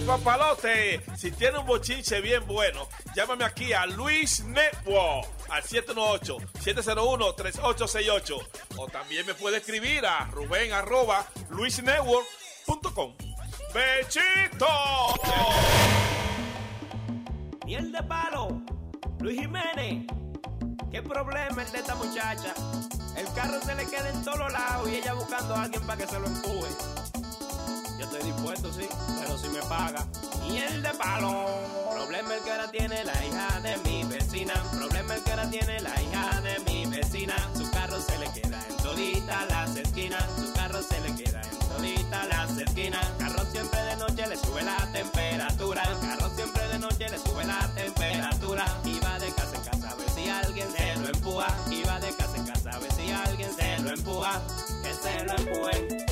¡Hey, papalote! Si tiene un bochinche bien bueno, llámame aquí a Luis Network al 718-701-3868. O también me puede escribir a Rubén arroba luisnetwork.com. ¡Bechito! Miel de palo, Luis Jiménez. ¿Qué problema es de esta muchacha? El carro se le queda en todos lados y ella buscando a alguien para que se lo empuje. Yo estoy dispuesto, sí, pero si me paga. Miel de palo. Problema el que ahora tiene la hija de mi vecina. Problema el que ahora tiene la hija de mi vecina. Su carro se le queda en todita las esquinas. Su carro se le queda en todita las esquinas. Carro siempre de noche le sube la temperatura. El carro siempre de noche le sube la temperatura. Y va de casa en casa a ver si alguien se lo empuja. Y va de casa en casa a ver si alguien se lo empuja. Que se lo empujen,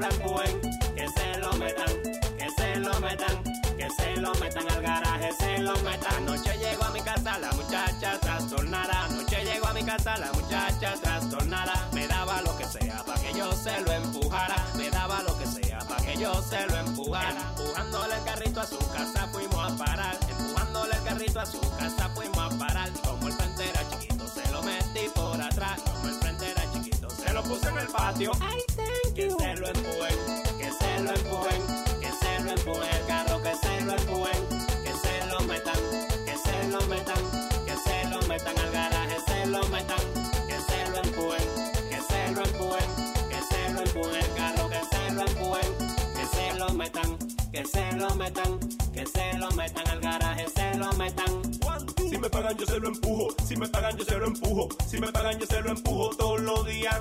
que se lo metan, que se lo metan, que se lo metan al garaje, se lo metan. Anoche llegó a mi casa la muchacha trastornada. Anoche llegó a mi casa la muchacha trastornada. Me daba lo que sea para que yo se lo empujara. Me daba lo que sea para que yo se lo empujara. Empujándole el carrito a su casa fuimos a parar. Empujándole el carrito a su casa fuimos a parar. Como el frente era chiquito, se lo metí por atrás. Como el frente era chiquito, se lo puse en el patio. Ay, que se lo empujen, que se lo empujen, que se lo empujen. El carro que se lo empujen, que se lo metan, que se lo metan, que se lo metan al garaje, se lo metan, que se lo empujen, que se lo empujen, que se lo empujen. El carro que se lo empujen, que se lo metan, que se lo metan, que se lo metan pagan yo se lo empujo, si me pagan yo se lo empujo, si me pagan yo se lo empujo todos los días.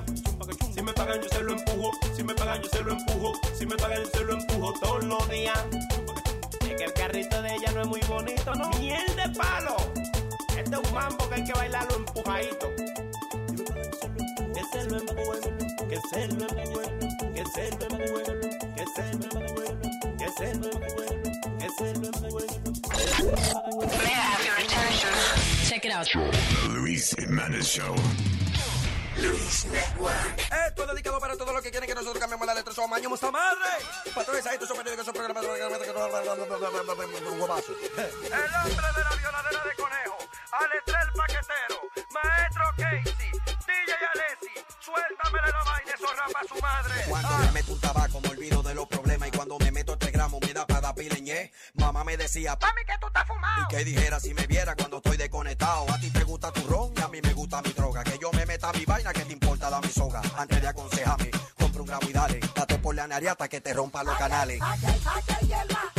Si me pagan yo se lo empujo, si me pagan yo se lo empujo, si me pagan yo se lo empujo todos los días. Es que el carrito de ella no es muy bonito, ¿no? Miel de palo. Este es un mambo que hay que bailarlo empujadito. Que se lo empujen, que se lo empujen, que se lo empujen, que se lo empujen, que se lo empujen, que se lo empujen. Check it out. The Luis Jimenez Show. Luis Network. Esto es dedicado para todos los que quieren que nosotros cambiemos la letra. Somos amaño esta madre. Patrones, ahí estos son periódicos, son programas. El hombre de la violadera de conejo, Alestrel Paquetero, Maestro Casey, DJ Alessi, suéltamele la vaina, eso rapa su madre. Cuando me meto un tabaco me olvido de los problemas y cuando me meto Mamá me decía, Mami, que tú estás fumado. y que dijera si me viera cuando estoy desconectado. A ti te gusta tu ron y a mí me gusta mi droga. Que yo me meta mi vaina, que te importa la mi soga. Antes de aconsejarme, compra un gramo y dale. Date por la nariata que te rompa los canales. Aquí hay, aquí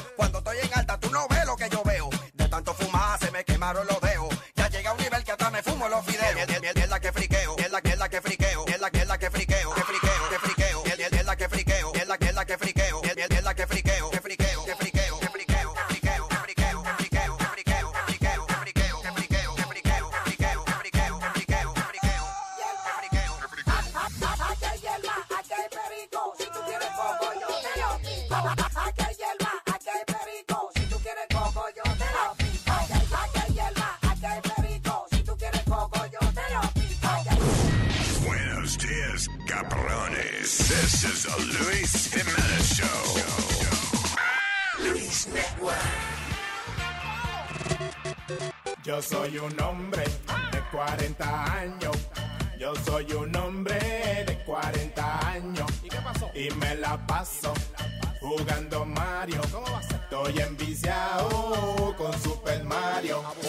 Quemaron los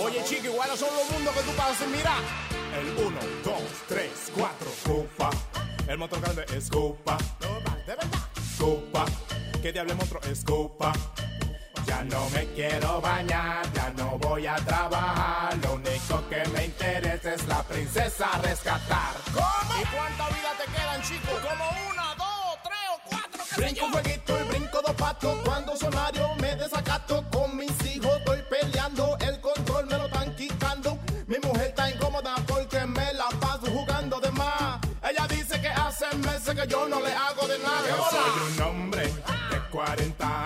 Oye, chico, iguales son los mundos que tú pasas. Mira. El 1, 2, 3, 4. Cupa. El motor grande es Cupa. De verdad. Cupa. ¿Qué diablo monstruo es Cupa? Ya no me quiero bañar, ya no voy a trabajar. Lo único que me interesa es la princesa rescatar. ¿Cómo? ¿Y cuánta vida te quedan, chicos? Como una, dos, tres o cuatro. Brinco un jueguito y brinco dos patos. Cuando sonario me desacato yo no le hago de nada. Yo soy un hombre de 40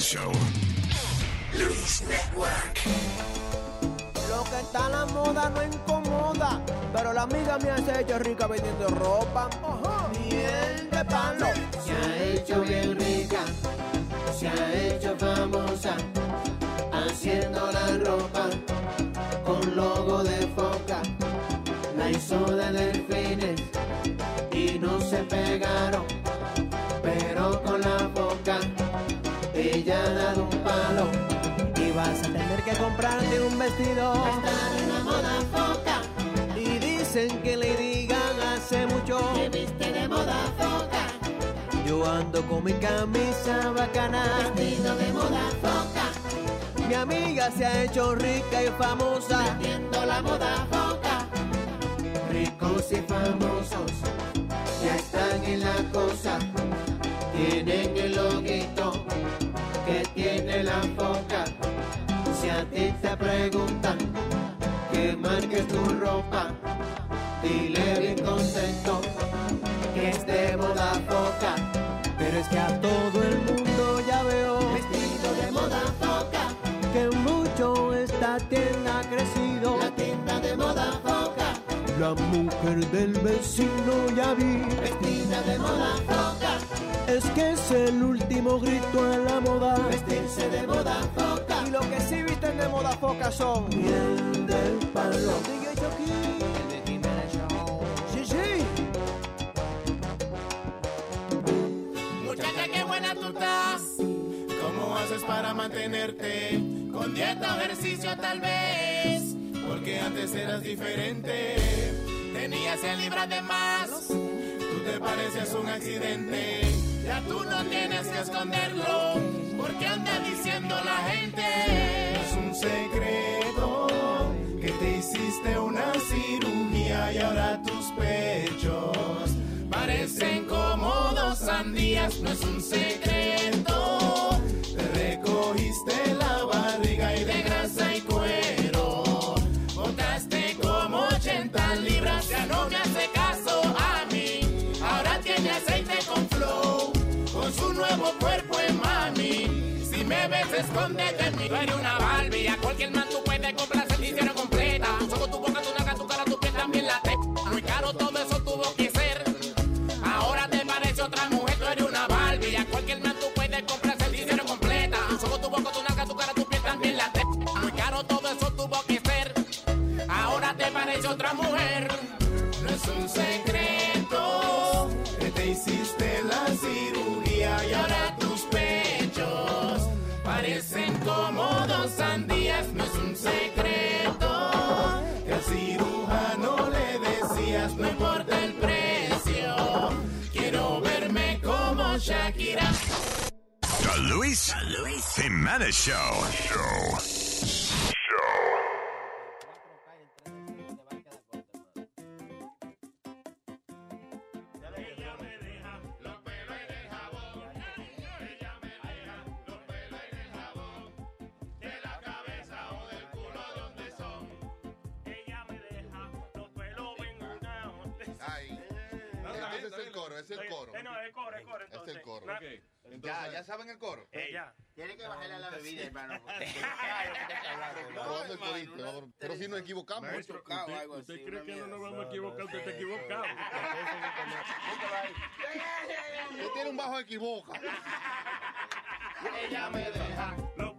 Show. Luis Network. Lo que está a la moda no incomoda, pero la amiga mía se ha hecho rica vendiendo ropa. Miel de palo. Se ha hecho bien rica, se ha hecho famosa, haciendo la ropa con logo de foca. La hizo de delfines y no se pegaron, pero con la boca ella ha dado un palo. Y vas a tener que comprarte un vestido. En la moda foca, Y dicen que le digan hace mucho. que viste de moda foca, Yo ando con mi camisa bacana. vestido de moda foca, Mi amiga se ha hecho rica y famosa. vendiendo la moda foca. Ricos y famosos ya están en la cosa, tienen el loguito tiene la foca. Si a ti te preguntan que marques tu ropa, dile bien contento que es de moda foca, Pero es que a todo el mundo ya veo vestido de moda foca, que mucho esta tienda ha crecido. la tienda de moda foca, La mujer del vecino ya vi. vestida de moda foca, Es que es el último grito a la moda. vestirse de moda foca. Y lo que sí visten de moda foca son miel del palo. DJ Chucky. Sí, sí. Muchacha, qué buena tú estás. ¿Cómo haces para mantenerte? Con dieta o ejercicio tal vez. Porque antes eras diferente. Tenías 100 libras de más. Tú te pareces un accidente. Ya tú no tienes que esconderlo. Porque anda diciendo la gente. Es un secreto que te hiciste una cirugía y ahora tus pechos parecen como dos sandías. No es un secreto. Te recogiste la escóndete de. Tú eres una Barbie. A cualquier man Luis, Luis Jimenez Show. Show. Ay, ese es el coro, ese es el coro. Eh, no, es el coro, es el coro. Este es el coro. Ya, ya saben el coro. Ya. Tiene que bajarle a la bebida, hermano. ¿no? Pero si nos equivocamos. Maestro, usted, usted cree que no nos vamos a equivocar, usted está equivocado. Usted tiene un bajo equivoca. Ella me deja los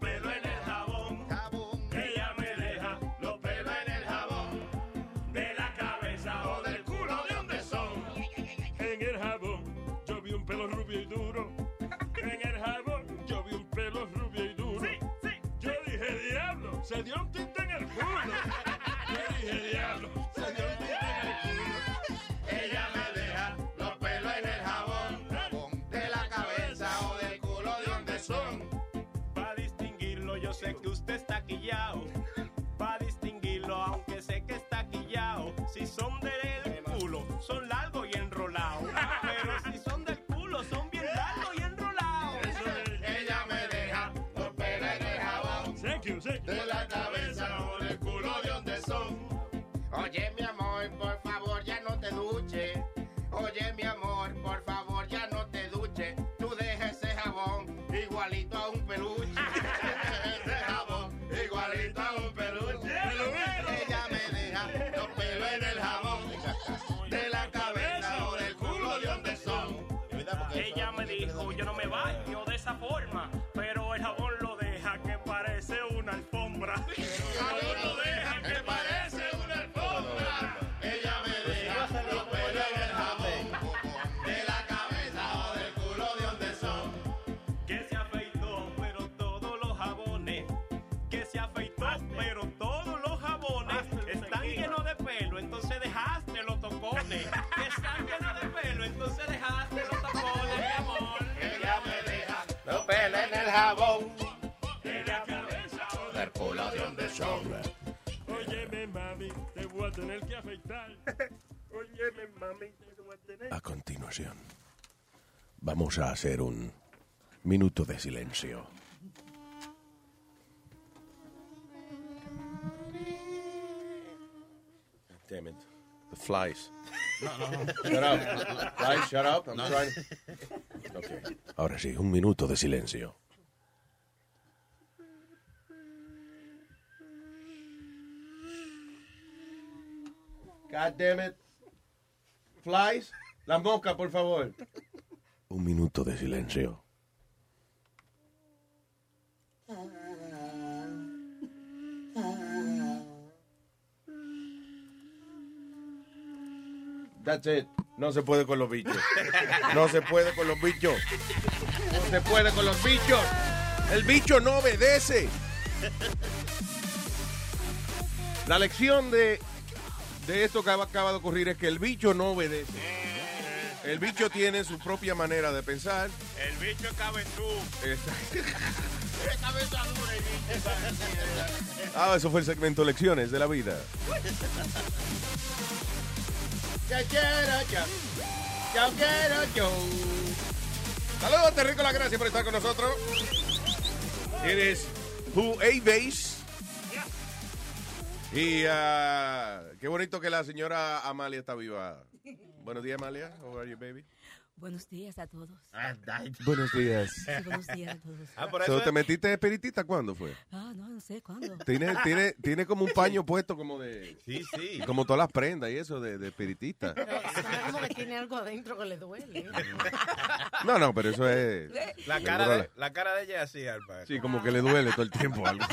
diablo, peluche. Ella me deja los pelos en el jabón. De la cabeza o del culo, ¿de dónde son? Ella me dijo, yo no me baño de esa forma, pelos en el jabón. De la cabeza o del culo, ¿de dónde son? Óyeme, mami, te voy a tener que afeitar. Óyeme, mami, te voy a tener A continuación, vamos a hacer un minuto de silencio. Damn it. The flies. No, no, no. Shut up. Flies, shut up. I'm No. trying. Okay. Ahora sí, un minuto de silencio. God damn it. Flies. La mosca, por favor. Un minuto de silencio. That's it. No se puede con los bichos. No se puede con los bichos. No se puede con los bichos. El bicho no obedece. La lección de, de esto que acaba de ocurrir es que el bicho no obedece. El bicho tiene su propia manera de pensar. El bicho es cabezú. Cabeza dura. Ah, eso fue el segmento Lecciones de la Vida. Yo quiero yo. Yo quiero yo. Saludos, Terrícola. Gracias por estar con nosotros. Eres Who A Base. Y ah, qué bonito que la señora Amalia está viva. Buenos días, Amalia. How are you, baby? Buenos días a todos. Buenos días. Sí, buenos días a todos. Ah, So, ¿Te metiste espiritista cuándo fue? Ah, no, no sé cuándo. Tiene, tiene, tiene como un paño puesto como de... Sí, sí. Como todas las prendas y eso de, de espiritista. Pero como que tiene algo adentro que le duele. No, no, pero eso es... La cara, de, la cara de ella es así, Alba. Sí, como que le duele todo el tiempo algo.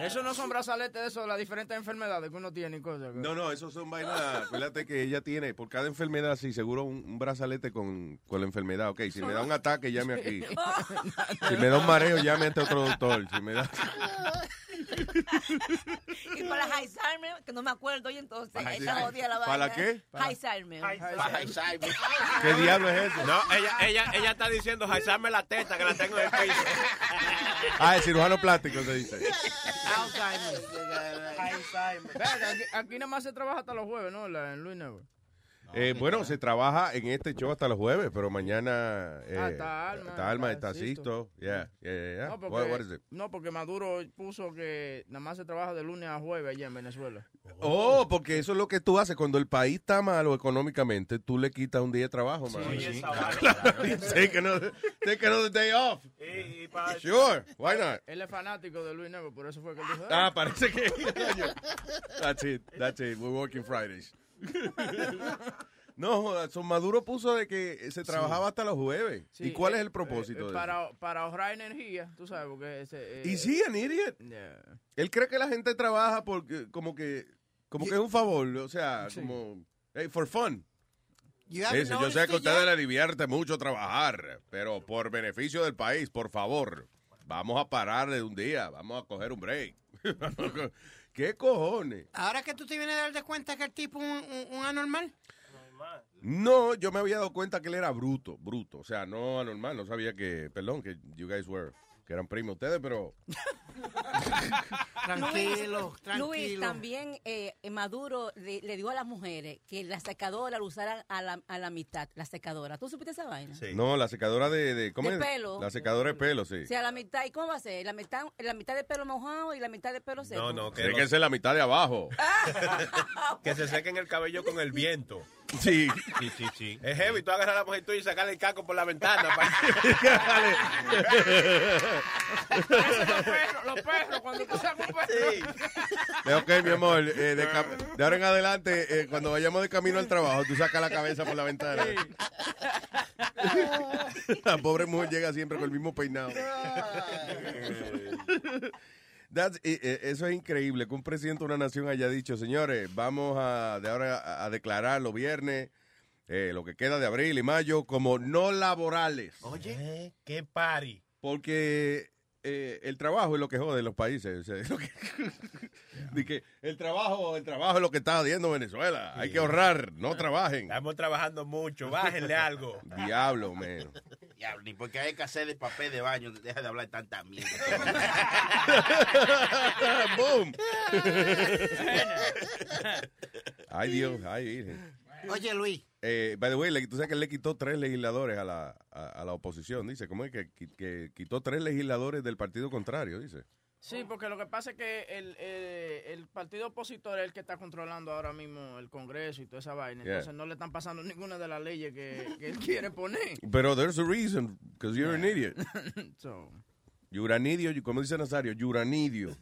Eso no son brazaletes de eso, de las diferentes enfermedades que uno tiene y cosas. No, no, esos son vainas. Acuérdate que ella tiene, por cada enfermedad, sí, seguro un, un brazalete con, con la enfermedad. Ok, si me da un ataque, llame aquí. Si me da un mareo, llame a este otro doctor. Si me da. Y para Alzheimer, que no me acuerdo, y entonces, Para Alzheimer. odia la vaina. ¿Para qué? Alzheimer. ¿Qué diablo es eso? No, ella, ella, ella está diciendo, jaizarme la teta que la tengo en el piso. Ah, el cirujano plástico se dice. Venga, aquí, aquí nada más se trabaja hasta los jueves, ¿no? La- en Luis Network. Eh, bueno, se trabaja en este show hasta los jueves, pero mañana eh, Ah, está Alma, está Alma, está Sisto. Yeah, yeah, yeah, yeah. No, porque, What- what is it? no, porque Maduro puso que nada más se trabaja de lunes a jueves allá en Venezuela. Oh, porque eso es lo que tú haces. Cuando el país está malo económicamente, tú le quitas un día de trabajo, man. Sí, sí. take, another, take another day off. Sure, why not? Él es fanático de Luis Network, por eso fue que él dijo. Ah, parece que. That's it, that's it. We're working Fridays. No, Maduro puso de que se trabajaba hasta los jueves. Sí, ¿Y cuál eh, es el propósito eh, de eso? para, para ahorrar energía, tú sabes, porque ese... eh, Y sí, an idiot. Yeah. Él cree que la gente trabaja porque como que como que es un favor, o sea, como hey, for fun. Dice, yo sé que a ustedes les divierte mucho trabajar, pero por beneficio del país, por favor, vamos a parar de un día, vamos a coger un break. ¿Qué cojones? Ahora que tú te vienes a dar de cuenta que el tipo es un, un- un anormal. No, yo me había dado cuenta que él era bruto, bruto, o sea, no anormal, no sabía que, perdón, que you guys were, que eran primos ustedes, pero Tranquilo, Luis, tranquilo. Luis, también eh, Maduro le, le dio a las mujeres que la secadora la usaran a la, a la mitad, la secadora. ¿Tú supiste esa vaina? no, la secadora de, de ¿cómo De es? pelo. La secadora de pelo, sí. O sea, la mitad, ¿y cómo va a ser? La mitad, la mitad de pelo mojado y la mitad de pelo seco. No, no, que, Tiene que ser la mitad de abajo. que se sequen el cabello con el viento. Sí. Sí, sí, sí. Es heavy, tú agarras a la mujer tuya y sacarle el caco por la ventana. los perros, los perros, cuando tú sacas un perro. Eh, Ok, mi amor, eh, de, ahora en adelante, eh, cuando vayamos de camino al trabajo, tú sacas la cabeza por la ventana. La pobre mujer llega siempre con el mismo peinado. That's- eh, eso es increíble, que un presidente de una nación haya dicho, señores, vamos a, de ahora a, declarar los viernes, eh, lo que queda de abril y mayo, como no laborales. Oye, qué party. Porque eh, el trabajo es lo que jode los países. o sea, es lo que- de que el trabajo, el trabajo es lo que está jodiendo Venezuela. Hay que ahorrar, no trabajen. Estamos trabajando mucho, bájenle algo. Diablo, man. Diablo, ni porque hay que hacer el papel de baño, deja de hablar tanta mierda. Boom. Ay, Dios, ay, virgen. Oye, Luis. Eh, by the way, tú sabes que le quitó tres legisladores a la, a, a la oposición, dice. ¿Cómo es que quitó tres legisladores del partido contrario, dice? Sí, porque lo que pasa es que el, el, el partido opositor es el que está controlando ahora mismo el Congreso y toda esa vaina. Yeah. Entonces no le están pasando ninguna de las leyes que, que él quiere poner. Pero there's a reason, because you're an idiot. So, Yuranidio, como dice Nazario, Yuranidio.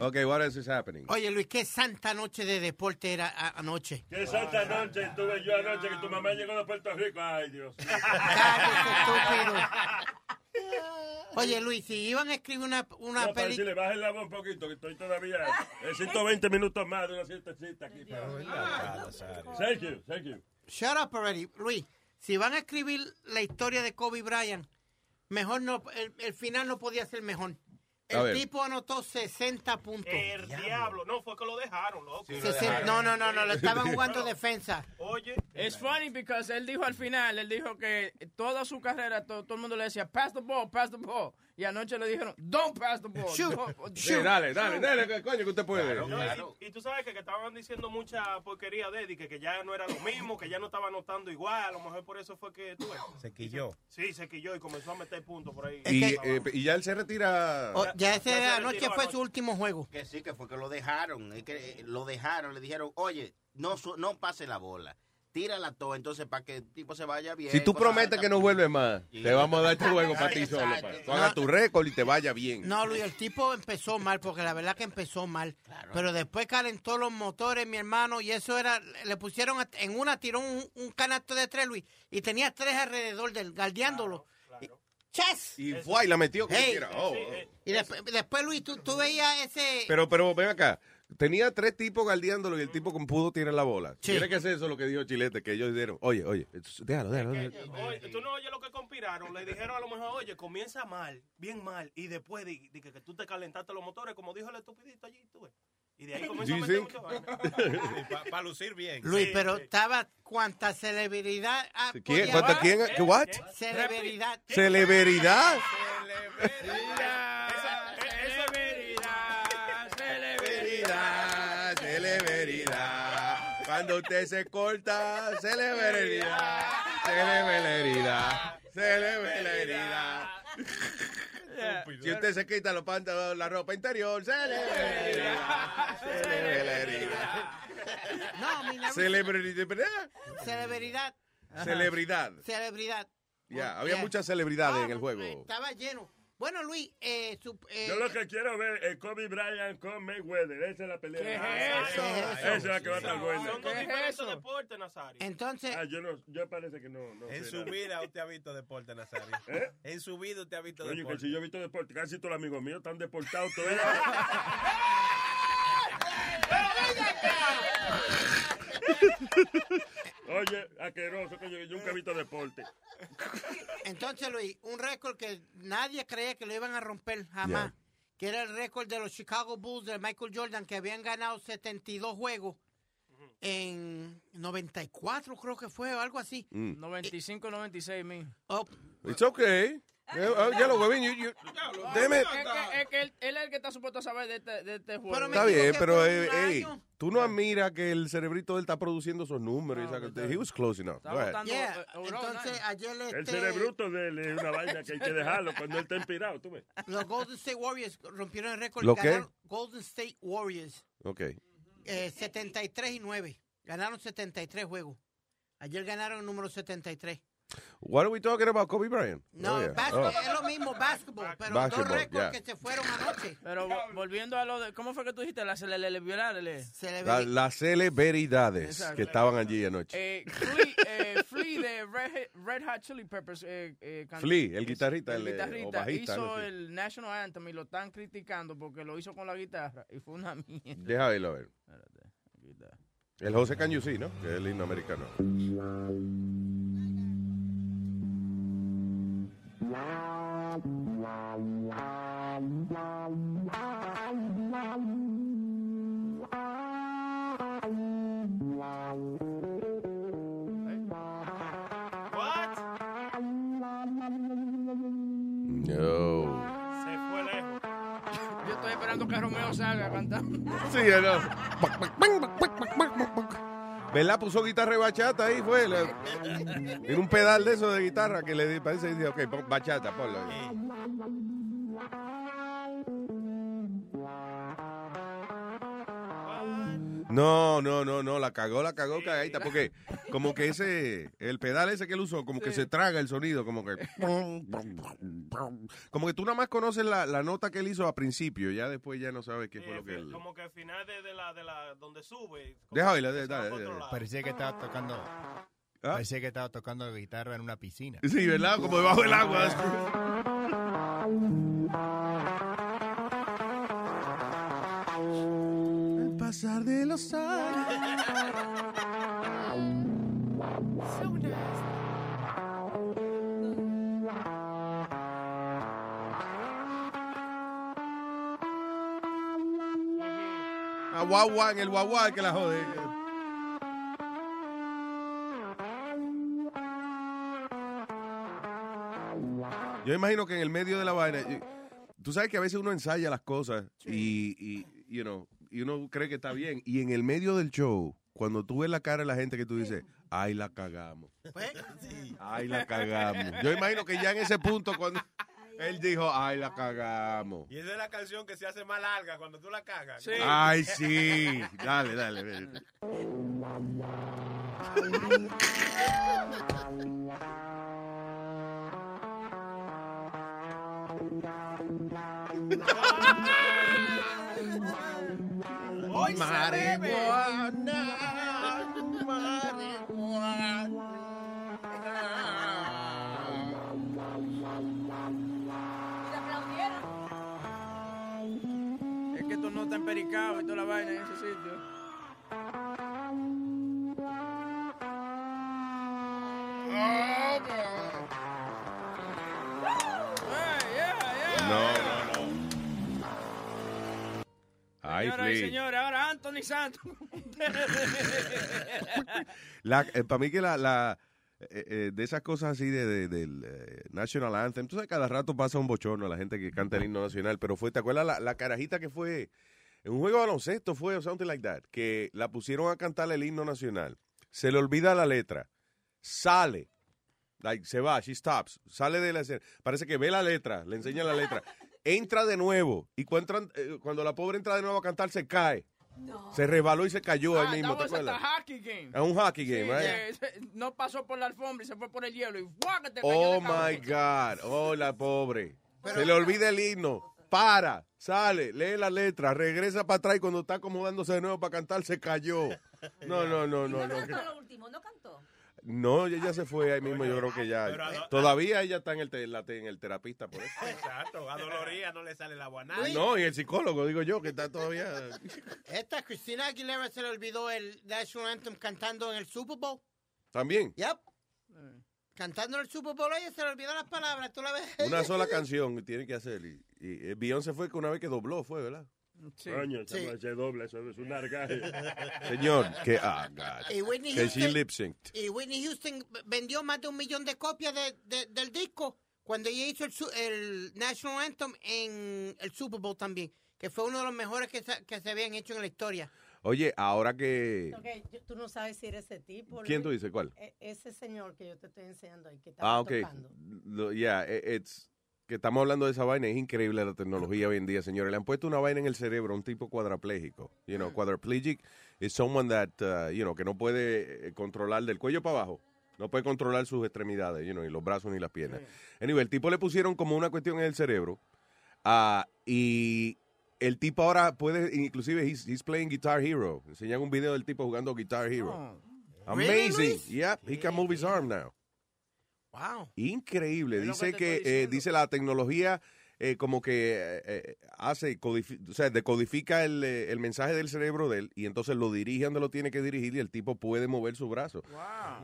Ok, what else is happening? Oye, Luis, qué santa noche de deporte era anoche. Qué santa noche tuve yo anoche que tu mamá llegó de Puerto Rico. Ay, Dios. Oye, Luis, si iban a escribir una, una No, para película... decirle, bajen la voz un poquito, que estoy todavía en 120 minutos más de una siestecita aquí. Thank you, thank you. Shut up already. Luis, si van a escribir la historia de Kobe Bryant, mejor no, el, el final no podía ser mejor. El ver. tipo anotó 60 puntos. El diablo. No, fue que lo dejaron, loco. Sesen- no, no, no, no, lo estaban jugando defensa. Oye. Es funny because él dijo al final, él dijo que toda su carrera to- todo, el mundo le decía pass the ball, pass the ball. Y anoche le dijeron don't pass the ball. Shoot. don't- Sí, dale, dale, dale, que coño que usted puede. No, y, y tú sabes que, que estaban diciendo mucha porquería de Eddie, que, que ya no era lo mismo, que ya no estaba anotando igual, a lo mejor por eso fue que tú. Se quilló. Sí, se quilló y comenzó a meter puntos por ahí. Y, eh, y ya él se retira. Oh, ya ese Ya anoche fue anoche. su último juego. Que sí, que fue que lo dejaron. Es que eh, lo dejaron, le dijeron, oye, no, su- no pase la bola. Tírala todo, entonces para que el tipo se vaya bien. Si tú prometes que no vuelves más, te vamos a dar este juego para ti solo. Para que tú hagas tu récord y te vaya bien. No, Luis, el tipo empezó mal, porque la verdad que empezó mal. Pero después calentó los motores, mi hermano, y eso era, le pusieron, a- en una tiró un, un canasto de tres, Luis, y tenía tres alrededor del, galdeándolo. Y- ¡Chess! Y fue y la metió como Hey. quiera. Oh, oh. Y después, después, Luis, tú, tú veías ese... Pero, pero ven acá. Tenía tres tipos guardiándolo y el tipo con pudo tirar la bola. Tiene que ser eso lo que dijo Chilete, que ellos dijeron, oye, oye, déjalo, déjalo. déjalo. Oye, tú no oyes lo que conspiraron. Le dijeron a lo mejor, oye, comienza mal, bien mal, y después de, de que, que tú te calentaste los motores, como dijo el estupidito allí, tú ves. Y de ahí comienza a meter Sí, sí. Para lucir bien. Luis, pero estaba cuánta celebridad. ah, ¿Quién? podía ¿Cuánta quién? ¿Qué, what? Celebridad. ¿Celebridad? Celebridad, Cuando usted se corta, celebridad, celebridad, celebridad. Si usted se quita los pantalones, la ropa interior, celebridad, celebridad. No, mi Celebridad. Celebridad. Celebridad. Celebridad. Ya, había Yeah. muchas celebridades en el juego. Estaba lleno. Bueno, Luis, eh, su- eh, Yo lo que quiero ver es Kobe Bryant con Mayweather. Esa es la pelea. ¿Qué es eso? Esa es la que va a estar buena. Son dos diferentes deportes, Nazario. Entonces. Ah, yo, no, yo parece que no. no En su nada. vida usted ha visto deporte, Nazario. ¿Eh? En su vida usted ha visto Oye, que deporte. si yo he visto deporte, casi todos los amigos míos están deportados todos. Oye, asqueroso que yo, yo nunca he visto deporte. entonces, Luis, un récord que nadie creía que lo iban a romper jamás. Que era el récord de los Chicago Bulls de Michael Jordan, que habían ganado 72 juegos en 94, creo que fue, o algo así. Mm. 95, 96 mil. Oh, It's okay. Eh, oh, ya lo huevín, you-. Es que, él, él es el que está supuesto a saber de este, de este juego. Está bien, pero eh, ey, tú no admiras que el cerebrito de él está produciendo esos números. y. He was close enough. Yeah, entonces ayer El este, cerebruto de él es una vaina que hay que dejarlo cuando él está inspirado, tú ves. los Golden State Warriors rompieron el récord. ¿Lo qué? Golden State Warriors, Ok. eh, 73 y 9. Ganaron 73 juegos. Ayer ganaron el número 73. What are we talking about, Kobe Bryant? No, Oh, yeah. Oh. es lo mismo, básquetbol, pero Basketball, dos récords yeah. que se fueron anoche. Pero vo- volviendo a lo de. ¿Cómo fue que tú dijiste? La celebridad. La- las celebridades Exacto. que estaban allí anoche. Eh, Flea, eh, Flea de Red, Red Hot Chili Peppers. Eh, eh, Flea, el guitarrista, el el, eh, o guitarrista bajista, hizo el National Anthem y lo están criticando porque lo hizo con la guitarra y fue una mierda. Deja verlo a ver. El José Cañuzí, ¿no? Que es el himno americano. No. Se fue lejos. Yo estoy esperando que Romeo salga a. Sí, no. ¿Verdad? Puso guitarra y bachata ahí, fue. Tiene un pedal de eso de guitarra que le di- parece y dice, ok, bachata, ponlo ahí. No, no, no, no, la cagó, la cagó cagadita, porque como que ese, el pedal ese que él usó, como que se traga el sonido, como que... Como que tú nada más conoces la, la nota que él hizo a principio, ya después ya no sabes qué fue lo que él... Como que al final de, de la, de la, donde sube. Deja oírla, dale, dale, dale. Parecía que estaba tocando. Parecía que estaba tocando guitarra en una piscina. Sí, ¿verdad? Como debajo del agua. pasar de los años. A guagua, en el guagua que la jode. Yo imagino que en el medio de la vaina, tú sabes que a veces uno ensaya las cosas y, y, you know, y uno cree que está bien. Y en el medio del show, cuando tú ves la cara de la gente que tú dices, ay, la cagamos. Ay, la cagamos. Yo imagino que ya en ese punto, cuando él dijo, ay, la cagamos. Y esa es la canción que se hace más larga cuando tú la cagas. Ay, sí. Dale, dale. ven. Hoy se bebe. que esto no está empericado y toda la vaina en ese sitio. No, Señoras y señores, ahora Anthony Santos. para mí que la, la eh, eh, de esas cosas así de, de- del eh, National Anthem, tú sabes, cada rato pasa un bochorno a la gente que canta el himno nacional, pero fue, ¿te acuerdas la, la carajita que fue en un juego de baloncesto fue o something like that, que la pusieron a cantar el himno nacional, se le olvida la letra, sale, like, se va, she stops, sale de la escena, parece que ve la letra, le enseña la letra, entra de nuevo y cuando, entran- eh, cuando la pobre entra de nuevo a cantar se cae. Se resbaló y se cayó ahí Ah, mismo, that ¿te was at the acuerdas? hockey game. A un hockey game, Sí, right? eh, no pasó por la alfombra y se fue por el hielo y ¡guau! que te cayó Oh my cabeza. God. Oh, la pobre. Se le olvida el himno. Para, sale, lee la letra, regresa para atrás y cuando está acomodándose de nuevo para cantar se cayó. No, no, no, no, no. que- lo último, no cantó. No, ella ya se fue ahí mismo, yo creo que ya. pero Todavía ella está en el, te- la- en el terapista por eso. Exacto, a Doloría no le sale la guaná. No, y el psicólogo, digo yo, que está todavía. Esta Cristina Aguilera se le olvidó el National Anthem cantando en el Super Bowl. También. Yep. Cantando en el Super Bowl, ella se le olvidó las palabras, tú la ves. Una sola canción tiene que hacer. Y, y, eh, Beyoncé fue que una vez que dobló, fue, ¿verdad? Coño, esa Sí. no se dobla, eso es un argaje. Señor, que. Ah, Whitney Que she Houston- lip synced. Y Whitney Houston vendió más de un millón de copias de- de- del disco cuando ella hizo el, el National Anthem en el Super Bowl también, que fue uno de los mejores que se, que se habían hecho en la historia. Oye, ahora que. Ok, yo- tú no sabes si era ese tipo. ¿Quién tú dices? ¿Cuál? E- ese señor que yo te estoy enseñando ahí, que estaba Ah, ok. tocando. Lo- Yeah, i- it's que estamos hablando de esa vaina, es increíble la tecnología hoy en día, señores. Le han puesto una vaina en el cerebro un tipo cuadraplégico. You know, quadriplegic is someone that, uh, you know, que no puede eh, controlar del cuello para abajo. No puede controlar sus extremidades, you know, ni los brazos ni las piernas. Anyway, el tipo le pusieron como una cuestión en el cerebro ah, y el tipo ahora puede, inclusive, he's, he's playing Guitar Hero. Enseñan un video del tipo jugando Guitar Hero. Really, Amazing. Luis? Yep, he can move his arm now. Wow. Increíble. Dice que eh, dice la tecnología eh, como que eh, eh, hace, o sea, decodifica el, eh, el mensaje del cerebro de él y entonces lo dirige donde lo tiene que dirigir y el tipo puede mover su brazo.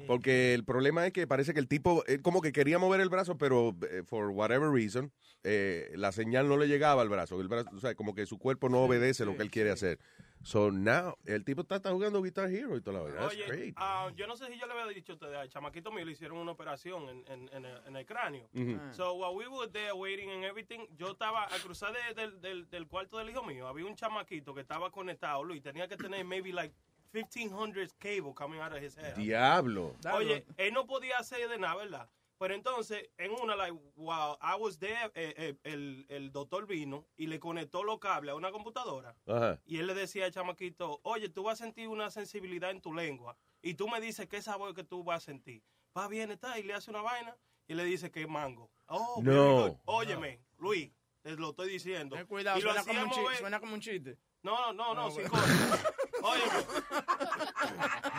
Porque el problema es que parece que el tipo, él como que quería mover el brazo, pero eh, for whatever reason, eh, la señal no le llegaba al brazo. El brazo, o sea, como que su cuerpo no obedece lo que él quiere hacer. So now, el tipo está, está jugando Guitar Hero y toda la vaina. That's Oye, great. ah, yo no sé si yo le había dicho a ustedes, al chamaquito mío le hicieron una operación en, en, en el, en el cráneo. Ujú. So while we were there waiting and everything, yo estaba a cruzar de- del, del, del cuarto del hijo mío. Había un chamaquito que estaba conectado, Luis, tenía que tener maybe like 1500 cable coming out of his head. Diablo. Oye, él no podía hacer de nada, ¿verdad? Pero entonces, en una, like, while I was there, eh, eh, el, el doctor vino y le conectó los cables a una computadora. Ajá. Y él le decía al chamaquito, oye, tú vas a sentir una sensibilidad en tu lengua. Y tú me dices qué sabor que tú vas a sentir. Va bien, está, y le hace una vaina y le dice que es mango. Oh, No. Óyeme, Luis, te lo estoy diciendo. Ten cuidado, y lo suena como, un hacíamos chiste, ver- suena como un chiste. No, no, no, No, sin bueno. Óyeme.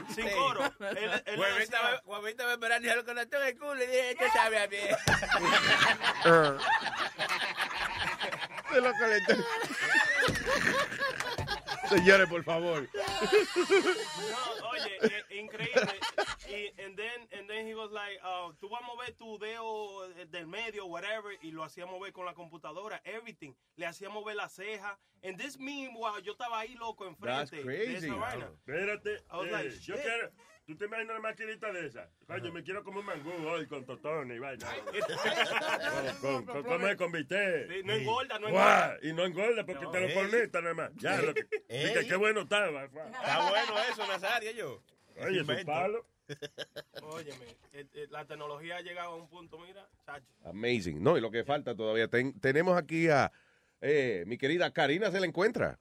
sin coro. Va esperando y se lo conectó en el culo y dije, ¿qué sabe a mí? Se lo conectó. Señores, por favor. No, oye, eh, increíble. Y he was like, uh, tú vas a mover tu dedo eh, del medio, whatever, y lo hacía mover con la computadora, everything. Le hacía mover la ceja. And this meanwhile, yo estaba ahí loco That's enfrente de crazy. esa vaina. Espérate, I was eh, like, yo quiero... ¿Tú te imaginas una maquinita de esa? Coño, me quiero comer un mangú hoy con totones y vaina. con, con, con, comer con bistec. Sí, no engorda, no engorda. Y no engorda porque No. te lo Ey. conecta nada más. Ya, lo que, qué bueno estaba. Está bueno eso, Nazario, yo. Oye, es un palo. Óyeme, eh, eh, la tecnología ha llegado a un punto, mira, chacho. Amazing. No, y lo que falta todavía. ten- tenemos aquí a eh, mi querida Karina, ¿se la encuentra?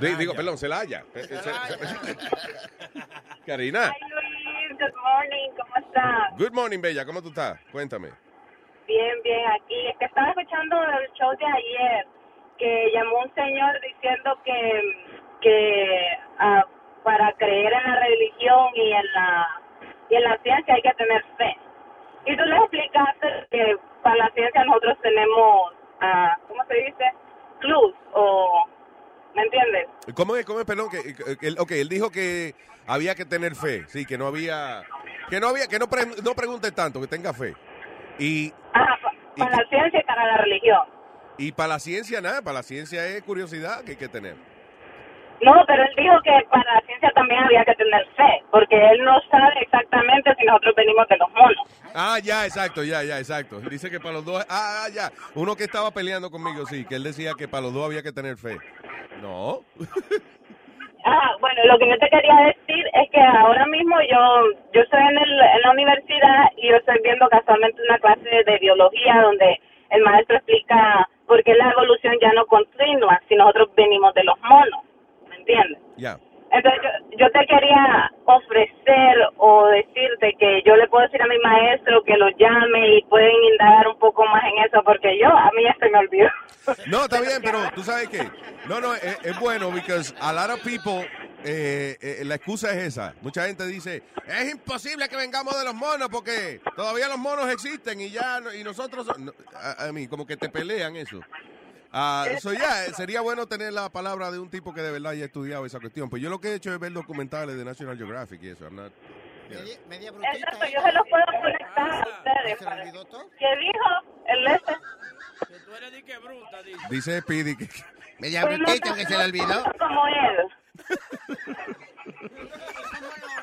Di- Digo, perdón, Celaya. Eh, eh, se- Karina. Hi Luis, good morning, ¿cómo estás? Good morning, Bella. ¿Cómo tú estás? Cuéntame. Bien, bien, aquí. Es que estaba escuchando el show de ayer, que llamó un señor diciendo que, que ah, para creer en la religión y en la, y en la ciencia hay que tener fe. Y tú le explicaste que para la ciencia nosotros tenemos, ah, ¿cómo se dice? Clues o ¿me entiendes? ¿Cómo es? ¿Cómo es? Perdón, que, que- él- ok, él dijo que había que tener fe, sí, que no había, que no había, que no, pre- no pregunte tanto, que tenga fe. Y, Ajá, pa- para la ciencia y para la religión. y para la ciencia nada, para la ciencia es curiosidad que hay que tener. No, pero él dijo que para la ciencia también había que tener fe, porque él no sabe exactamente si nosotros venimos de los monos. Ah, ya, exacto, ya, ya, exacto. Dice que para los dos, ah, ah, ya, uno que estaba peleando conmigo, sí, que él decía que para los dos había que tener fe. No. Ah, bueno, lo que yo te quería decir es que ahora mismo yo yo estoy en, el, en la universidad y yo estoy viendo casualmente una clase de biología donde el maestro explica por qué la evolución ya no continúa si nosotros venimos de los monos, ¿me entiendes? Ya. Entonces yo, yo te quería ofrecer o decirte que yo le puedo decir a mi maestro que lo llame y pueden indagar un poco más en eso porque yo, a mí ya se me olvidó. No, está bien, pero tú sabes que, no, no, es, es bueno, because a lot of people, eh, eh, la excusa es esa. Mucha gente dice, es imposible que vengamos de los monos porque todavía los monos existen y ya, y nosotros, no, a, a mí, como que te pelean eso. Ah, so ya, eh, sería bueno tener la palabra de un tipo que de verdad haya estudiado esa cuestión. Pues yo lo que he hecho es ver documentales de National Geographic y eso. I'm not- yeah. Exacto, yo se los puedo conectar a ustedes. para- ¿Qué dijo el este? Dice Speedy que... Media brutita que se le olvidó. Como él.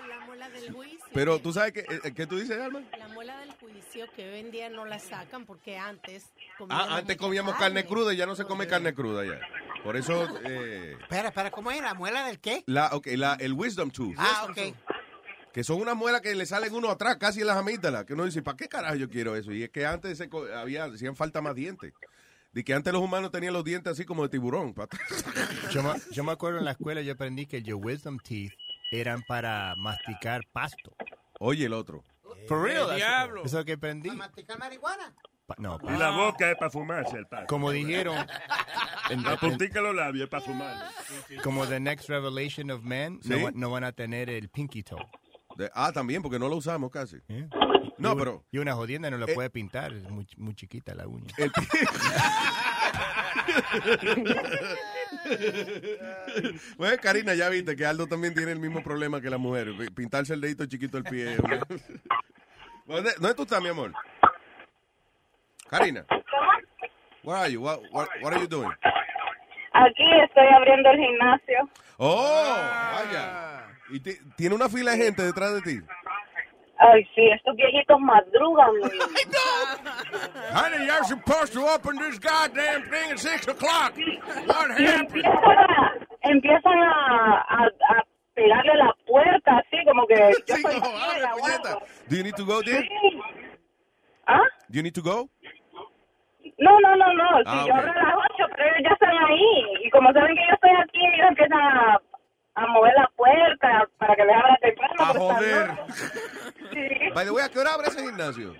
La muela del juicio. Pero tú sabes que, eh, ¿qué tú dices, Alma? La muela del juicio que hoy en día no la sacan porque antes Ah, comíamos antes mucha comíamos carne cruda y ya no se come carne cruda ya. Por eso, eh, Espera, espera, ¿cómo es? ¿La muela del qué? la, okay, la, el wisdom tooth, Ah, ok. que son unas muelas que le salen uno atrás, casi en las amígdalas, que uno dice, ¿para qué carajo yo quiero eso? Y es que antes se co- había, hacían falta más dientes. De que antes los humanos tenían los dientes así como de tiburón. pa- Yo me, yo me acuerdo en la escuela yo aprendí que your wisdom teeth eran para masticar pasto. Oye, el otro. For real, that's- diablo. Eso que aprendí. ¿Masticar marihuana? Pa- no, Y la boca es para fumarse el pasto. Como dijeron, en- La en- puntica de los labios es para fumar. como the next revelation of man, no, Sí. va- no van a tener el pinky toe. De- ah, también, porque no lo usamos casi. No, Y- pero... Y una jodienda no lo Eh, puede pintar, es muy, muy chiquita la uña. El Bueno, Karina, ya viste que Aldo también tiene el mismo problema que la mujer. Pintarse el dedito chiquito del pie. ¿Dónde, ¿Dónde tú estás, mi amor? Karina. Where are you? What, what, what are you doing? Aquí estoy abriendo el gimnasio. Oh, vaya. Y ti- tiene una fila de gente detrás de ti. Ay, sí, estos viejitos madrugan. Honey, you're supposed to open this goddamn thing at 6 o'clock. What Y happened? empiezan a, empiezan a, a, a pegarle a la puerta, así como que yo Sí, soy no, abre, puñeta. Do you need to go there? Sí. ¿Ah? Do you need to go? No, no, no, no. Sí, Ah, yo ok. abro a las 8, pero ellos ya están ahí. Y como saben que yo estoy aquí, ellos empiezan a, a mover la puerta para que les abra temprano. A están joder. Sí. By the way, ¿a qué hora abre ese gimnasio?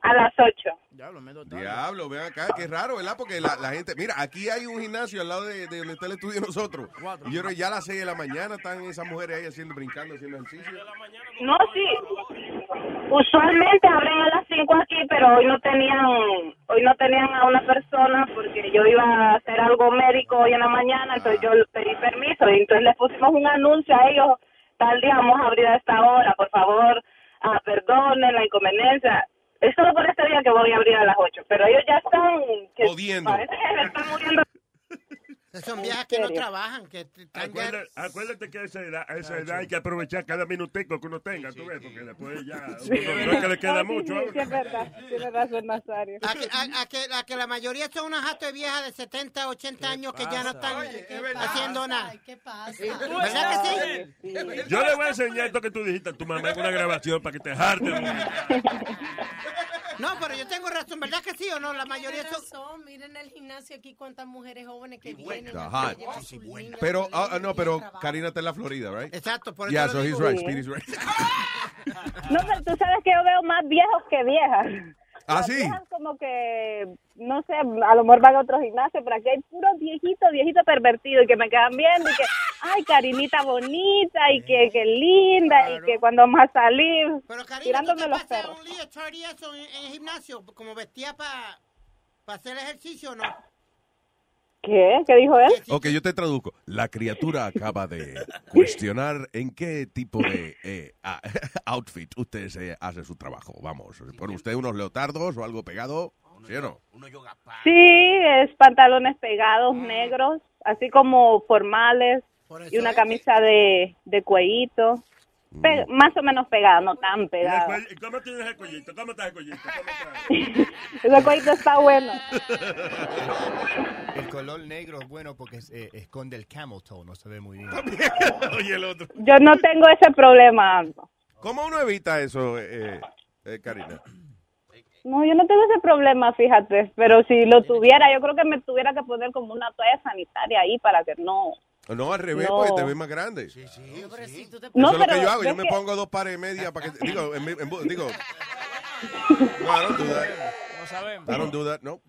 A las 8. Diablo, ven acá, qué raro, ¿verdad? Porque la, la gente, mira, aquí hay un gimnasio al lado de, de donde está el estudio de nosotros. Y yo creo que ya a las 6 de la mañana están esas mujeres ahí haciendo, brincando, haciendo ejercicio. No, sí. Usualmente abren a las 5 aquí, pero hoy no tenían hoy no tenían a una persona porque yo iba a hacer algo médico hoy en la mañana, entonces yo pedí permiso y entonces les pusimos un anuncio a ellos, tal día vamos a abrir a esta hora, por favor, ah, perdonen la inconveniencia. Es solo por este día que voy a abrir a las 8, pero ellos ya están... Que Jodiendo. Parece que se están muriendo. Son viejas que no trabajan, que. Acuérdate, acuérdate que a esa edad, a esa edad hay que aprovechar cada minutico que uno tenga, tú ves, porque después ya Sí. uno no es que le queda sí, mucho. sí, sí, es verdad, tiene razón Nazario. A que, a- a que- a que la mayoría son unas jato de viejas de 70, 80 años que ya no están haciendo nada. ¿Qué pasa? ¿Verdad que sí? Yo le voy a enseñar esto que tú dijiste a tu mamá en una grabación para que te jarte. No, pero yo tengo razón, ¿verdad que sí o no? La mayoría son... razón, miren el gimnasio aquí cuántas mujeres jóvenes que vienen. Ajá. Pero, ah, colegio, no, pero. Karina está en la Florida, right? Exacto, por Yeah, eso so lo he's right, Speedy's right. No, pero tú sabes que yo veo más viejos que viejas. ¿Ah, Las sí? viejas como que, no sé, a lo mejor van a otro gimnasio, pero aquí hay puros viejitos, viejitos pervertidos y que me quedan viendo y que, ay, Karinita bonita y que, que linda y que cuando vamos a salir, Pero Karina, ¿tú tirándome te los perros. un día Charlie eso en, en el gimnasio, como vestía para hacer ejercicio o no? ¿Qué? ¿Qué dijo él? Ok, yo te traduzco. La criatura acaba de cuestionar en qué tipo de eh, ah, outfit usted se hace su trabajo. Vamos, ¿pone usted unos leotardos o algo pegado? ¿Sí o no? Sí, es pantalones pegados negros, así como formales y una camisa de, de cuellito. Pe- más o menos pegada, no tan ¿Y el pegada. ¿Cómo tienes el collito? ¿Cómo está el collito? ¿Cómo está? Ese cuellito está bueno. El color negro es bueno porque es- eh, esconde el camel toe, no se ve muy bien. Oye, el otro. Yo no tengo ese problema. ¿Cómo uno evita eso, eh, eh, Karina? No, yo no tengo ese problema, fíjate. Pero si lo tuviera, yo creo que me tuviera que poner como una toalla sanitaria ahí para que no. No, al revés, No. porque te ves más grande. Sí, No, Eso es lo pero que yo hago. Yo ves me que- pongo dos pares y media para que... Digo, en mi- en digo... No, I don't do that. No sabemos. I don't do that, no.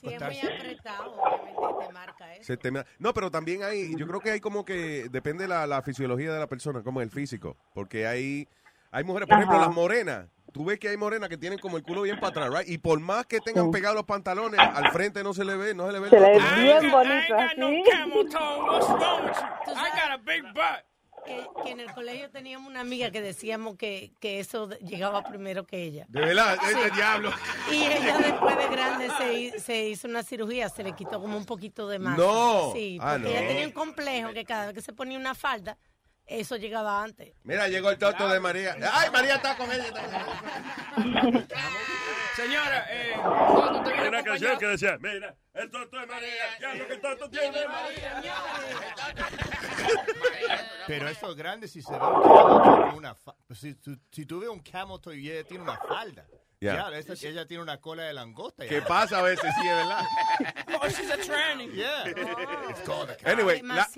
Si es muy apretado, obviamente te marca eso. Se te me- No, pero también hay, yo creo que hay como que depende la, la fisiología de la persona, como el físico, porque hay, hay mujeres, por ejemplo, Ajá. las morenas, tú ves que hay morenas que tienen como el culo bien para atrás, right? Y por más que tengan pegados los pantalones, al frente no se le ve, no se le ve. el Se le ve bien bonito, No así. camel toe. What's wrong with you? I got a big butt. Que, que en el colegio teníamos una amiga que decíamos que, que eso llegaba primero que ella. De verdad, Sí. este diablo. Y ella después de grande se, se hizo una cirugía, se le quitó como un poquito de masa. No. Sí, Ah, porque ella tenía un complejo que cada vez que se ponía una falda, eso llegaba antes. Mira, llegó el toto de María. Ay, María está con ella. Señora, eh, Hay una canción que decía, mira, el toto de María, ya lo que el toto tiene María. Pero eso es grande si se ve un camel toe con una fa- si, tú- si tú ves un camel toe y ella tiene una falda. Esa- ella tiene una cola de langosta. ¿Qué pasa a veces? Sí, es verdad. oh, she's a tranny. Yeah. It's called a. Anyway, la-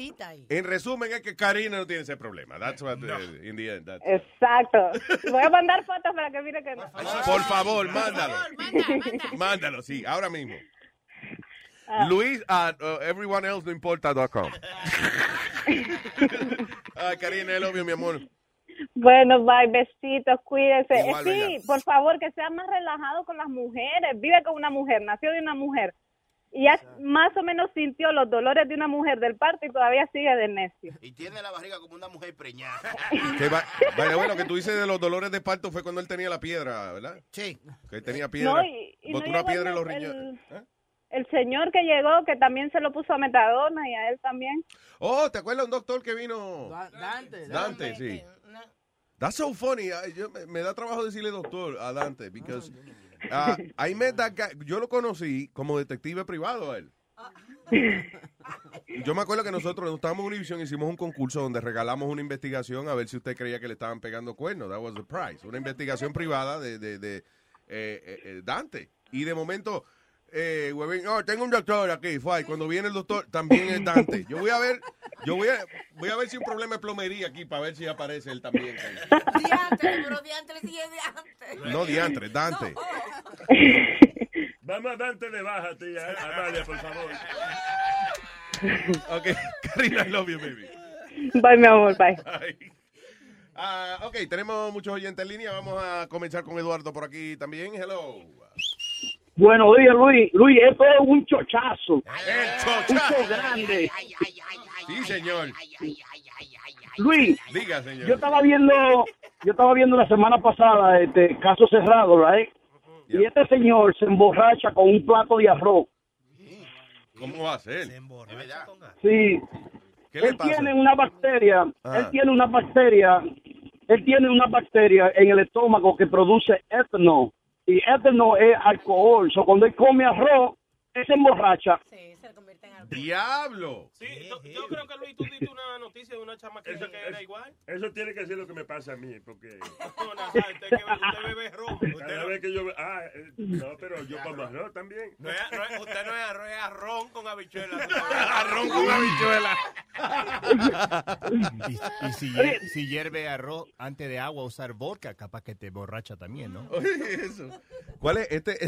en resumen es que Karina no tiene ese problema. That's what, uh, in the end, that's- Exacto. Voy a mandar fotos para que mire que no. Por favor, mándalo. Mándalo, sí, ahora mismo. Ah. Luis at uh, everyoneelsenoimporta.com. Ay, Karina, el obvio, mi amor. Bueno, bye, besitos, cuídense. Eh, Igual, sí, por favor, que sea más relajado con las mujeres. Vive con una mujer, nació de una mujer. Y ya más o menos sintió los dolores de una mujer del parto y todavía sigue de necio. Y tiene la barriga como una mujer preñada. Que va, vaya, bueno, lo que tú dices de los dolores de parto fue cuando él tenía la piedra, ¿verdad? Sí. Que él tenía piedra. No, y, y no botó una llegó piedra en los riñones. el, el señor que llegó, que también se lo puso a metadona y a él también. Oh, ¿te acuerdas un doctor que vino? Dante. Dante, sí. That's so funny. I- yo- me, me da trabajo decirle doctor a Dante, because uh, I met that guy. Yo lo conocí como detective privado a él. Yo me acuerdo que nosotros estábamos en Univision hicimos un concurso donde regalamos una investigación a ver si usted creía que le estaban pegando cuernos. That was the prize. Una investigación privada de, de, de, eh, eh, eh, Dante. Y de momento, eh, Huevín, "Oh, tengo un doctor aquí. Fue, cuando viene el doctor, también es Dante. Yo voy a ver, yo voy a, voy a ver si un problema de plomería aquí para ver si aparece él también. Diantre, pero diantre sí es diantre. No, diantre, Dante. Vamos a darte de baja, tía. eh, Amalia, por favor. Ok, Karina, I love you, baby. Bye, mi amor, bye. Ay. Ah, ok, tenemos muchos oyentes en línea. Vamos a comenzar con Eduardo por aquí también. Hello. Buenos días, Luis. Luis, esto es un chochazo. El Un chochazo grande. Sí, señor. Luis, Diga, señor. yo estaba viendo, yo estaba viendo la semana pasada este caso cerrado, right? Y este señor se emborracha con un plato de arroz. ¿Cómo va a ser? Sí. ¿Qué le él pasa? tiene una bacteria, Ah. él tiene una bacteria, él tiene una bacteria en el estómago que produce ethanol. Y ethanol es alcohol. So, cuando él come arroz, él se emborracha. ¡Diablo! Sí, yo, yo creo que Luis, tú diste una noticia de una chamaquita que era igual. Eso tiene que ser lo que me pasa a mí, porque No, Nazario, usted, que, usted bebe ron. Usted cada no, vez que yo... Ah, eh, no, pero yo como arroz también. no es, no es- usted no es arroz, es arrón con habichuelas. Arrón con habichuela. Y, y si, hier- si hierve arroz antes de agua, usar vodka, capaz que te borracha también, ¿no? Oye, eso. ¿Cuál es este?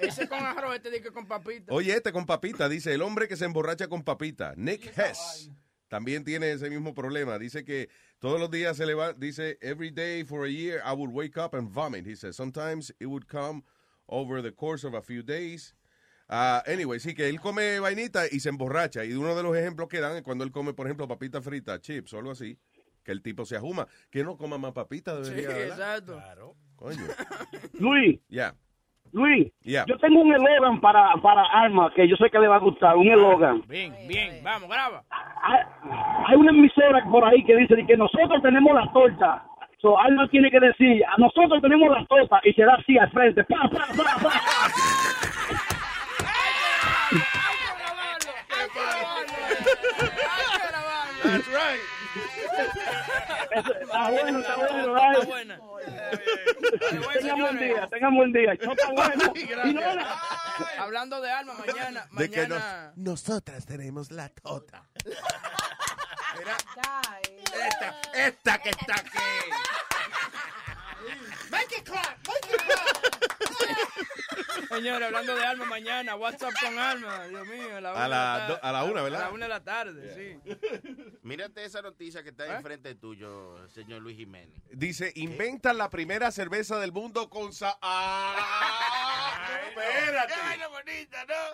Ese con arroz, este dice con papita. Oye, este con papita, dice el hombre que se emborracha con papita. Nick Hess también tiene ese mismo problema. Dice que todos los días se le va, dice, every day for a year I would wake up and vomit. He says, sometimes it would come over the course of a few days. Ah, anyway, sí, que él come vainita y se emborracha. Y uno de los ejemplos que dan es cuando él come, por ejemplo, papita frita, chips o algo así, que el tipo se ajuma. Que no coma más papita, Sí, debería, ¿verdad? exacto. Coño. Luis, Ya. Luis, Ya. yo tengo un eslogan para, para Alma que yo sé que le va a gustar, un eslogan. Bien, bien, vamos, graba. Hay, hay una emisora por ahí que dice que nosotros tenemos la torta. So, Alma tiene que decir, a nosotros tenemos la torta y se da así al frente. Pa, pa, pa, pa. That's right. Está bueno, está bueno. ay. Tengan buen día, tengan buen día. No está bueno. Hablando de alma, mañana, De que nos- nosotras tenemos la tota. Esta, esta que está aquí. Make it clap, make it clap. Señores, hablando de alma, mañana, WhatsApp con alma, Dios mío. A la, una A la do- a la una, ¿verdad? A la una de la tarde, sí. Mírate esa noticia que está ¿Eh? enfrente tuyo, señor Luis Jiménez. Dice, inventan la primera cerveza del mundo con sa... ¡Ah! espérate.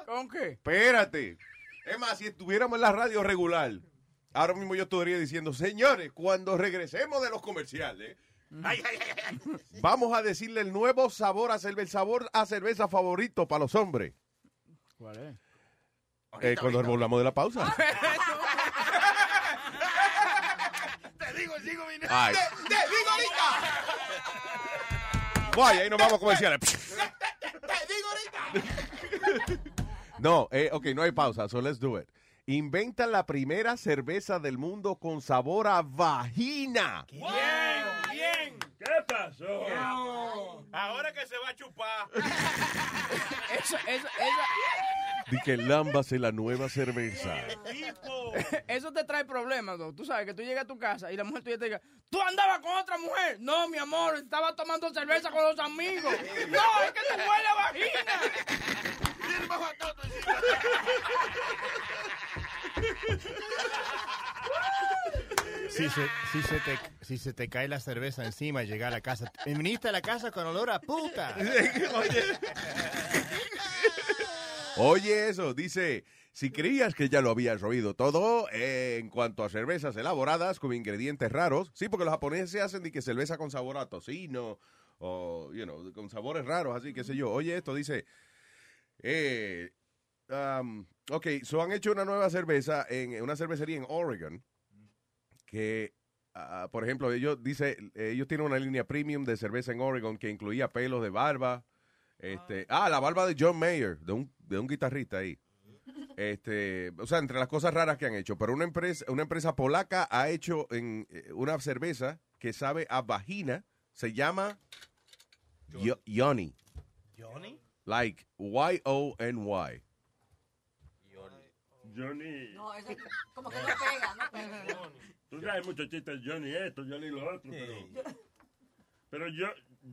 ¿Con qué? Espérate. Es más, si estuviéramos en la radio regular, ahora mismo yo estaría diciendo, señores, cuando regresemos de los comerciales, ay, ay, ay, ay, vamos a decirle el nuevo sabor a cerveza, el sabor a cerveza favorito para los hombres. ¿Cuál es? Eh, cuando volvamos de la pausa. Te digo. Ay. Te, te digo ahorita. Vaya, ahí nos vamos a comerciales. Te digo ahorita. No, eh, ok, no hay pausa, so let's do it. Inventan la primera cerveza del mundo con sabor a vagina. Bien, bien. ¿Qué pasó? Ahora que se va a chupar. Eso, eso, eso, Di que lámbase la nueva cerveza. eso te trae problemas, ¿no? Tú sabes que tú llegas a tu casa y la mujer tuya te diga, tú andabas con otra mujer. No, mi amor, estaba tomando cerveza con los amigos. No, es que te huele a vagina. Si se, si, se te, si se te cae la cerveza encima y llega a la casa, viniste a la casa con olor a puta. Oye. Oye, eso, dice, si creías que ya lo habías oído todo eh, en cuanto a cervezas elaboradas con ingredientes raros, sí, porque los japoneses hacen de que cerveza con sabor a tocino o, you know, con sabores raros, así, qué sé yo. Oye, esto dice, eh, um, ok, so han hecho una nueva cerveza en una cervecería en Oregon que, ah, por ejemplo, ellos dice, ellos tienen una línea premium de cerveza en Oregon que incluía pelos de barba. Este, ah, la barba de John Mayer, de un, de un guitarrista ahí. Este, o sea, entre las cosas raras que han hecho, pero una empresa, una empresa polaca ha hecho en, eh, una cerveza que sabe a vagina, se llama Yo- Yoni. ¿Johnny? Like Y-O-N-Y. Johnny. No, eso como que no pega, no pega. Tú sabes muchos chistes, Johnny esto, Johnny lo otro, pero... Pero yo,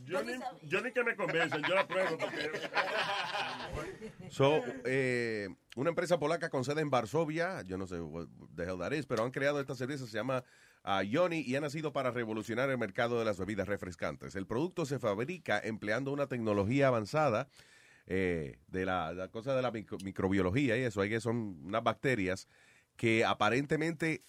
Johnny, Johnny que me convencen, yo la pruebo porque... So, eh, una empresa polaca con sede en Varsovia, yo no sé what the hell that is, pero han creado esta cerveza, se llama Yoni y ha nacido para revolucionar el mercado de las bebidas refrescantes. El producto se fabrica empleando una tecnología avanzada eh, de la, la cosa de la micro- microbiología y eso, hay que son unas bacterias que aparentemente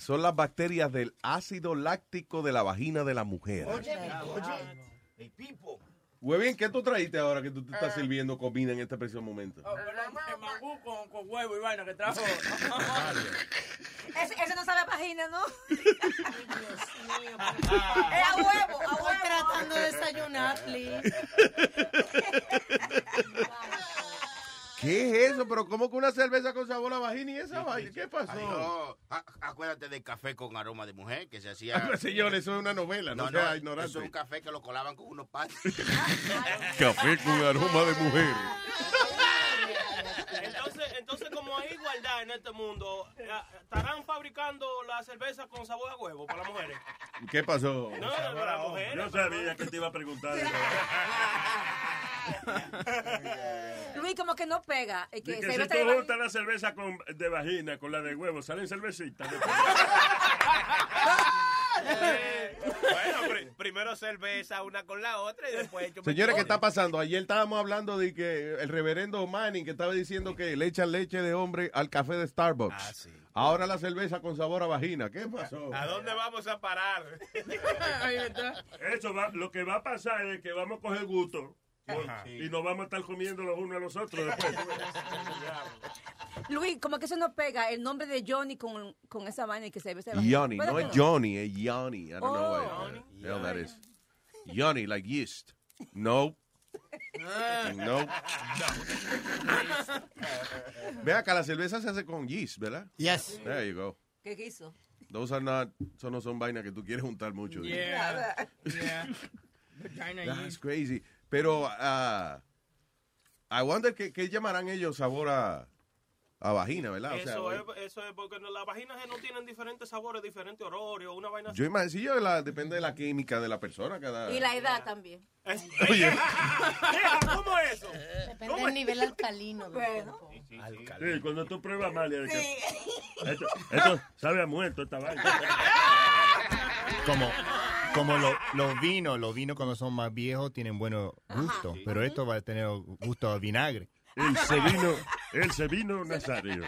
son las bacterias del ácido láctico de la vagina de la mujer. Oye, oye. Hey, people. Huevín, ¿qué tú traíste ahora que tú te estás sirviendo comida en este preciso momento? Oh, perdón, el mangú con, con huevo y vaina que trajo. Ese, ese no sabe a página, ¿no? Es a huevo, a Estoy huevo. tratando de desayunar, please. ¿Qué es eso? ¿Pero cómo que una cerveza con sabor a vagina y esa vaina? ¿Qué pasó? Ay, no. Acuérdate del café con aroma de mujer que se hacía. Ah, señor, eso es una novela, no, sea ignorante. Eso es un café que lo colaban con unos panes. Café con aroma de mujer. Hay igualdad en este mundo, eh, ¿estarán fabricando la cerveza con sabor a huevo para las mujeres? ¿Qué pasó? No, para las mujeres. Yo sabía que te iba a preguntar. Luis, como que no pega. Es Y que que se si tú juntas la cerveza con, de vagina con la de huevo, salen cervecitas. Bueno, pri- primero cerveza una con la otra y después yo Señores, ¿qué está pasando? Ayer estábamos hablando de que el reverendo Manning que estaba diciendo que le echan leche de hombre al café de Starbucks. Ahora la cerveza con sabor a vagina. ¿Qué pasó? ¿A dónde vamos a parar? Eso va, lo que va a pasar es que vamos a coger gusto y nos vamos a estar comiendo los unos a los otros después. Luis, como que eso no pega el nombre de Johnny con, con esa vaina y que se ve ese Johnny, ¿Puede no es Johnny, es Johnny. I don't know Oh. why. the hell that is. Johnny, like yeast. No. No. Ve acá, la cerveza se hace con yeast, ¿verdad? Yes. There you go. ¿Qué quiso? Those are not, eso no son vainas que tú quieres juntar mucho. Yeah. Yeah. That's crazy. Pero, ah, I wonder qué, qué llamarán ellos sabor a, a vagina, ¿verdad? O sea, Eso, es, eso es porque las vaginas no tienen diferentes sabores, diferentes olores, o una vaina yo imagino, sí, yo la- depende de la química de la persona. Cada, Y la edad también. Oye. ¿Cómo es eso? Depende del nivel alcalino. cuerpo. Sí, cuando tú pruebas mal, esto, esto sabe a muerto esta vaina. Como, como lo- los vinos, los vinos cuando son más viejos tienen bueno gusto, pero esto va a tener gusto a vinagre. El Sevino, el Sevino Nazario.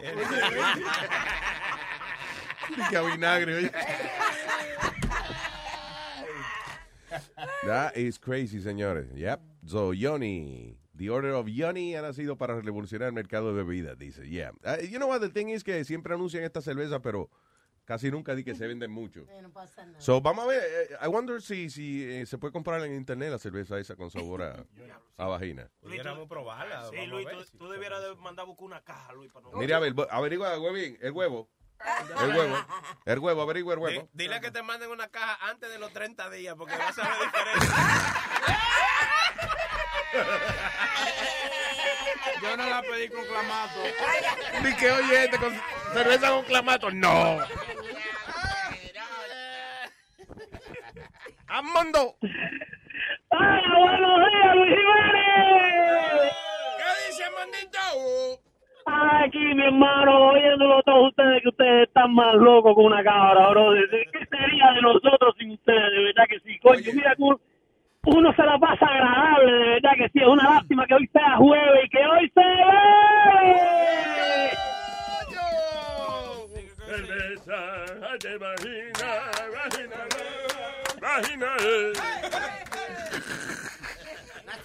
que a vinagre, oye. That is crazy, señores. Yep. So, Yoni. The order of Yoni ha nacido para revolucionar el mercado de bebidas, dice. Yeah. Uh, you know what? The thing is que siempre anuncian esta cerveza, pero casi nunca di que se venden mucho. Eh, no pasa nada. So, vamos a ver. eh, I wonder si, si eh, se puede comprar en internet la cerveza esa con sabor a, a vagina. Pudiéramos probarla. Sí, vamos a ver tú, si- tú debieras de mandar a buscar una caja, Luis, para no... Mira, a ver, averigua, huevín, el huevo. El huevo. El huevo, averigua el huevo. Dile que te manden una caja antes de los 30 días porque vas a ver diferente. Yo no la pedí con clamato. Ni que oye este con cerveza con clamato. No. ¡Amondo! ¡Hola, buenos días, Luis Jiménez! ¿Qué dice Mondito? Aquí, mi hermano, oyéndolo todos ustedes, que ustedes están más locos que una cabra, bro. ¿Qué sería de nosotros sin ustedes? De verdad que sí. Coño, mira que uno, se la pasa agradable, de verdad que sí. Es una lástima que hoy sea jueves y que hoy se.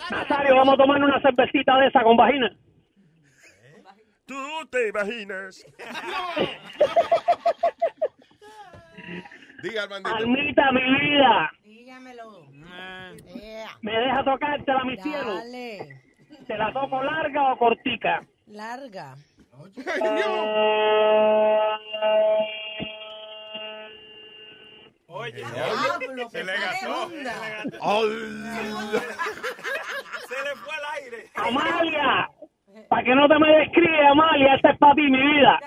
Nazario, vamos a tomar una cervecita de esa con vagina. Tú te imaginas. Diga, Armandito. Almita, mi vida, Dígamelo. ¿Me deja tocártela, mi cielo? Dale. ¿Te la toco larga o cortica? Larga. Oye, Diablo, se que le está gastó. de onda. Se le fue al aire. Amalia, para que no te me describe, Amalia, esta es para ti, mi vida.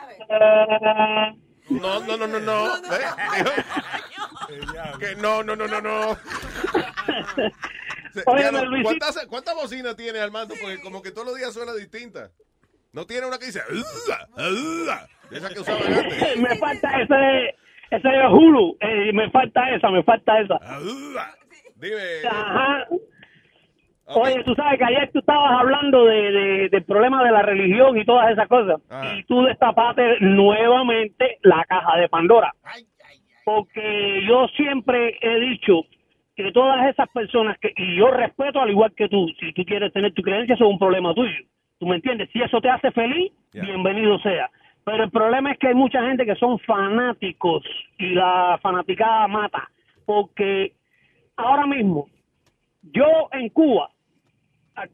No, no, no, no, no. ¿Eh? Que no, no, no, no, no. Se- Oye. ¿Cuántas cuántas bocinas tiene Armando? Porque como que todos los días suena distinta. No tiene una que dice. De esa que usaban antes. me falta ese, ese de Hulu, eh, me falta esa, me falta esa. Dime. Ajá. Oye, tú sabes que ayer tú estabas hablando de, de- del problema de la religión y todas esas cosas. Ah. Y tú destapaste nuevamente la caja de Pandora. Porque yo siempre he dicho que todas esas personas, que y yo respeto al igual que tú, si tú quieres tener tu creencia, eso es un problema tuyo. ¿Tú me entiendes? Si eso te hace feliz, bienvenido sea. Pero el problema es que hay mucha gente que son fanáticos y la fanaticada mata. Porque ahora mismo, yo en Cuba,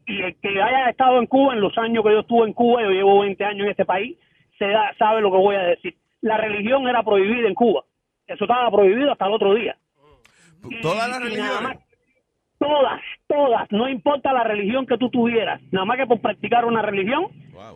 y el que haya estado en Cuba en los años que yo estuve en Cuba, yo llevo 20 años en este país, se da- sabe lo que voy a decir. La religión era prohibida en Cuba. Eso estaba prohibido hasta el otro día. Todas las Y nada religiones. más- todas, todas, no importa la religión que tú tuvieras, nada más que por practicar una religión,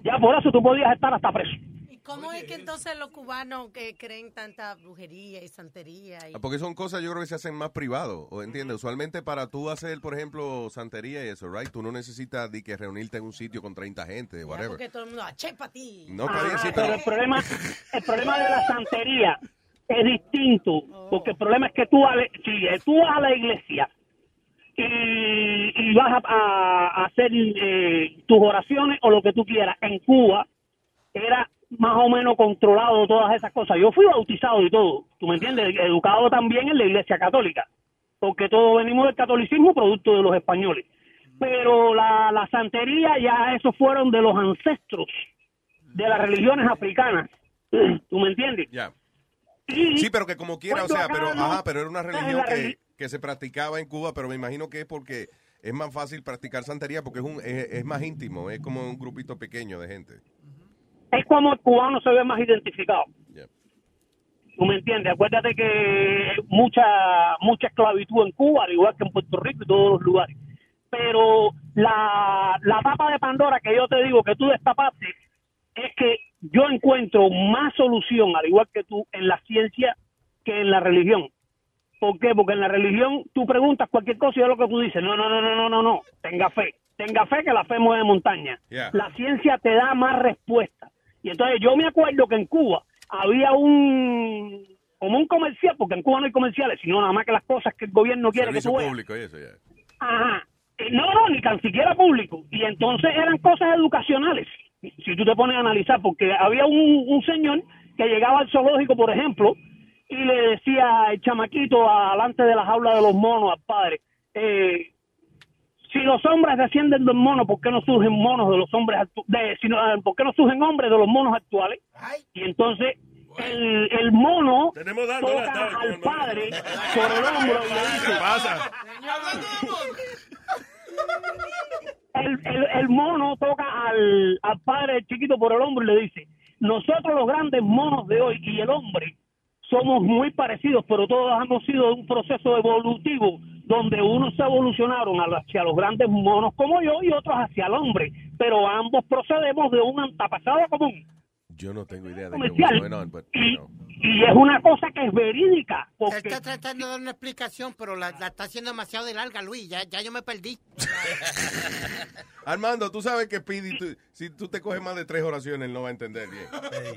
ya por eso tú podías estar hasta preso. ¿Y cómo es que entonces los cubanos que creen tanta brujería y santería? Y... Ah, Porque son cosas yo creo que se hacen más privado, ¿o entiendes? Usualmente para tú hacer, por ejemplo, santería y eso, right? Tú no necesitas de que reunirte en un sitio con 30 gente, Ya, whatever. porque todo el mundo, "Ah, che, pa' ti. No, pero pero... el problema, el problema de la santería es distinto, porque el problema es que tú, vas a le- si eh, tú vas a la iglesia y, y vas a, hacer eh, tus oraciones o lo que tú quieras, en Cuba era más o menos controlado todas esas cosas. Yo fui bautizado y todo, tú me entiendes, educado también en la iglesia católica, porque todos venimos del catolicismo producto de los españoles. Pero la, la santería ya esos fueron de los ancestros de las religiones africanas, ¿tú me entiendes? Ya. Sí, pero que como quiera, o sea, pero, ajá, pero era una religión que, que se practicaba en Cuba, pero me imagino que es porque es más fácil practicar santería porque es, un, es, es más íntimo, es como un grupito pequeño de gente. es como el cubano se ve más identificado. Yeah. ¿Tú me entiendes? Acuérdate que mucha mucha esclavitud en Cuba, al igual que en Puerto Rico y todos los lugares. Pero la, la tapa de Pandora que yo te digo que tú destapaste es que yo encuentro más solución, al igual que tú, en la ciencia que en la religión. ¿Por qué? Porque en la religión tú preguntas cualquier cosa y es lo que tú dices. No, no, no, no, no, no, no. Tenga fe. Tenga fe que la fe mueve montaña. Yeah. La ciencia te da más respuestas. Y entonces yo me acuerdo que en Cuba había un como un comercial, porque en Cuba no hay comerciales, sino nada más que las cosas que el gobierno quiere que Servicio tú veas. público y eso, ya. Ajá. Eh, No, no, ni tan siquiera público. Y entonces eran cosas educacionales, si tú te pones a analizar, porque había un, un señor que llegaba al zoológico, por ejemplo, y le decía el chamaquito alante de la jaula de los monos al padre, eh, si los hombres descienden de los monos, ¿por qué no surgen monos de los hombres actu- de, si no, eh, ¿Por qué no surgen hombres de los monos actuales? Y entonces el, el mono toca al padre por el hombro y le dice, ¿Qué pasa? El, mono toca al, al padre chiquito por el hombro y le dice, nosotros los grandes monos de hoy y el hombre somos muy parecidos, pero todos hemos sido de un proceso evolutivo donde unos se evolucionaron hacia los grandes monos como yo y otros hacia el hombre, pero ambos procedemos de un antepasado común. Yo no tengo idea de qué Comercial. going on, but, Y, you know. y es una cosa que es verídica. Él Porque está tratando de dar una explicación, pero la, la está haciendo demasiado de larga, Luis. Ya, ya yo me perdí. Armando, tú sabes que Speedy, tú- si tú te coges más de tres oraciones, él no va a entender bien.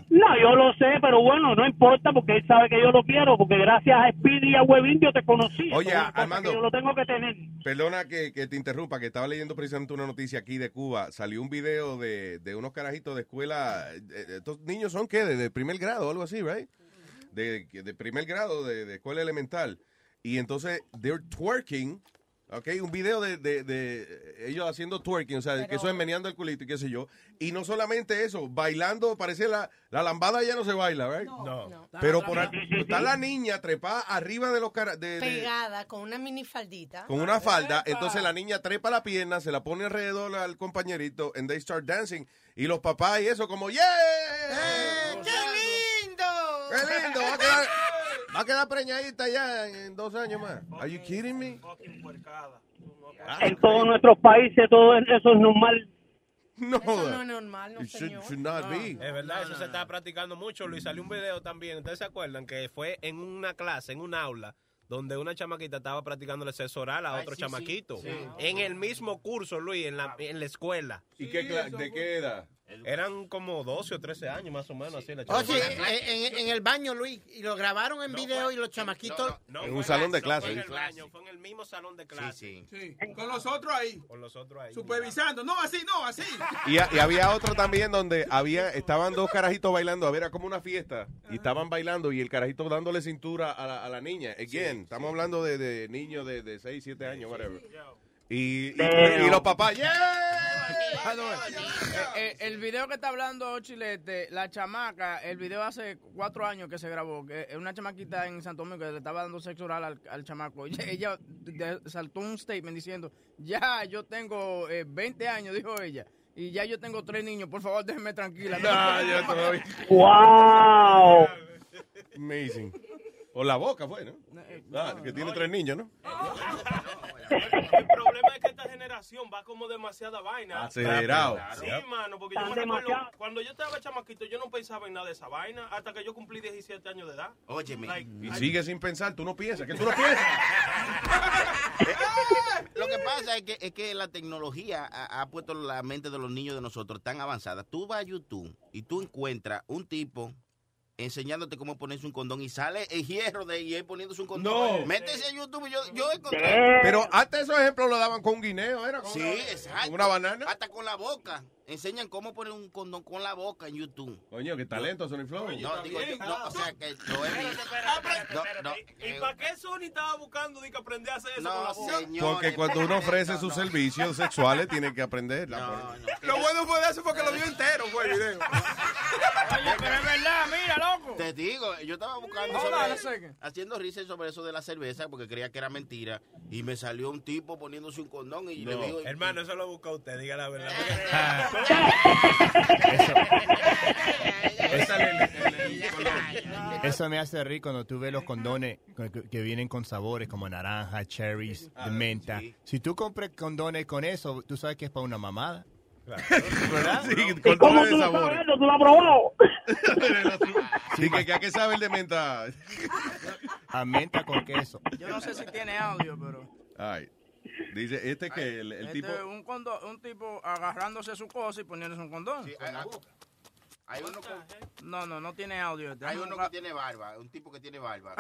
No, yo lo sé, pero bueno, no importa porque él sabe que yo lo quiero, porque gracias a Speedy y a Webin yo te conocí. Oye, Armando. Yo lo tengo que tener. Perdona que, que te interrumpa, que estaba leyendo precisamente una noticia aquí de Cuba. Salió un video de, de unos carajitos de escuela. eh, Niños son qué? De, primer grado algo así, ¿right? De, de primer grado, de, de escuela elemental. Y entonces, they're twerking. Ok, un video de, de- de ellos haciendo twerking, o sea, que eso es meneando el culito y qué sé yo. Y no solamente eso, bailando, parece la, la lambada ya no se baila, ¿verdad? No. Pero por ahí- está la niña trepada arriba de los cara, de- de- Pegada con una minifaldita. con una falda, entonces la niña trepa la pierna, se la pone alrededor al compañerito, and they start dancing, y los papás y eso como, ¡yeah! ¡Qué lindo! ¡Qué lindo! Va a quedar, va a quedar preñadita ya en dos años más. Are you kidding me? En todos nuestros países todo eso es normal. No, Eso no es normal, no, It should, señor. should not be. Es verdad, eso se está practicando mucho, Luis. Salió un video también. ¿Ustedes se acuerdan que fue en una clase, en un aula, donde una chamaquita estaba practicando el sexo oral a Ay, otro sí, chamaquito? sí. Sí. En el mismo curso, Luis, en la, en la escuela. ¿Y qué de qué edad? Eran como 12 o 13 años más o menos, así la Oh, sí, en, en- en el baño, Luis. Y lo grabaron en video y los chamaquitos. No En un salón de clase. Fue en el baño, fue en el mismo salón de clase. Sí, con los otros ahí. Con los otros ahí. Supervisando. No, así, no, así. Y, y había otro también donde había estaban dos carajitos bailando, a ver, era como una fiesta, y estaban bailando y el carajito dándole cintura a la, a la niña. Again, estamos hablando de, de niños de, de 6, 7 años, whatever. Y, y, y los papás, ¡yeah! Eh, eh, el video que está hablando Chilete, la chamaca, el video hace cuatro años que se grabó, que es una chamaquita en Santo Domingo que le estaba dando sexo oral al, al chamaco. Ella, ella de- saltó un statement diciendo, ya yo tengo eh, 20 años, dijo ella, y ya yo tengo tres niños, por favor déjenme tranquila. No, yo todavía. ¡Wow! Amazing. O la boca fue, ¿no? Ah, que tiene tres niños, ¿no? El problema es que esta generación va como demasiada vaina. Acelerado. Sí, Yep. mano, porque yo me recuerdo, cuando yo estaba chamaquito, yo no pensaba en nada de esa vaina hasta que yo cumplí 17 años de edad. Óyeme. Y sigue sin pensar, tú no piensas, que tú no piensas. Lo que pasa es que, es que la tecnología ha, ha puesto la mente de los niños de nosotros tan avanzada. Tú vas a YouTube y tú encuentras un tipo enseñándote cómo ponerse un condón y sale el hierro de y él poniéndose un condón. No. Métese a YouTube y yo, yo encontré. Pero antes esos ejemplos lo daban con un guineo, ¿era? Con Sí, una- exacto. con una banana. Hasta con la boca. Enseñan cómo poner un condón con la boca en YouTube. Coño, qué talento, Sony Flow. No, digo yo, no, o sea que lo he visto. No, no, ¿Y para qué Sony estaba buscando de que aprender a hacer eso con la No, boca? señor. Porque cuando uno ofrece sus servicios sexuales, tiene que aprender. Lo bueno fue de eso porque lo vio entero, fue el video. Oye, pero es verdad, mira, loco. Te digo, yo estaba buscando No, sobre- seque. haciendo research sobre eso de la cerveza porque creía que era mentira y me salió un tipo poniéndose un condón y le digo, Hermano, eso lo busca usted, diga la verdad. Eso me hace reír cuando tú ves los condones que, vienen con sabores como naranja, cherries, de menta. Si tú compras condones con eso, tú sabes que es para una mamada. ¿Verdad? Sí, ¿Y con cómo tú lo sabes? ¿Tú lo has probado? Sí, que, que a qué sabe el de menta. A menta con queso. Yo no sé si tiene audio, pero. Ay. Dice, este que el, el este tipo... un, condo- un tipo agarrándose su cosa y poniéndose un condón. hay, hay uno con- No, no, no tiene audio. este. hay uno que buscar- tiene barba, un tipo que tiene barba.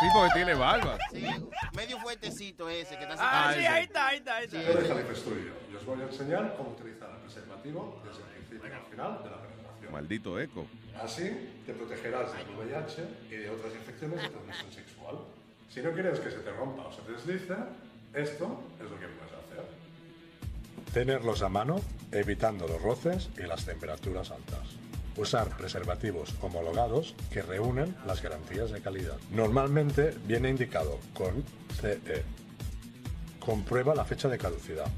Tipo que tiene barba. Sí, medio fuertecito ese que está Ah, sí, ahí está, ahí está, ahí está. Yo dejaré que estudio y os voy a enseñar cómo utilizar el preservativo desde el principio al final de la. Maldito eco. Así te protegerás del VIH y de otras infecciones de transmisión sexual. Si no quieres que se te rompa o se te deslice, esto es lo que puedes hacer. Tenerlos a mano, evitando los roces y las temperaturas altas. Usar preservativos homologados que reúnen las garantías de calidad. Normalmente viene indicado con CE. Comprueba la fecha de caducidad.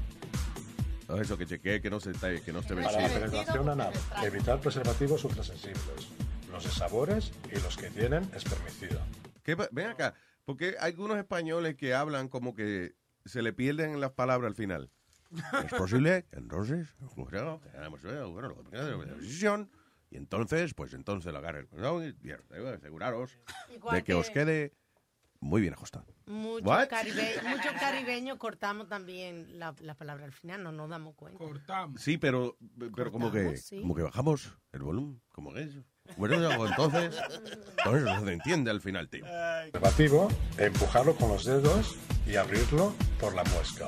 Eso que chequee que no se está, que no esté Para la vencido. penetración anal, evitar preservativos ultrasensibles. Los de sabores y los que tienen espermicida. ¿Qué pa- ven acá, porque hay algunos españoles que hablan como que se le pierden las palabras al final. Es posible entonces, bueno, eh, bueno, y entonces, pues entonces lo agarre el condón y bien, eh, aseguraros de que os que- quede muy bien ajustado. Muchos What? caribe- muchos caribeños cortamos también la, la palabra al final, no nos damos cuenta. Cortamos. Sí, pero, pero como que, Cortamos, sí. como que bajamos el volumen, como que eso. Bueno, entonces, entonces no se entiende al final, tío. Preservativo, empujarlo con los dedos y abrirlo por la muesca.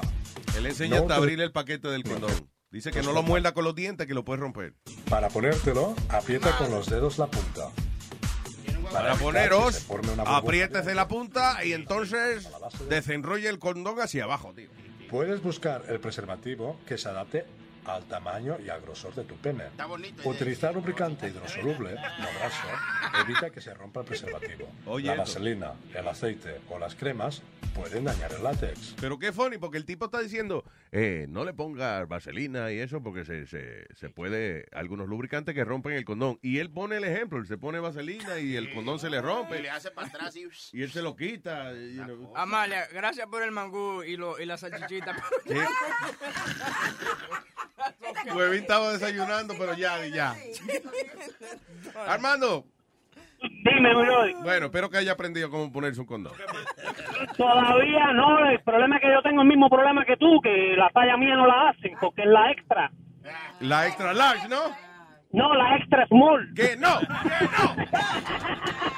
Él enseña No hasta te- abrir el paquete del condón. Dice que no lo muerda con los dientes, que lo puedes romper. Para ponértelo, aprieta con los dedos la punta. Para poneros, apriétese la punta y entonces desenrolle el condón hacia abajo, tío. Puedes buscar el preservativo que se adapte al tamaño y al grosor de tu pene. Utilizar lubricante hidrosoluble, no graso, evita que se rompa el preservativo. Oye, la vaselina, el aceite o las cremas pueden dañar el látex. Pero qué funny, porque el tipo está diciendo, eh, no le pongas vaselina y eso, porque se, se, se puede, algunos lubricantes que rompen el condón. Y él pone el ejemplo, él se pone vaselina y el condón se le Y rompe. le hace para atrás y... Y él se lo quita. y, you know. Amalia, gracias por el mangú y, lo, y la salchichita. Huevín estaba desayunando, pero ya, ya. Armando. Dime, Brody. Bueno, espero que haya aprendido cómo ponerse un condón. Todavía no, el problema es que yo tengo el mismo problema que tú, que la talla mía no la hacen, porque es la extra. La extra large, ¿no? No, la extra small. ¿Qué? No, ¿qué? No.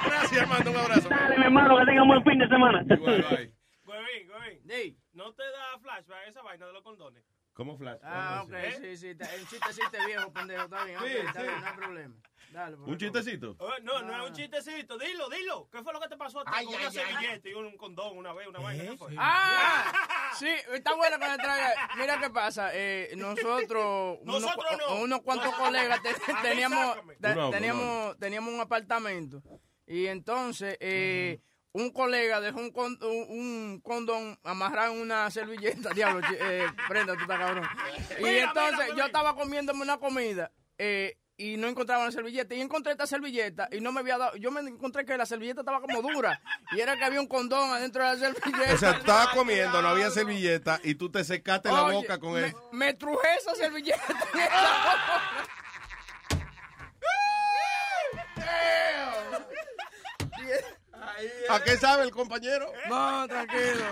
Gracias, Armando, un abrazo. Dale, mi hermano, que tenga un buen fin de semana. Huevín. ¿No te da flashback esa vaina de los condones? ¿Cómo flash? Ah, ok, ¿Eh? sí, sí. está- Un chistecito viejo, pendejo, está bien. ok, Sí, está sí. bien, no hay problema. Dale, por ¿Un chistecito? Oh, no, no es un chistecito. Dilo, dilo. ¿Qué fue lo que te pasó a ti Ay, con ay, una ay. servilleta y un condón una vez, una fue? ¡Ah! Sí, está bueno que me traiga. Mira qué pasa. Eh, nosotros, unos, Nosotros cua- no. unos cuantos colegas te- teníamos, te- teníamos, teníamos un apartamento. Y entonces, eh, un colega dejó un, con- un, condón amarrado en una servilleta. Diablo, eh, prenda, tú estás cabrón. Y Mira, entonces, mira, yo estaba comiéndome una comida. eh, y no encontraba la servilleta. Y encontré esta servilleta y no me había dado. Yo me encontré que la servilleta estaba como dura. Y era que había un condón adentro de la servilleta. O sea, estaba comiendo, no había servilleta y tú te secaste la boca con me, él. Me truje esa servilleta. en esa ¿A qué sabe el compañero? No, tranquilo.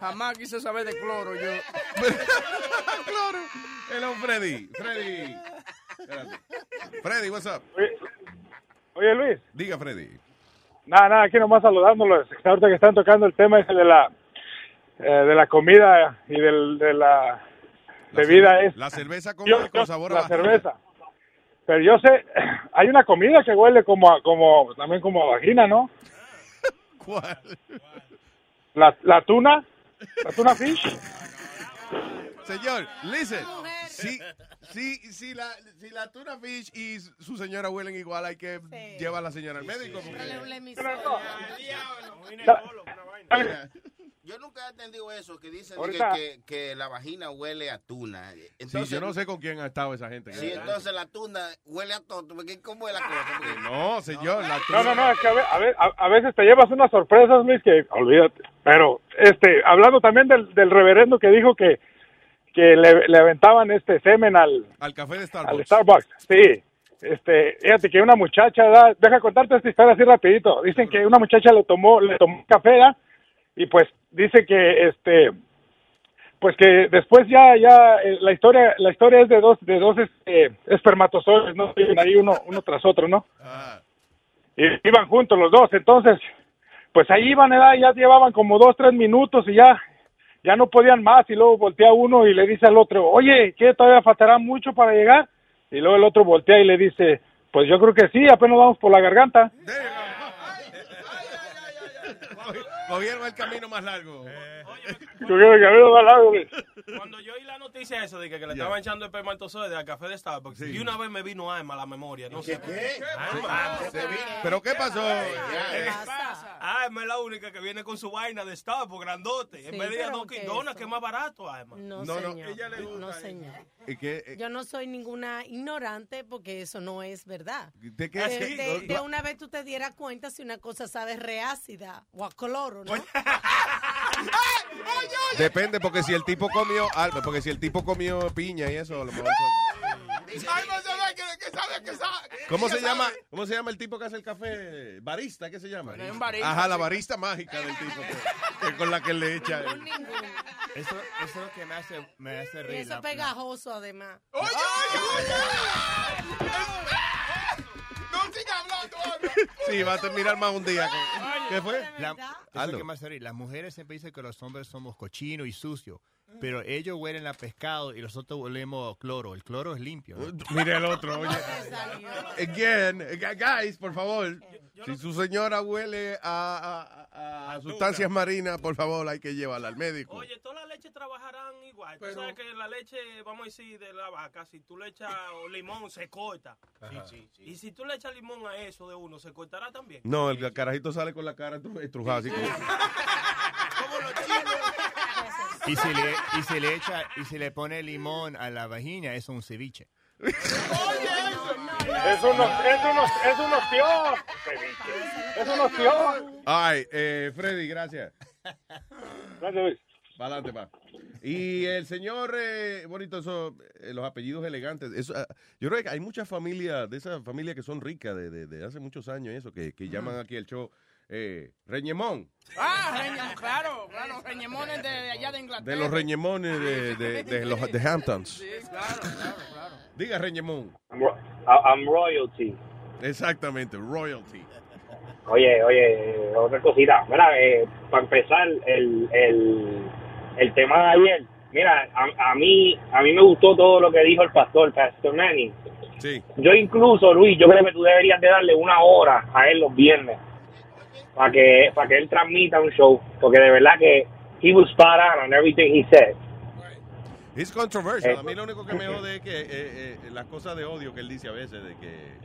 Jamás quise saber de cloro yo. Cloro. Hello, Freddy. Freddy. Freddy, what's up? Oye, Luis. Diga, Freddy. Nada, nada, aquí nomás saludándolos. Ahorita que están tocando el tema ese de la eh, de la comida y del, de la bebida es La cerveza con, Yo- con yo- sabor a la vagina. cerveza. Pero yo sé, hay una comida que huele como a- como también como a vagina, ¿no? ¿Cuál? La, la tuna, la tuna fish. Señor, listen. Si, si, si, la, si la tuna fish y su señora huelen igual, hay que llevar a la señora al médico. Yo nunca he entendido eso, que dicen que, que, que la vagina huele a tuna. Entonces, sí, yo no sé con quién ha estado esa gente. Sí, entonces la tuna huele a todo. ¿Cómo es la cosa? Porque- No, señor, la No, tuna. no, no, es que a, ve- a a- a veces te llevas unas sorpresas, Luis, que olvídate. Pero, este, hablando también del, del reverendo que dijo que, que le, le aventaban este semen al, Al café de Starbucks. al Starbucks. Sí, este, fíjate que una muchacha, da, deja contarte esta historia así rapidito. Dicen que una muchacha le tomó, le tomó café, ¿da? y pues dice que, este, pues que después ya, ya eh, la historia, la historia es de dos, de dos este, espermatozoides, no ahí uno, uno tras otro, ¿no? Y iban juntos los dos, entonces, pues ahí iban, ¿verdad? ya llevaban como dos, tres minutos y ya, ya no podían más y luego voltea uno y le dice al otro, oye, ¿qué todavía faltará mucho para llegar? Y luego el otro voltea y le dice, pues yo creo que sí, apenas vamos por la garganta. Cogieron el camino más largo. A mí me da largo. Cuando yo oí la noticia eso de que, que le estaban echando espermatozoides al café de Starbucks, y una vez me vino alma a la memoria. No sé ¿Qué? Alma. ¿Pero qué pasó? Alma es la única que viene con su vaina de Starbucks grandote. En Sí, vez de ir Dunkin' ¿qué Donuts, que es más barato, Alma. No, No, no, señor. ella le gusta no, señor. ¿Y qué, eh, Yo no soy ninguna ignorante porque eso no es verdad. ¿De qué? De, Sí, de- no, de una vez tú te dieras cuenta si una cosa sabe reácida o a Depende, porque si el tipo comió algo, porque si el tipo comió piña y eso, a lo mejor eso-. ¿Cómo se llama? ¿Cómo se llama el tipo que hace el café? Barista, ¿qué se llama? Bueno, es un barista, Ajá, la sí. barista mágica del tipo que, que con la que le echa. Eso, eso es lo que me hace, me hace Y reír. eso la- es pegajoso, además. Oye, oye, oye. Hablando, habla. Sí, va a terminar más un día. ¿Qué fue? La- eso que me hace reír. Las mujeres siempre dicen que los hombres somos cochinos y sucios, pero ellos huelen a pescado y nosotros olemos cloro. El cloro es limpio. ¿no? Mire el otro, oye. Again, gu- guys, por favor. Si su señora huele a, a- a- a sustancias marinas, por favor, hay que llevarla al médico. Oye, todas las leches trabajarán igual. Tú sabes que la leche, vamos a decir, de la vaca, si tú le echas limón, se corta. Ajá. Y si tú le echas limón a eso de uno, ¿se cortará también? No, el carajito sale con la cara estru- estrujada así como... Y si le, y si le echa, y si le pone limón a la vagina, eso es un ceviche. Es una, es una, es una opción. Es una opción. Ay, eh, Freddy, gracias. Gracias, Luis. Para adelante, pa. Y el señor, eh, bonito, eso, eh, los apellidos elegantes. Eso, ah, yo creo que hay muchas familias, de esas familias que son ricas de, de- de hace muchos años, eso, que, que llaman aquí el show eh, Reñemón. Ah, Reñemón, claro, claro, Reñemones de, de allá de Inglaterra. De los Reñemones de, de, de los de Hamptons. Sí, claro, claro, claro. Diga Reñemón. I'm royalty. Exactamente, royalty. Oye, oye, otra cosita. Mira, eh, para empezar, el, el, el tema de ayer, mira, a, a mí a mí me gustó todo lo que dijo el pastor, Pastor Manning. Sí. Yo incluso, Luis, yo creo que tú deberías de darle una hora a él los viernes para que para que él transmita un show, porque de verdad que he was spot on on everything he said. Es controversial. Eh, A mí lo único que me jode es que eh, eh, las cosas de odio que él dice a veces, de que...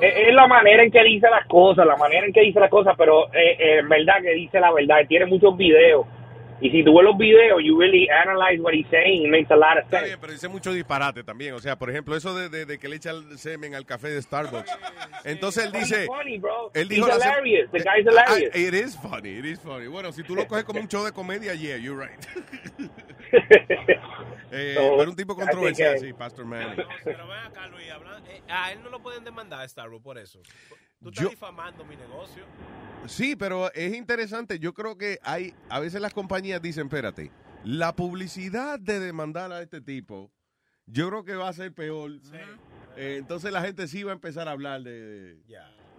Es, es la manera en que dice las cosas, la manera en que dice las cosas, pero eh, eh, en verdad que dice la verdad. Tiene muchos videos. Y si tú ves los videos, you really analyze what he's saying, it makes a lot of Está sense. bien, pero dice mucho disparate también. O sea, por ejemplo, eso de, de- de que le echa el semen al café de Starbucks. Entonces él dice... Funny, bro. Él dijo He's hilarious. The guy's Ah, hilarious. It is funny, it is funny. Bueno, si tú lo coges como un show de comedia, yeah, you're right. Eh, So, pero un tipo controversial, que- sí, Pastor Manning. Pero ven acá, Luis, hablan- eh, a él no lo pueden demandar a Starbucks por eso. Tú estás Yo- difamando mi negocio. Sí, pero es interesante. Yo creo que hay, a veces las compañías dicen, espérate, la publicidad de demandar a este tipo yo creo que va a ser peor. Eh, entonces la gente sí va a empezar a hablar de, de,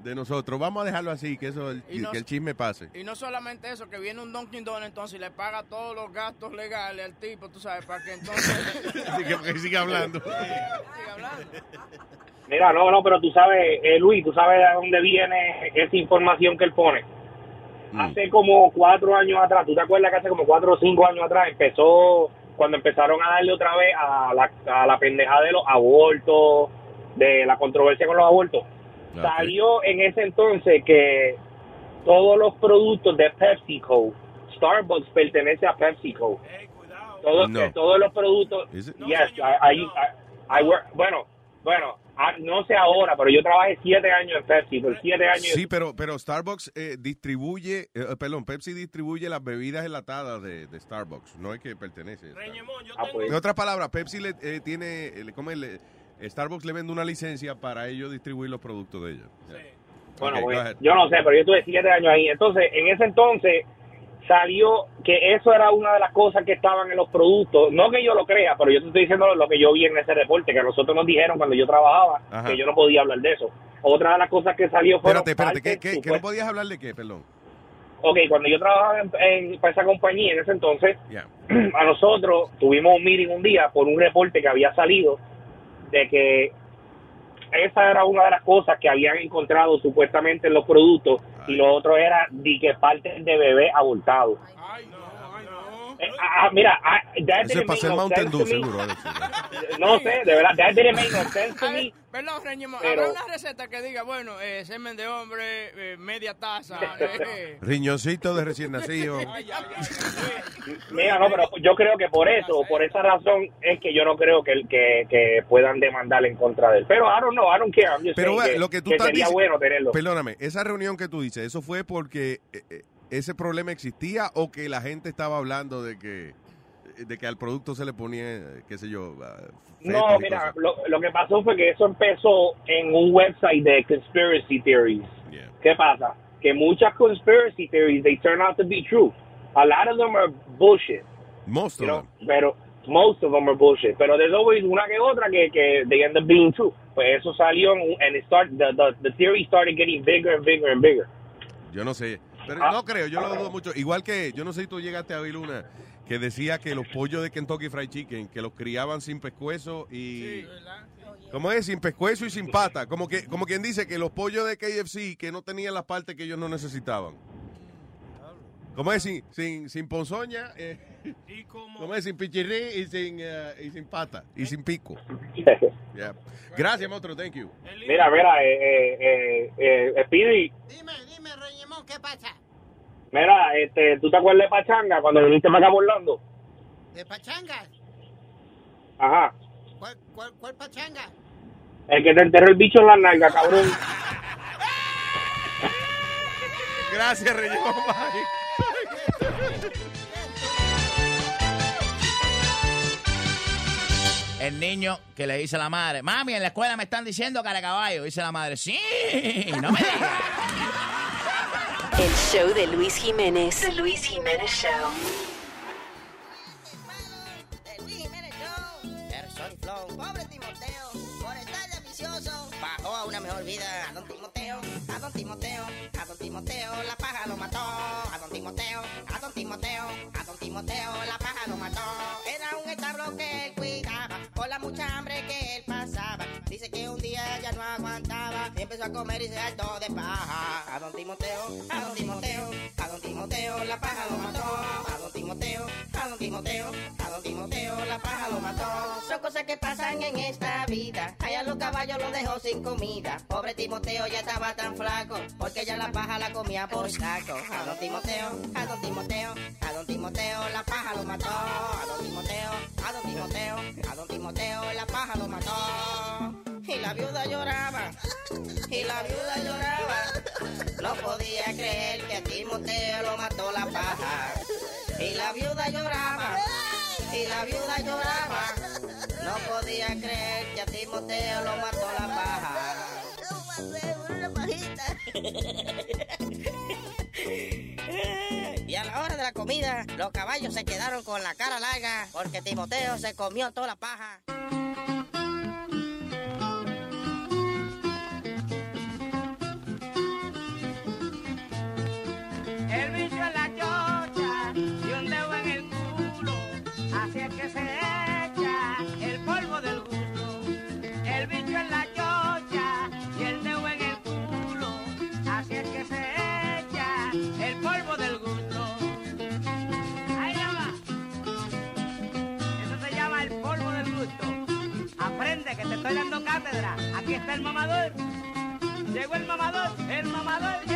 de nosotros. Vamos a dejarlo así, que eso el, no- que el chisme pase. Y no solamente eso, que viene un Dunkin' Donuts entonces y le paga todos los gastos legales al tipo, tú sabes, para que entonces... Así que, que siga hablando. Siga hablando. Mira, no, no, pero tú sabes, eh, Luis, tú sabes de dónde viene esa información que él pone. Hace como cuatro años atrás, ¿tú te acuerdas que hace como cuatro o cinco años atrás empezó, cuando empezaron a darle otra vez a la, a la pendejada de los abortos, de la controversia con los abortos? Salió en ese entonces que todos los productos de PepsiCo, Starbucks pertenece a PepsiCo. Todos, No. todos los productos, yes, I, I- I- I work- bueno, bueno, ah, no sé ahora, pero yo trabajé siete años en Pepsi, por siete años. Sí, pero, pero Starbucks eh, distribuye, eh, perdón, Pepsi distribuye las bebidas enlatadas de, de Starbucks, no es que pertenece. a Starbucks. Ah, pues. En otras palabras, Pepsi le, eh, tiene, eh, le-. Le- Starbucks le vende una licencia para ellos distribuir los productos de ellos. Bueno, Ok, pues, yo no sé, pero yo tuve siete años ahí. Entonces, en ese entonces salió que eso era una de las cosas que estaban en los productos. No que yo lo crea, pero yo te estoy diciendo lo que yo vi en ese reporte, que a nosotros nos dijeron cuando yo trabajaba Ajá. que yo no podía hablar de eso. Otra de las cosas que salió fue... Espérate, espérate, ¿qué, qué, qué no podías hablar de qué, perdón? Ok, cuando yo trabajaba en, en- para esa compañía en ese entonces, Ya. a nosotros tuvimos un meeting un día por un reporte que había salido de que esa era una de las cosas que habían encontrado supuestamente en los productos y lo otro era de que partes de bebé abortado. Eh, ah, ah, mira, ah, that Eso es didn't make no sense to me. seguro. Alex. No sé, de verdad, that didn't make no sense to me. Perdón, Reñimo, Pero- habrá una receta que diga, bueno, eh, semen de hombre, eh, media taza. eh, Riñoncito de recién nacido. Mira, no, pero yo creo que por eso, por esa razón, es que yo no creo que, que, que puedan demandar en contra de él. Pero I don't know, I don't care. I'm just Pero que, lo que tú que estás sería dici- bueno tenerlo. Perdóname, esa reunión que tú dices, ¿eso fue porque eh, eh, ese problema existía o que la gente estaba hablando de que de que al producto se le ponía, qué sé yo, ah, No, mira, lo, lo que pasó fue que eso empezó en un website de conspiracy theories. ¿Qué pasa? Que muchas conspiracy theories, they turn out to be true. A lot of them are bullshit. Most of know, them. Pero most of them are bullshit. Pero there's always una que otra que, que they end up being true. Pues eso salió and it start, the, the, the theory started getting bigger and bigger and bigger. Yo no sé, pero Ah. no creo, yo lo dudo mucho. Igual que, yo no sé si tú llegaste a oír una que decía que los pollos de Kentucky Fried Chicken, que los criaban sin pescuezo y... ¿Cómo es? Sin pescuezo y sin pata. Como que como quien dice que los pollos de KFC que no tenían las partes que ellos no necesitaban. ¿Cómo es? Sin, sin, sin ponzoña, eh, ¿cómo es? Sin pichirrí y sin, eh, y sin pata y sin pico. Yeah. Gracias, monstruo, thank you. Mira, mira, eh, eh, eh, eh, Speedy. Dime, dime, Reñemón, ¿qué pasa? Mira, este, ¿tú te acuerdas de Pachanga cuando viniste para acá por Orlando? ¿De pachanga? Ajá. ¿Cuál, cuál, cuál pachanga? El que te enterró el bicho en la nalga, cabrón. Gracias, Reyes. El niño que le dice a la madre, mami, en la escuela me están diciendo cara de caballo. Dice la madre, sí, no me digas. El show de Luis Jiménez. The Luis Jiménez Show. Person Flow, pobre Timoteo, por estar de ambicioso, bajó a una mejor vida. A don Timoteo, a don Timoteo, a don Timoteo, la paja lo mató. A don Timoteo, a don Timoteo, a don Timoteo, la paja lo mató. Era un establo que él cuidaba, por la mucha hambre que él pasaba. Aguantaba y empezó a comer y se hartó de paja. A don Timoteo, a don Timoteo, a don Timoteo, la paja lo mató. A don Timoteo, a don Timoteo, a don Timoteo, la paja lo mató. Son cosas que pasan en esta vida. Allá los caballos los dejó sin comida. Pobre Timoteo ya estaba tan flaco, porque ya la paja la comía por saco. A don Timoteo, a don Timoteo, a don Timoteo, la paja lo mató. A don Timoteo, a don Timoteo, a don Timoteo, la paja lo mató. Y la viuda lloraba, y la viuda lloraba. No podía creer que a Timoteo lo mató la paja. Y la viuda lloraba, y la viuda lloraba. No podía creer que a Timoteo lo mató la paja. Y a la hora de la comida, los caballos se quedaron con la cara larga porque Timoteo se comió toda la paja. El mamador. Llegó el mamador, el mamador.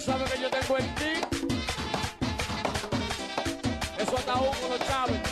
sabes que yo tengo en ti. Eso ataúd con los.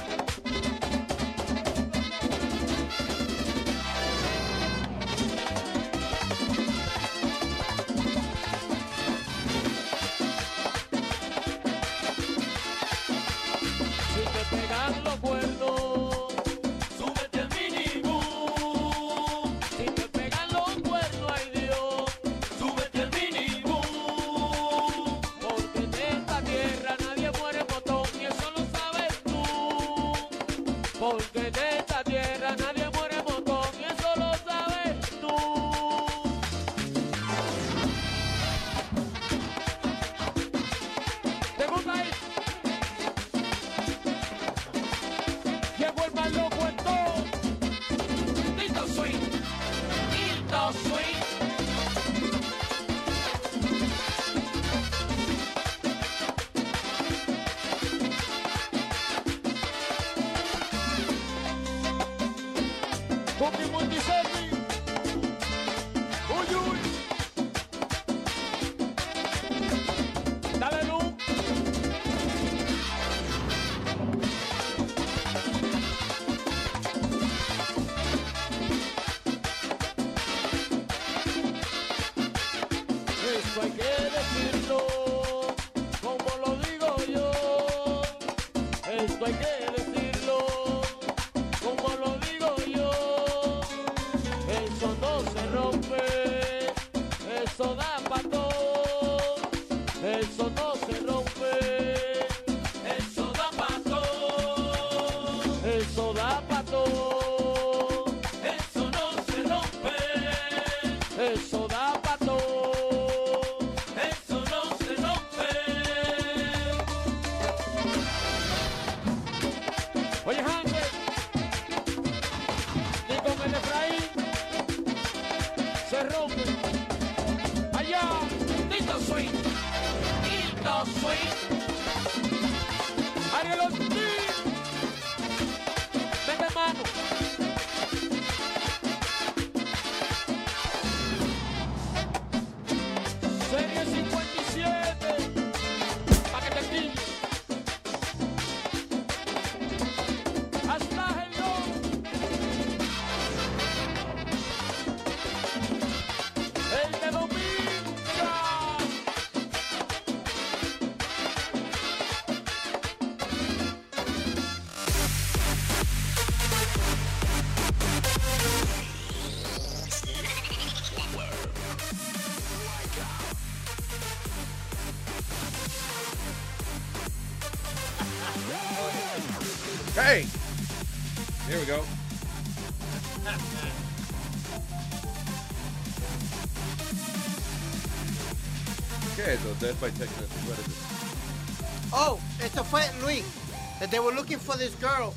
This girl.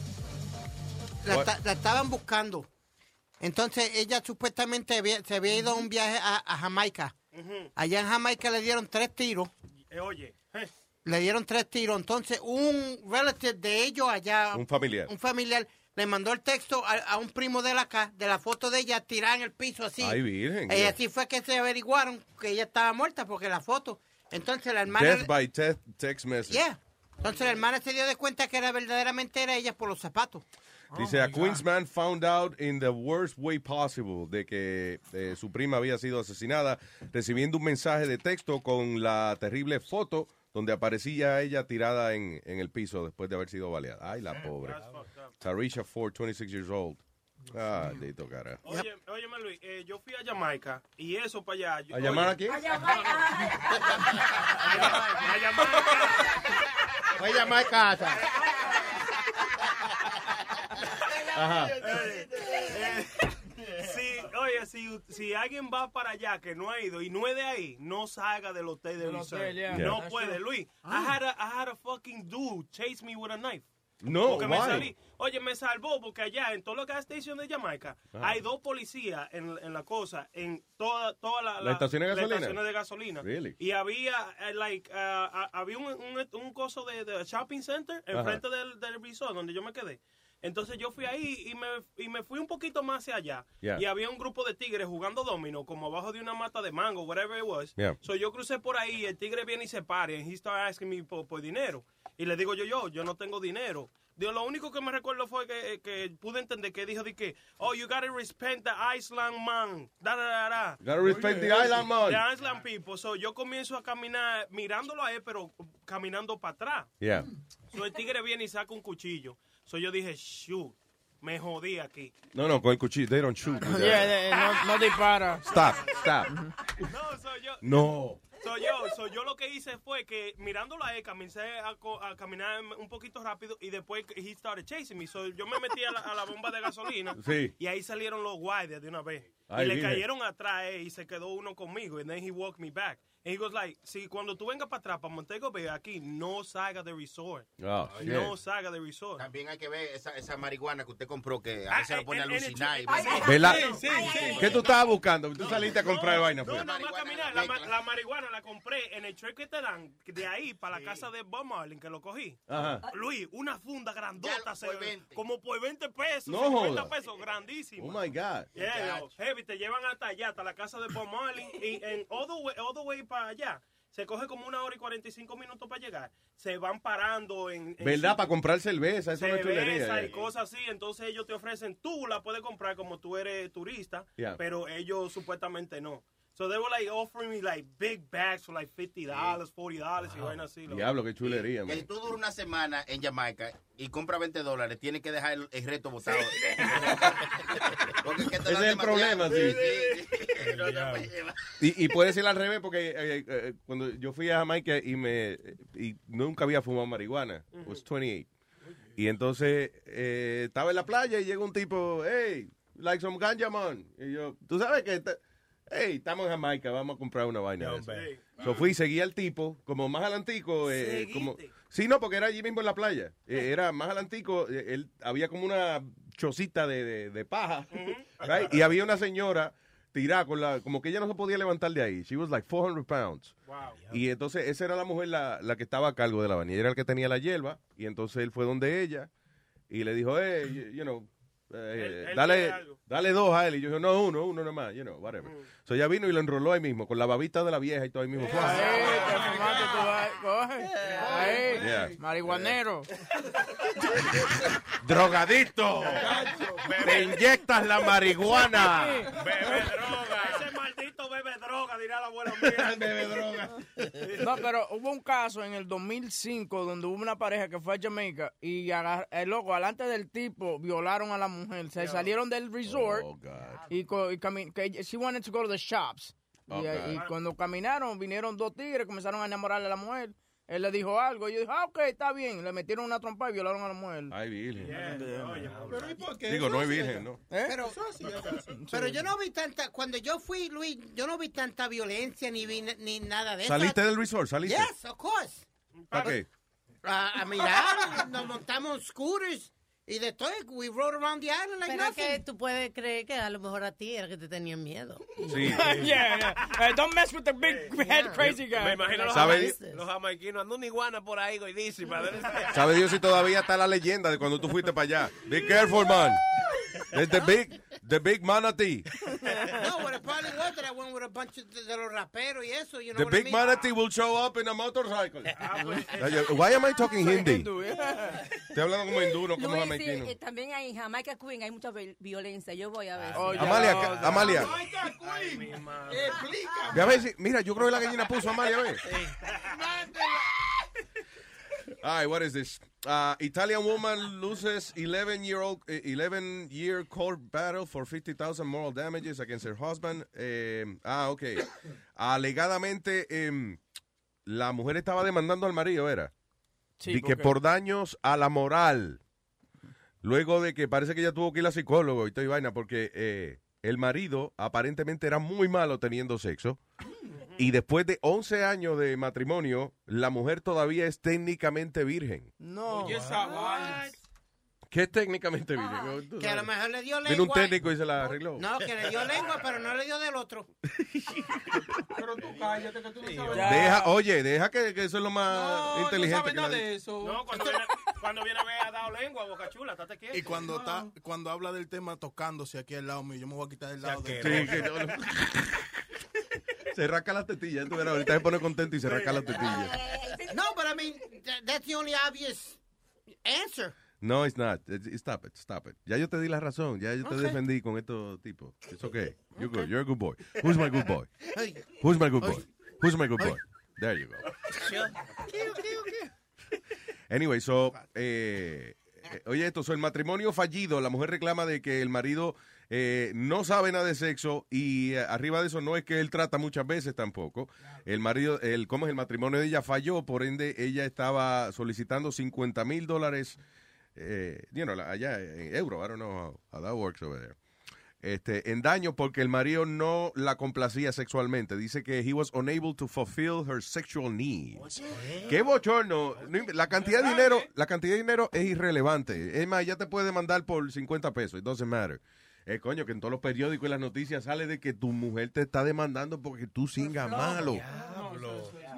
La, ta- la estaban buscando. Entonces ella supuestamente había- se había ido a un viaje a, a Jamaica. Allá en Jamaica le dieron tres tiros. Eh, oye, eh, Le dieron tres tiros. Entonces un relative de ellos allá, Un familiar. un familiar, le mandó el texto a, a un primo de la acá, de la foto de ella tirada en el piso así. Ay, virgen. Y así fue que se averiguaron que ella estaba muerta porque la foto. Entonces la hermana... Death by te- Text Message. Yeah. Entonces la hermana se dio de cuenta que era verdaderamente era ella por los zapatos. Dice, a Queens man found out in the worst way possible de que eh, su prima había sido asesinada recibiendo un mensaje de texto con la terrible foto donde aparecía ella tirada en, en el piso después de haber sido baleada. Ay, la pobre. Tarisha Ford, 26 years old. Ah, dito cara. Oye, óyeme Luis, eh, yo fui a Jamaica y eso para allá. yo- ¿A llamar oye, a quién? A Jamaica. Voy a llamar a casa. Ajá. Eh, eh, sí, oye, si, si alguien va para allá que no ha ido y no es de ahí, no salga del hotel de hotel, yeah. No Yeah. puede, Luis. I, had a, I had a fucking dude chase me with a knife. No, Porque me salí. Oye, me salvó porque allá en todas las gas stations de Jamaica Ah. hay dos policías en, en la cosa, en toda, toda la, ¿La estación de las gasolina? estaciones de gasolina. Really? Y había, eh, like, ah, había un, un, un coso de, de shopping center enfrente del, del resort donde yo me quedé. Entonces yo fui ahí y me, y me fui un poquito más hacia allá. Yeah. Y había un grupo de tigres jugando domino como abajo de una mata de mango, whatever it was. Yeah. So yo crucé por ahí, el tigre viene y se para, and he started asking me por, por dinero. Y le digo yo, yo, yo no tengo dinero. Digo, lo único que me recuerdo fue que, que pude entender que dijo de que, oh, you gotta respect the Iceland man. Da, da, da, da. Gotta respect the island man. The Island people. So yo comienzo a caminar mirándolo a él, pero caminando para atrás. Yeah. So el tigre viene y saca un cuchillo. So yo dije, shoot, me jodí aquí. No, no, con el cuchillo. They don't shoot. Yeah, no, no dispara. Stop, stop. No, so yo, No. So yo, so yo lo que hice fue que mirándolo a él, comencé a, a caminar un poquito rápido y después he started chasing me. So yo me metí a la, a la bomba de gasolina Sí. y ahí salieron los guardias de una vez. Ay, y le cayeron atrás él y se quedó uno conmigo. And then he walked me back. And he goes like, si cuando tú vengas para atrás, para Montego Bay, aquí, no salga de resort. Oh, no salga de resort. También hay que ver esa, esa marihuana que usted compró que a Ah, veces la pone a alucinar. y- chu- ¿Verdad? Sí, sí, sí. ¿Qué tú estabas buscando? Tú saliste a comprar vaina. No, pues. no, más caminar. La, la marihuana la compré en el truck que te dan de ahí para la casa de Bob Marlin, que lo cogí. Ajá. Luis, una funda grandota, se- como por 20 pesos, No 50 joda. pesos, grandísima. Oh my God. Yeah, yo, te llevan hasta allá, hasta la casa de Bob Marlin, y en all the way, all the way para allá. Se coge como una hora y 45 minutos para llegar. Se van parando en... en ¿Verdad? Para comprar cerveza. Eso no es cerveza chulería. y eh. cosas así, entonces ellos te ofrecen, tú la puedes comprar como tú eres turista, Yeah. pero ellos supuestamente no. So they were like offering me like big bags for like $50, $40 y vaina así. loco. Diablo, qué chulería, Que si man. tú duras una semana en Jamaica y compras 20 dólares, tienes que dejar el, el resto botado. Porque es que Ese es el problema, sí. sí, sí. No. Y, y puede ser al revés, porque eh, eh, cuando yo fui a Jamaica y me y nunca había fumado marihuana, was 28. Y entonces eh, estaba en la playa y llega un tipo, hey, like some ganja man. Y yo, tú sabes que, hey, estamos en Jamaica, vamos a comprar una vaina. de esa". So fui, seguí al tipo, como más adelantico, eh, como... Sí, no, porque era allí mismo en la playa. Eh, era más adelantico, eh, él, había como una chocita de, de- de paja, right? y había una señora tirada con la, como que ella no se podía levantar de ahí. She was like 400 pounds. Y entonces esa era la mujer la, la que estaba a cargo de la vaina. Ella era el que tenía la hierba, y entonces él fue donde ella y le dijo, hey, you, you know, eh, Él- él dale, dale dos a él. Y yo dije, no, uno, uno nomás, you know, whatever. So ella vino y lo enroló ahí mismo, con la babita de la vieja y todo ahí mismo. Yeah. marihuanero. ¡Drogadito! ¡Te inyectas la marihuana! Bebe droga. Maldito bebe droga, dirá la abuela mía. bebe droga. No, pero hubo un caso en el 2005 donde hubo una pareja que fue a Jamaica y agar- el loco, alante del tipo, violaron a la mujer. Se salieron del resort y, co- y cami- que she wanted to go to the shops. Y, Oh, y cuando caminaron, vinieron dos tigres, comenzaron a enamorarle a la mujer. Él le dijo algo y yo dije, ah, ok, está bien. Le metieron una trompa y violaron a la mujer. Ay, virgen. Pero ¿y por qué? Digo, Eso no es virgen, ¿no? ¿Eh? Pero, pero yo no vi tanta, cuando yo fui, Luis, yo no vi tanta violencia ni vi ni- ni nada de eso. ¿Saliste del resort? ¿Saliste? Yes, of course. ¿Para qué? A, a mirar, nos montamos scooters y de todo, we rode around the island like Pero es nothing. que tú puedes creer que a lo mejor a ti era que te tenían miedo. Sí. yeah, yeah. Eh, don't mess with the big head crazy guy. Me imagino los, ¿Sabe? jamaiquinos, los jamaiquinos andando una iguana por ahí, goidísima. ¿Sabe Dios si todavía está la leyenda de cuando tú fuiste para allá? Be careful, man. It's the big, the big manatee. No, what it probably was that I went with a bunch of de, de los raperos y eso, you know The what I big mean? manatee will show up in a motorcycle. Ah, pues, Why am I talking Hindi? Estoy hablando como hindú, no como Luis, sí, jamaicano. eh, también hay en Jamaica Queen, hay mucha vi- violencia. Yo voy a ver. Oh, Amalia, ca- Amalia. Ve a ver si, mira, yo creo que la gallina puso a Amalia, a ver. All right, what is this? Uh, Italian woman loses 11 year old, eh, 11 year court battle for 50,000 moral damages against her husband. Eh, ah, ok. Alegadamente, em, la mujer estaba demandando al marido, ¿era? Sí, y que por daños a la moral. Luego de que parece que ella tuvo que ir a psicólogo y toda y vaina, porque eh, el marido aparentemente era muy malo teniendo sexo. Y después de 11 años de matrimonio, la mujer todavía es técnicamente virgen. No. ¿Qué es técnicamente virgen? Tú Que a lo sabes. mejor le dio lengua. Vino un técnico y se la arregló. No, que le dio lengua, pero no le dio del otro. Pero tú cállate que tú no sabes Deja, oye, deja que, que eso es lo más No, inteligente no que sabes nada la- de eso. No, cuando viene, cuando viene a ver ha dado lengua, boca chula, estate quieto. Y cuando está, cuando habla del tema tocándose aquí al lado mío, yo me voy a quitar del lado de Sí, que no. Se rasca las tetillas, tú verás, ahorita se pone contento y se rasca las tetillas. No, but I mean, th- that's the only obvious answer. No, it's not. Stop it, stop it. Ya yo te di la razón. Ya yo te Okay. defendí con estos tipos. It's okay. You're good. You're a good boy. Who's my good boy? Who's my good boy? Who's my good boy? There you go. Anyway, so, eh, eh, oye esto, so el matrimonio fallido, la mujer reclama de que el marido eh, no sabe nada de sexo y eh, arriba de eso no es que él trata muchas veces tampoco. El marido, el, ¿cómo es? El matrimonio de ella falló, por ende ella estaba solicitando 50 mil dólares, eh, you know, allá en euro, I don't know how, how that works over there. Este, en daño porque el marido no la complacía sexualmente. Dice que he was unable to fulfill her sexual needs. Qué bochorno. La cantidad de dinero, la cantidad de dinero es irrelevante. Es más, ya te puede demandar por 50 pesos. It doesn't matter. Eh, coño, que en todos los periódicos y las noticias sale de que tu mujer te está demandando porque tú singas malo.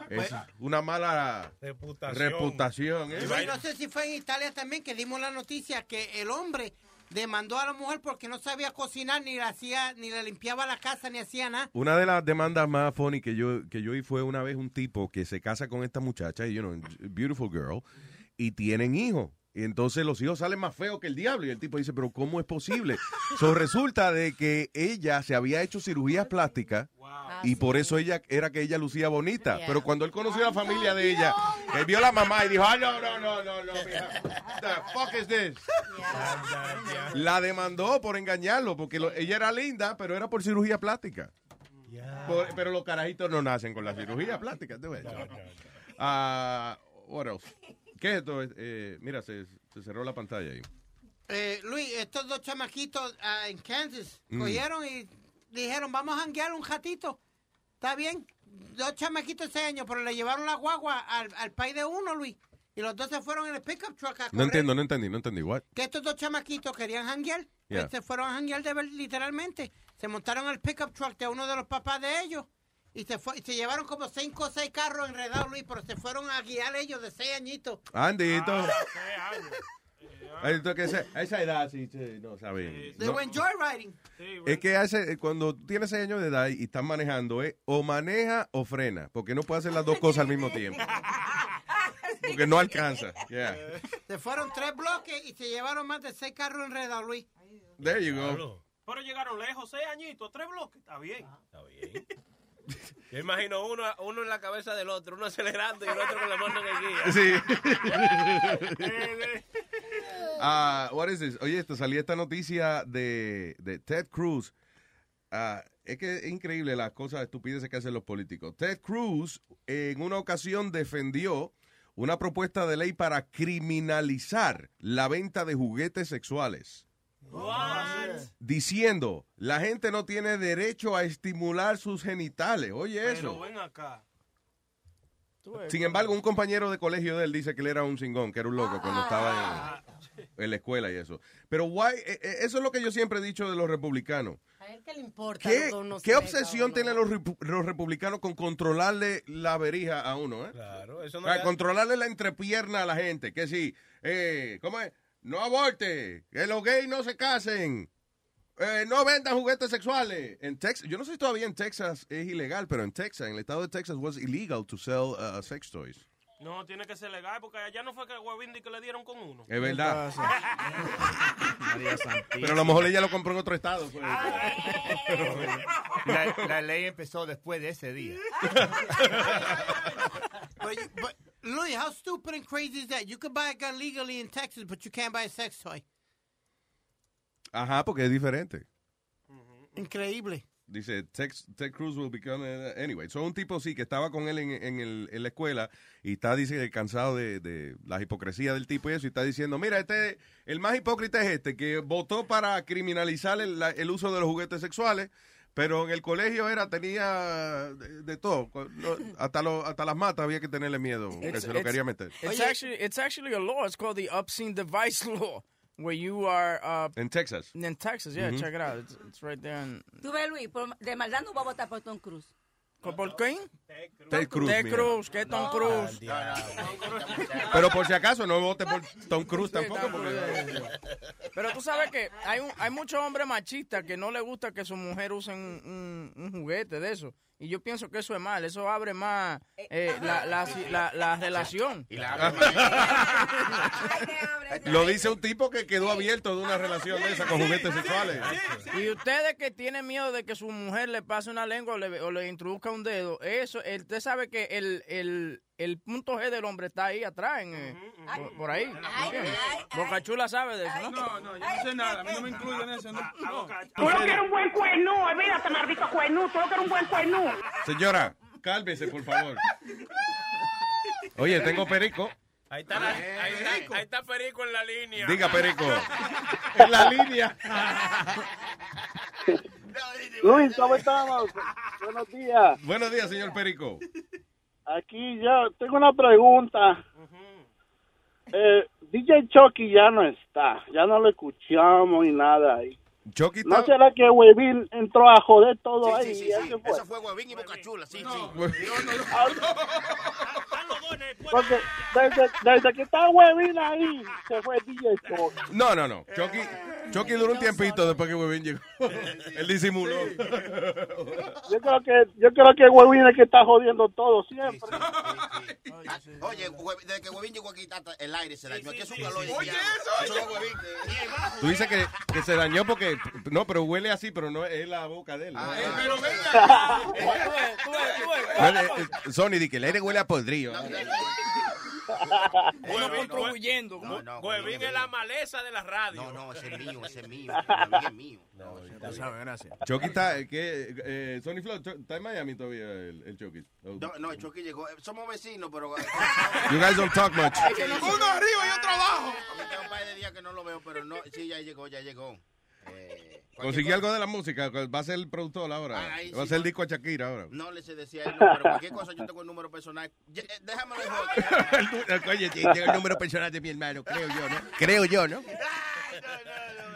Es una mala Reputación. reputación. ¿eh? No sé si fue en Italia también que dimos la noticia que el hombre demandó a la mujer porque no sabía cocinar, ni le hacía, ni le limpiaba la casa, ni hacía nada. Una de las demandas más funny que yo, que yo oí fue una vez un tipo que se casa con esta muchacha, y you know, beautiful girl, y tienen hijos. Y entonces los hijos salen más feos que el diablo. Y el tipo dice, pero ¿cómo es posible? so, resulta de que ella se había hecho cirugías plásticas y por eso ella era que ella lucía bonita. Yeah. Pero cuando él conoció a la familia de ella, él vio a la mamá y dijo, ah, no, no, no, no, no, mija. the fuck is this? La demandó por engañarlo, porque lo- ella era linda, pero era por cirugía plástica. Por- pero los carajitos no nacen con la cirugía plástica. tú ves. Ah, what else? ¿Qué es esto? Eh, mira, se, se cerró la pantalla ahí. Eh, Luis, estos dos chamaquitos ah, en Kansas Mm. cogieron y dijeron, vamos a janguear un ratito. ¿Está bien? Dos chamaquitos de seis años, pero le llevaron la guagua al, al país de uno, Luis. Y los dos se fueron en el pickup truck a No entiendo, no entendí, no entendí. What? Que estos dos chamaquitos querían janguear. Yeah. Se fueron a janguear de ver- literalmente. Se montaron al pickup truck de uno de los papás de ellos. Y se, fue, y se llevaron como cinco o seis carros enredados, Luis, pero se fueron a guiar ellos de seis añitos. Andito. Que ese- a esa edad, sí, sí, no saben. They No. were joyriding. Es que hace, cuando tienes 6 años de edad y estás manejando, es o maneja o frena, porque no puede hacer las dos cosas al mismo tiempo. Porque no alcanza. Yeah. Se fueron tres bloques y se llevaron más de seis carros enredados, Luis. There you go. Pero llegaron lejos, seis añitos, tres bloques. Está bien. Está bien. Yo imagino uno, uno en la cabeza del otro, uno acelerando y el otro con la mano en el guía. Sí. Ah, what is this? Oye, esto salía esta noticia de, de Ted Cruz. Ah, es que es increíble las cosas estupideces que hacen los políticos. Ted Cruz en una ocasión defendió una propuesta de ley para criminalizar la venta de juguetes sexuales. Diciendo, la gente no tiene derecho a estimular sus genitales. Oye Pero eso. ven acá. Sin embargo, un compañero de colegio de él dice que él era un cingón, que era un loco cuando estaba en, en la escuela y eso. Pero why, eh, eh, eso es lo que yo siempre he dicho de los republicanos. A él que le importa. ¿Qué, uno obsesión tienen los, repu- los republicanos con controlarle la verija a uno? ¿eh? Claro, eso no Ah, le- controlarle la entrepierna a la gente. Que si, eh, ¿cómo es? No aborte, que los gays no se casen, eh, no vendan juguetes sexuales. En Texas, yo no sé si todavía en Texas es ilegal, pero en Texas, en el estado de Texas, was illegal to sell uh, sex toys. No, tiene que ser legal porque allá no fue que el Wabindi que le dieron con uno. Es verdad. Pero a lo mejor ella lo compró en otro estado. pues. La, la ley empezó después de ese día. But, you- but Louis, how stupid and crazy is that? You could buy a gun legally in Texas, but you can't buy a sex toy. Ajá, porque es diferente. Increíble. Dice, Tex, Ted Cruz will become... a- anyway, so un tipo sí que estaba con él en, en el- en la escuela y está, dice, cansado de, de la hipocresía del tipo y eso, y está diciendo, mira, este el más hipócrita es este, que votó para criminalizar el, la- el uso de los juguetes sexuales, pero en el colegio era, tenía de, de todo, hasta, lo- hasta las matas había que tenerle miedo, que se lo quería meter. It's actually it's actually a law. It's called the obscene device law, where you are uh, En Texas. in Texas. Yeah, check it out. It's, it's right there. In, Tú ves, Luis, por- de maldad no va a votar por Tom Cruise. ¿Por quién? Ted Cruz. Ted. Cruz, que Tom Cruise. Pero por si acaso, no vote por Tom Cruise tampoco. porque- Pero tú sabes que hay un, hay muchos hombres machistas que no les gusta que su mujer use un, un- un juguete de eso. Y yo pienso que eso es mal, eso abre más eh, la, la, la, la relación. Lo dice un tipo que quedó abierto de una relación de esa con juguetes sexuales. Y ustedes que tienen miedo de que su mujer le pase una lengua o le, o le introduzca un dedo, eso, eh, usted sabe que el, el, el punto G del hombre está ahí atrás, en, eh, por, por ahí. Boca Chula sabe de eso, ¿no? No, no, yo no sé nada. A mí no me incluyen en eso. No, no. Tú lo que eres un buen cuernú, olvídate, maldito cuernú. Tú lo que eres un buen cuernú. Señora, cálmese, por favor. Oye, tengo perico. Ahí está, la- ahí, está, ahí está Perico en la línea. Diga, perico. En la línea. Luis, ¿cómo estamos? Buenos días. Buenos días, señor perico. Aquí yo tengo una pregunta. Eh, DJ Chucky ya no está, ya no lo escuchamos y nada. Y Chucky ¿No será que Huevín entró a joder todo ahí? Sí, sí, y sí. eso fue? Eso fue Huevín y Boca Chula, sí, sí. Porque desde, desde que está Huevín ahí, se fue DJ Chucky. No, no, no. Chucky, Chucky duró un tiempito después que Webin llegó. Él disimuló. Yo creo que yo creo que Huevín es el que está jodiendo todo siempre. Ah, Oye, desde que Huevín llegó aquí, el aire se dañó. Aquí es un calor. Oye, eso, Huevín. Tú dices que, que se dañó porque. No, pero huele así, pero no es la boca de él. ¿no? Pero venga. No, eh, eh, Sony, di que el aire huele a podrido. Uno contribuyendo. No, no, Huevín es la maleza de la radio. No, no, ese es mío, ese es mío. Es mío. Tú sabes, gracias. Chucky está. eh, ¿qué? Eh, Sony Flow, está en Miami todavía el, el Chucky. Oh. No, no, el Chucky llegó. Eh, Somos vecinos, pero. You guys don't talk much. Uno arriba y otro abajo. Tengo un par de días que no lo veo, pero no. Sí, ya llegó, ya llegó. Eh, Conseguí algo de la música. Va a ser el productor ahora. Ah, ahí Va a ser el no. disco a Shakira ahora. No le sé decir ahí, no, pero cualquier cosa yo tengo el número personal. Eh, Déjamelo en hold. Oye, tengo el número personal de mi hermano, creo yo, ¿no? Creo yo, ¿no?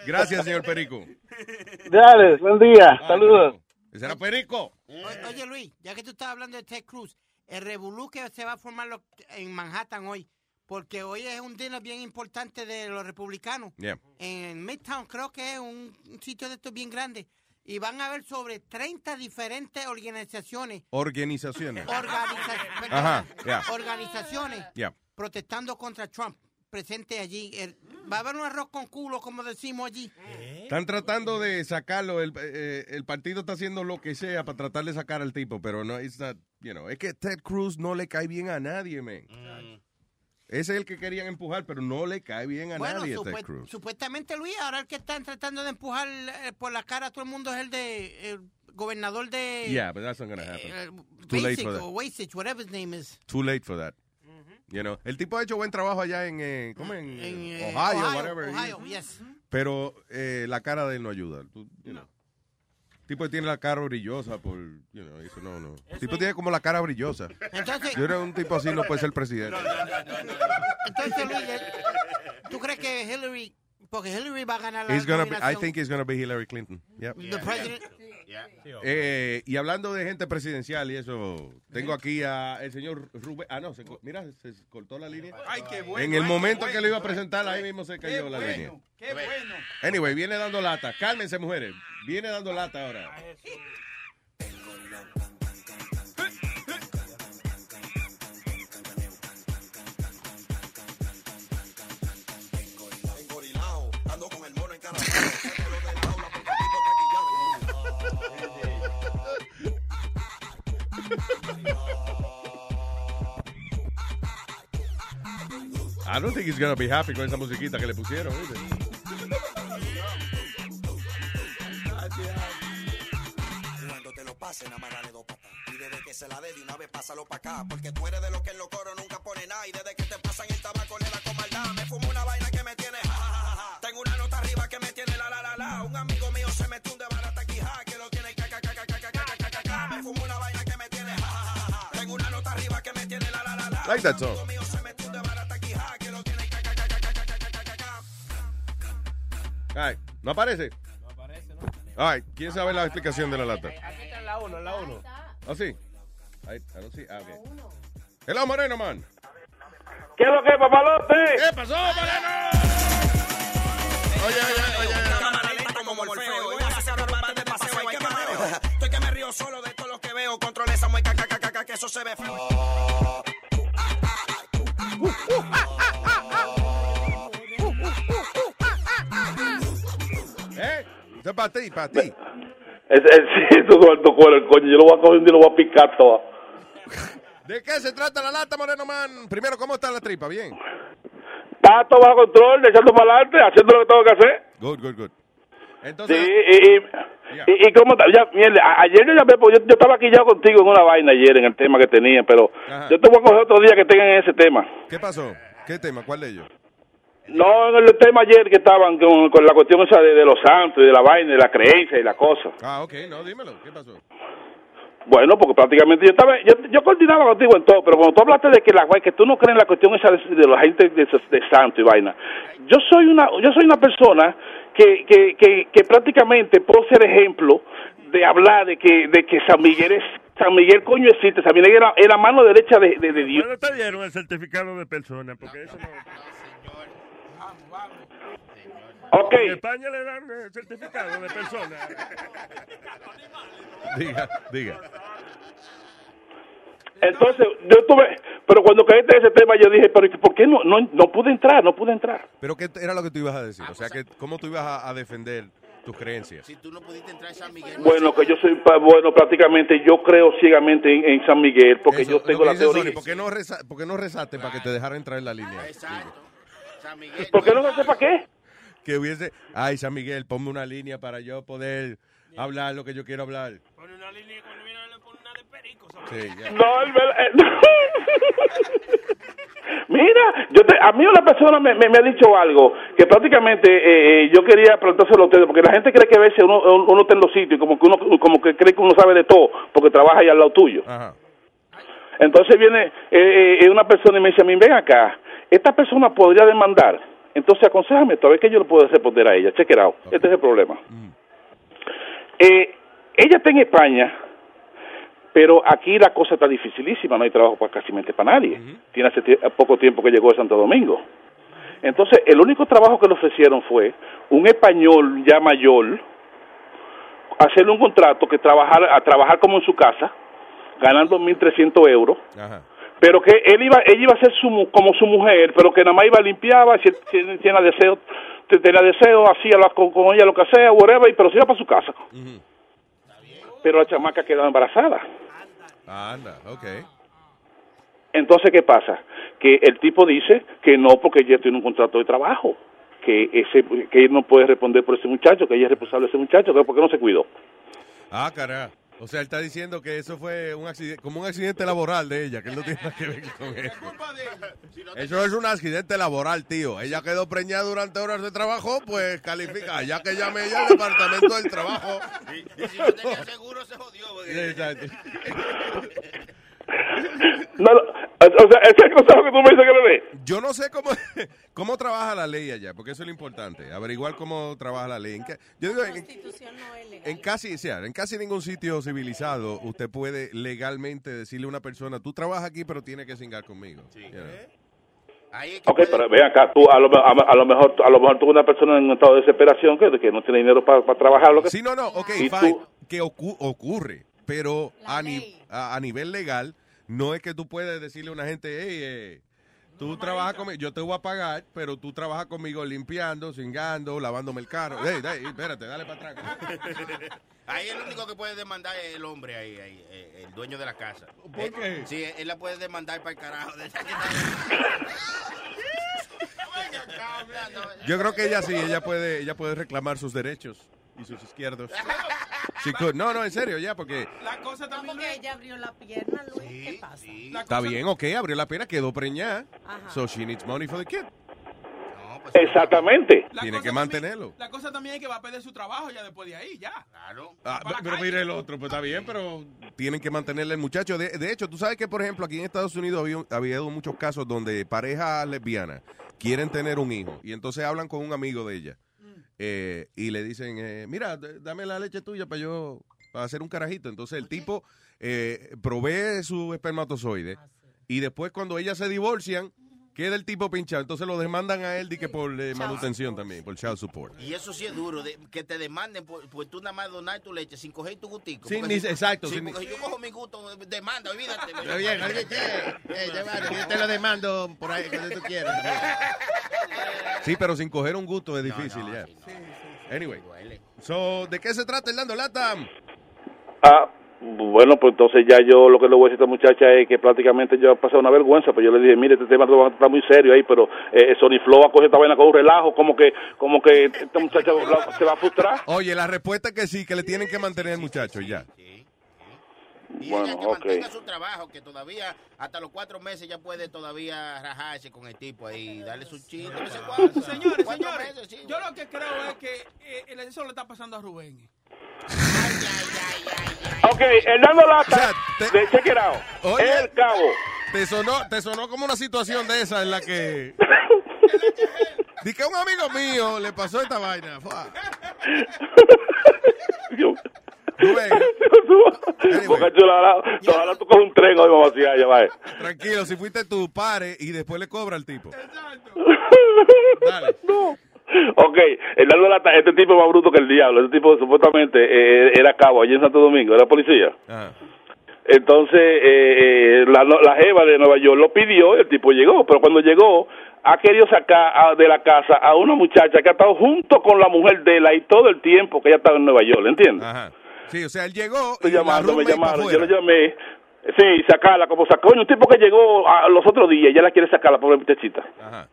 Gracias, señor Perico. Dale, buen día, saludos. Ese era Perico. O- Oye, Luis, ya que tú estás hablando de Ted Cruz, el revolú que se va a formar en Manhattan hoy, porque hoy es un dinner bien importante de los republicanos. Yeah. En Midtown creo que es un, un sitio de estos bien grande. Y van a haber sobre 30 diferentes organizaciones. Organizaciones. Organiza- perdón, Ajá, yeah. Organizaciones Yeah. protestando contra Trump. Presente allí. El- va a haber un arroz con culo, como decimos allí. Están tratando de sacarlo. El, eh, el partido está haciendo lo que sea para tratar de sacar al tipo, pero no, it's not, you know, es que Ted Cruz no le cae bien a nadie, man. Ese es el que querían empujar, pero no le cae bien a Bueno, nadie supue- Ted Cruz. supuestamente Luis, ahora el que están tratando de empujar eh, por la cara a todo el mundo es el de el gobernador de Yeah, but that's not gonna happen. eh, Too late for that. Wasich, whatever his name is. Too late for that. You know, el tipo ha hecho buen trabajo allá en, eh, ¿cómo en, En, eh, eh, Ohio, Ohio, whatever. Ohio, yes. Pero eh, la cara de él no ayuda. You know. El tipo tiene la cara brillosa por, you know, eso no, no. El tipo tiene como la cara brillosa. Entonces- Yo era un tipo así, no puede ser presidente. Entonces, Luis, eh, ¿tú crees que Hillary, porque Hillary va a ganar la He's gonna be, I nominación? think he's gonna be Hillary Clinton. Yep. The president- Eh, y hablando de gente presidencial y eso, tengo aquí a el señor Rubén. Ah, no, se mira, se cortó la línea. Ay, qué bueno. en el momento que lo iba a bueno. presentar, ahí mismo se Qué cayó la bueno, línea. Qué bueno. Anyway, viene dando lata. Cálmense, mujeres. Viene dando lata ahora. I don't think he's gonna be happy con esa musiquita que le pusieron. Cuando te lo pasen, dale dos patas. Y desde que se la dé de una vez, pásalo para acá. Porque tú eres de los que en los coros nunca pone nada. Y desde que te pasan el tabaco, le da con maldad. Me fumo una vaina like that song. All right. ¿No aparece? No aparece, ¿no? All right. ¿Quién sabe la explicación de la lata? Aquí está en la 1, en la 1. ¿Ah, sí? Ahí, ahora sí. Ah, bien. Hello, Moreno, man. ¿Qué es lo que, papalote? ¿Qué pasó, Moreno? Oye, oye, oye. ¿eh? Estoy que me río solo de todos los que veo. Control esa mueca, caca, caca, que eso se ve feo. Veo. Con para ti, para ti. Es, es, eso es alto cuero, el coño. Yo lo voy a coger y lo voy a picar todo. ¿De qué se trata la lata, Moreno Man? Primero, ¿cómo está la tripa? Bien. Está todo bajo control, echando para adelante, haciendo lo que tengo que hacer. Good, good, good. Sí, Entonces, y, y, y, y cómo está. Ya, mierda, ayer yo llamé, porque yo, yo estaba aquí ya contigo en una vaina ayer, en el tema que tenía, pero Ajá. yo te voy a coger otro día que tengan ese tema. ¿qué pasó? ¿Qué tema? ¿Cuál de ellos? No, en el tema ayer que estaban con, con la cuestión esa de, de los santos y de la vaina, de la creencia y la cosa. Ah, ok, no, dímelo. ¿Qué pasó? Bueno, porque prácticamente yo estaba, yo, yo coordinaba contigo en todo, pero cuando tú hablaste de que la que tú no crees en la cuestión esa de, de la gente de, de santo y vaina, yo soy una, yo soy una persona que, que, que, que prácticamente puedo ser ejemplo de hablar de que, de que San Miguel es, San Miguel coño existe, San Miguel era, era mano derecha de, de, de Dios. Bueno, te dieron el certificado de persona, porque eso no... Ok. En España le dan el certificado de persona. Diga, diga. Entonces, yo tuve, pero cuando caíste en ese tema yo dije, pero ¿por qué no, no, no pude entrar, no pude entrar? ¿Pero qué era lo que tú ibas a decir? O sea, que ¿cómo tú ibas a, a defender tus creencias? Si tú no pudiste entrar a San Miguel. Bueno, que yo soy, pa- bueno, prácticamente yo creo ciegamente en, en San Miguel, porque Eso, yo tengo la teoría. Sony, ¿por qué no, reza- por qué no rezaste para que te dejaran entrar en la línea? Exacto. San Miguel. ¿Por qué no sé para qué? Que hubiese, ay, San Miguel, ponme una línea para yo poder hablar lo que yo quiero hablar. Sí, ya. No, es verdad, eh, Mira, yo te- a mí una persona me, me- me ha dicho algo que prácticamente eh, eh, yo quería preguntárselo a ustedes porque la gente cree que a veces uno, uno está en los sitios y como que uno como que cree que uno sabe de todo porque trabaja ahí al lado tuyo. Entonces viene eh, eh, una persona y me dice a mí, ven acá, esta persona podría demandar. Entonces aconsejame, a ver que yo le puedo responder a ella. Check it out. Este es el problema. Eh, ella está en España, pero aquí la cosa está dificilísima, no hay trabajo para casi para nadie. Tiene hace poco tiempo que llegó de Santo Domingo. Entonces, el único trabajo que le ofrecieron fue un español ya mayor, hacerle un contrato que trabajar, a trabajar como en su casa, ganando 1.300 euros, Ajá. Pero que él iba, ella iba a ser su, como su mujer, pero que nada más iba, limpiaba, si, si, si tenía deseo, tenía deseo, hacía la- con, con ella lo que sea, whatever, y- pero se iba para su casa. Pero la chamaca quedó embarazada. Anda, ok. Entonces, ¿qué pasa? Que el tipo dice que no porque ella tiene un contrato de trabajo, que ese que él no puede responder por ese muchacho, que ella es responsable de ese muchacho, que porque no se cuidó. Ah, cara. O sea, él está diciendo que eso fue un accidente, como un accidente laboral de ella, que él no tiene nada que ver con eso. Eso es un accidente laboral, tío. Ella quedó preñada durante horas de trabajo, pues califica. Ya que llame ella al departamento del trabajo. Y si no tenía seguro, se jodió. Sí, exacto. No, no, o sea, ese es el consejo que tú me dices que le dé. Yo no sé cómo, cómo trabaja la ley allá, porque eso es lo importante, averiguar cómo trabaja la ley. En yo digo, en, en casi, o sea, en casi ningún sitio civilizado usted puede legalmente decirle a una persona, tú trabajas aquí, pero tienes que cingar conmigo. You know. Ok, pero ven acá, tú a lo, a, a lo mejor a lo mejor tú una persona en un estado de desesperación que, que no tiene dinero para trabajar lo que Sí, no, no, ok, fine, tú- que ocu- ocurre, pero a, ni- a, a nivel legal no es que tú puedes decirle a una gente, hey, eh, tú trabajas conmigo, yo te voy a pagar, pero tú trabajas conmigo limpiando, cingando, lavándome el carro. Hey, hey, espérate, dale para atrás. Ahí el único que puede demandar es el hombre ahí, ahí, eh, el dueño de la casa. ¿Por Eh, qué? Sí, él la puede demandar para el carajo. Yo creo que ella sí, ella puede, ella puede reclamar sus derechos y sus izquierdos. She could. No, no, en serio, ya, porque La cosa también. porque ella abrió la pierna, Luis. ¿Qué pasa? está bien, ok, abrió la pena, quedó preñada. So she needs money for the kid. Exactamente. Tiene que mantenerlo. La cosa también es que va a perder su trabajo ya después de ahí, ya. Claro. Ah, pero mire el otro, pues está bien, pero tienen que mantenerle el muchacho. De, de hecho, tú sabes que, por ejemplo, aquí en Estados Unidos había, había habido muchos casos donde parejas lesbianas quieren tener un hijo y entonces hablan con un amigo de ella eh, y le dicen, eh, mira, dame la leche tuya para yo, para hacer un carajito. Entonces el tipo eh, provee su espermatozoide y después cuando ellas se divorcian, queda el tipo pinchado. Entonces lo demandan a él de que por eh, manutención también, por child support. Y eso sí es duro, de- que te demanden por, por tú nada más donar tu leche sin coger tu gustico. Sí, Porque ni- si- exacto, Sí, ni- porque yo cojo mi gusto, demanda, olvídate. Está bien, oye, yo te lo demando por ahí cuando tú quieras. Sí, pero sin coger un gusto es difícil ya. Anyway. So, ¿De qué se trata el dando lata? Ah, bueno, pues entonces ya yo lo que le voy a decir a esta muchacha es que prácticamente yo he pasado una vergüenza, pues yo le dije, mire, este tema está muy serio ahí, pero eh, Sony Flow ha cogido esta vaina con un relajo, como que como que esta muchacha la- se va a frustrar. Oye, la respuesta es que sí, que le tienen que mantener el muchacho ya. Y Bueno, ella que mantenga su trabajo, que todavía, hasta los cuatro meses ya puede todavía rajarse con el tipo ahí, darle su chiste. Señores, señores, meses, sí. yo lo que creo es que eh, eso le está pasando a Rubén. Ok, el dando lata de Check It Out. Oye. El cabo. Te sonó, te sonó como una situación de esa en la que... Di que a un amigo mío le pasó esta vaina. Boca Chula, ojalá, ojalá tú coges un tren hoy, vamos a allá, vaya. tranquilo, si fuiste tú, pare y después le cobra al tipo. Ok, el lata, este tipo es más bruto que el diablo. Este tipo supuestamente eh, era cabo allí en Santo Domingo, era policía. Entonces, eh, eh, la, la jeva de Nueva York lo pidió y el tipo llegó, pero cuando llegó, ha querido sacar a- de la casa a una muchacha que ha estado junto con la mujer de él ahí todo el tiempo que ella estaba en Nueva York, ¿entiendes? Ajá. Sí, o sea, él llegó Estoy y la llamando, me llamaron, yo lo llamé. Sí, sacarla, como sacó. Un tipo que llegó a los otros días, ya la quiere sacar, la pobre muchachita. Ajá.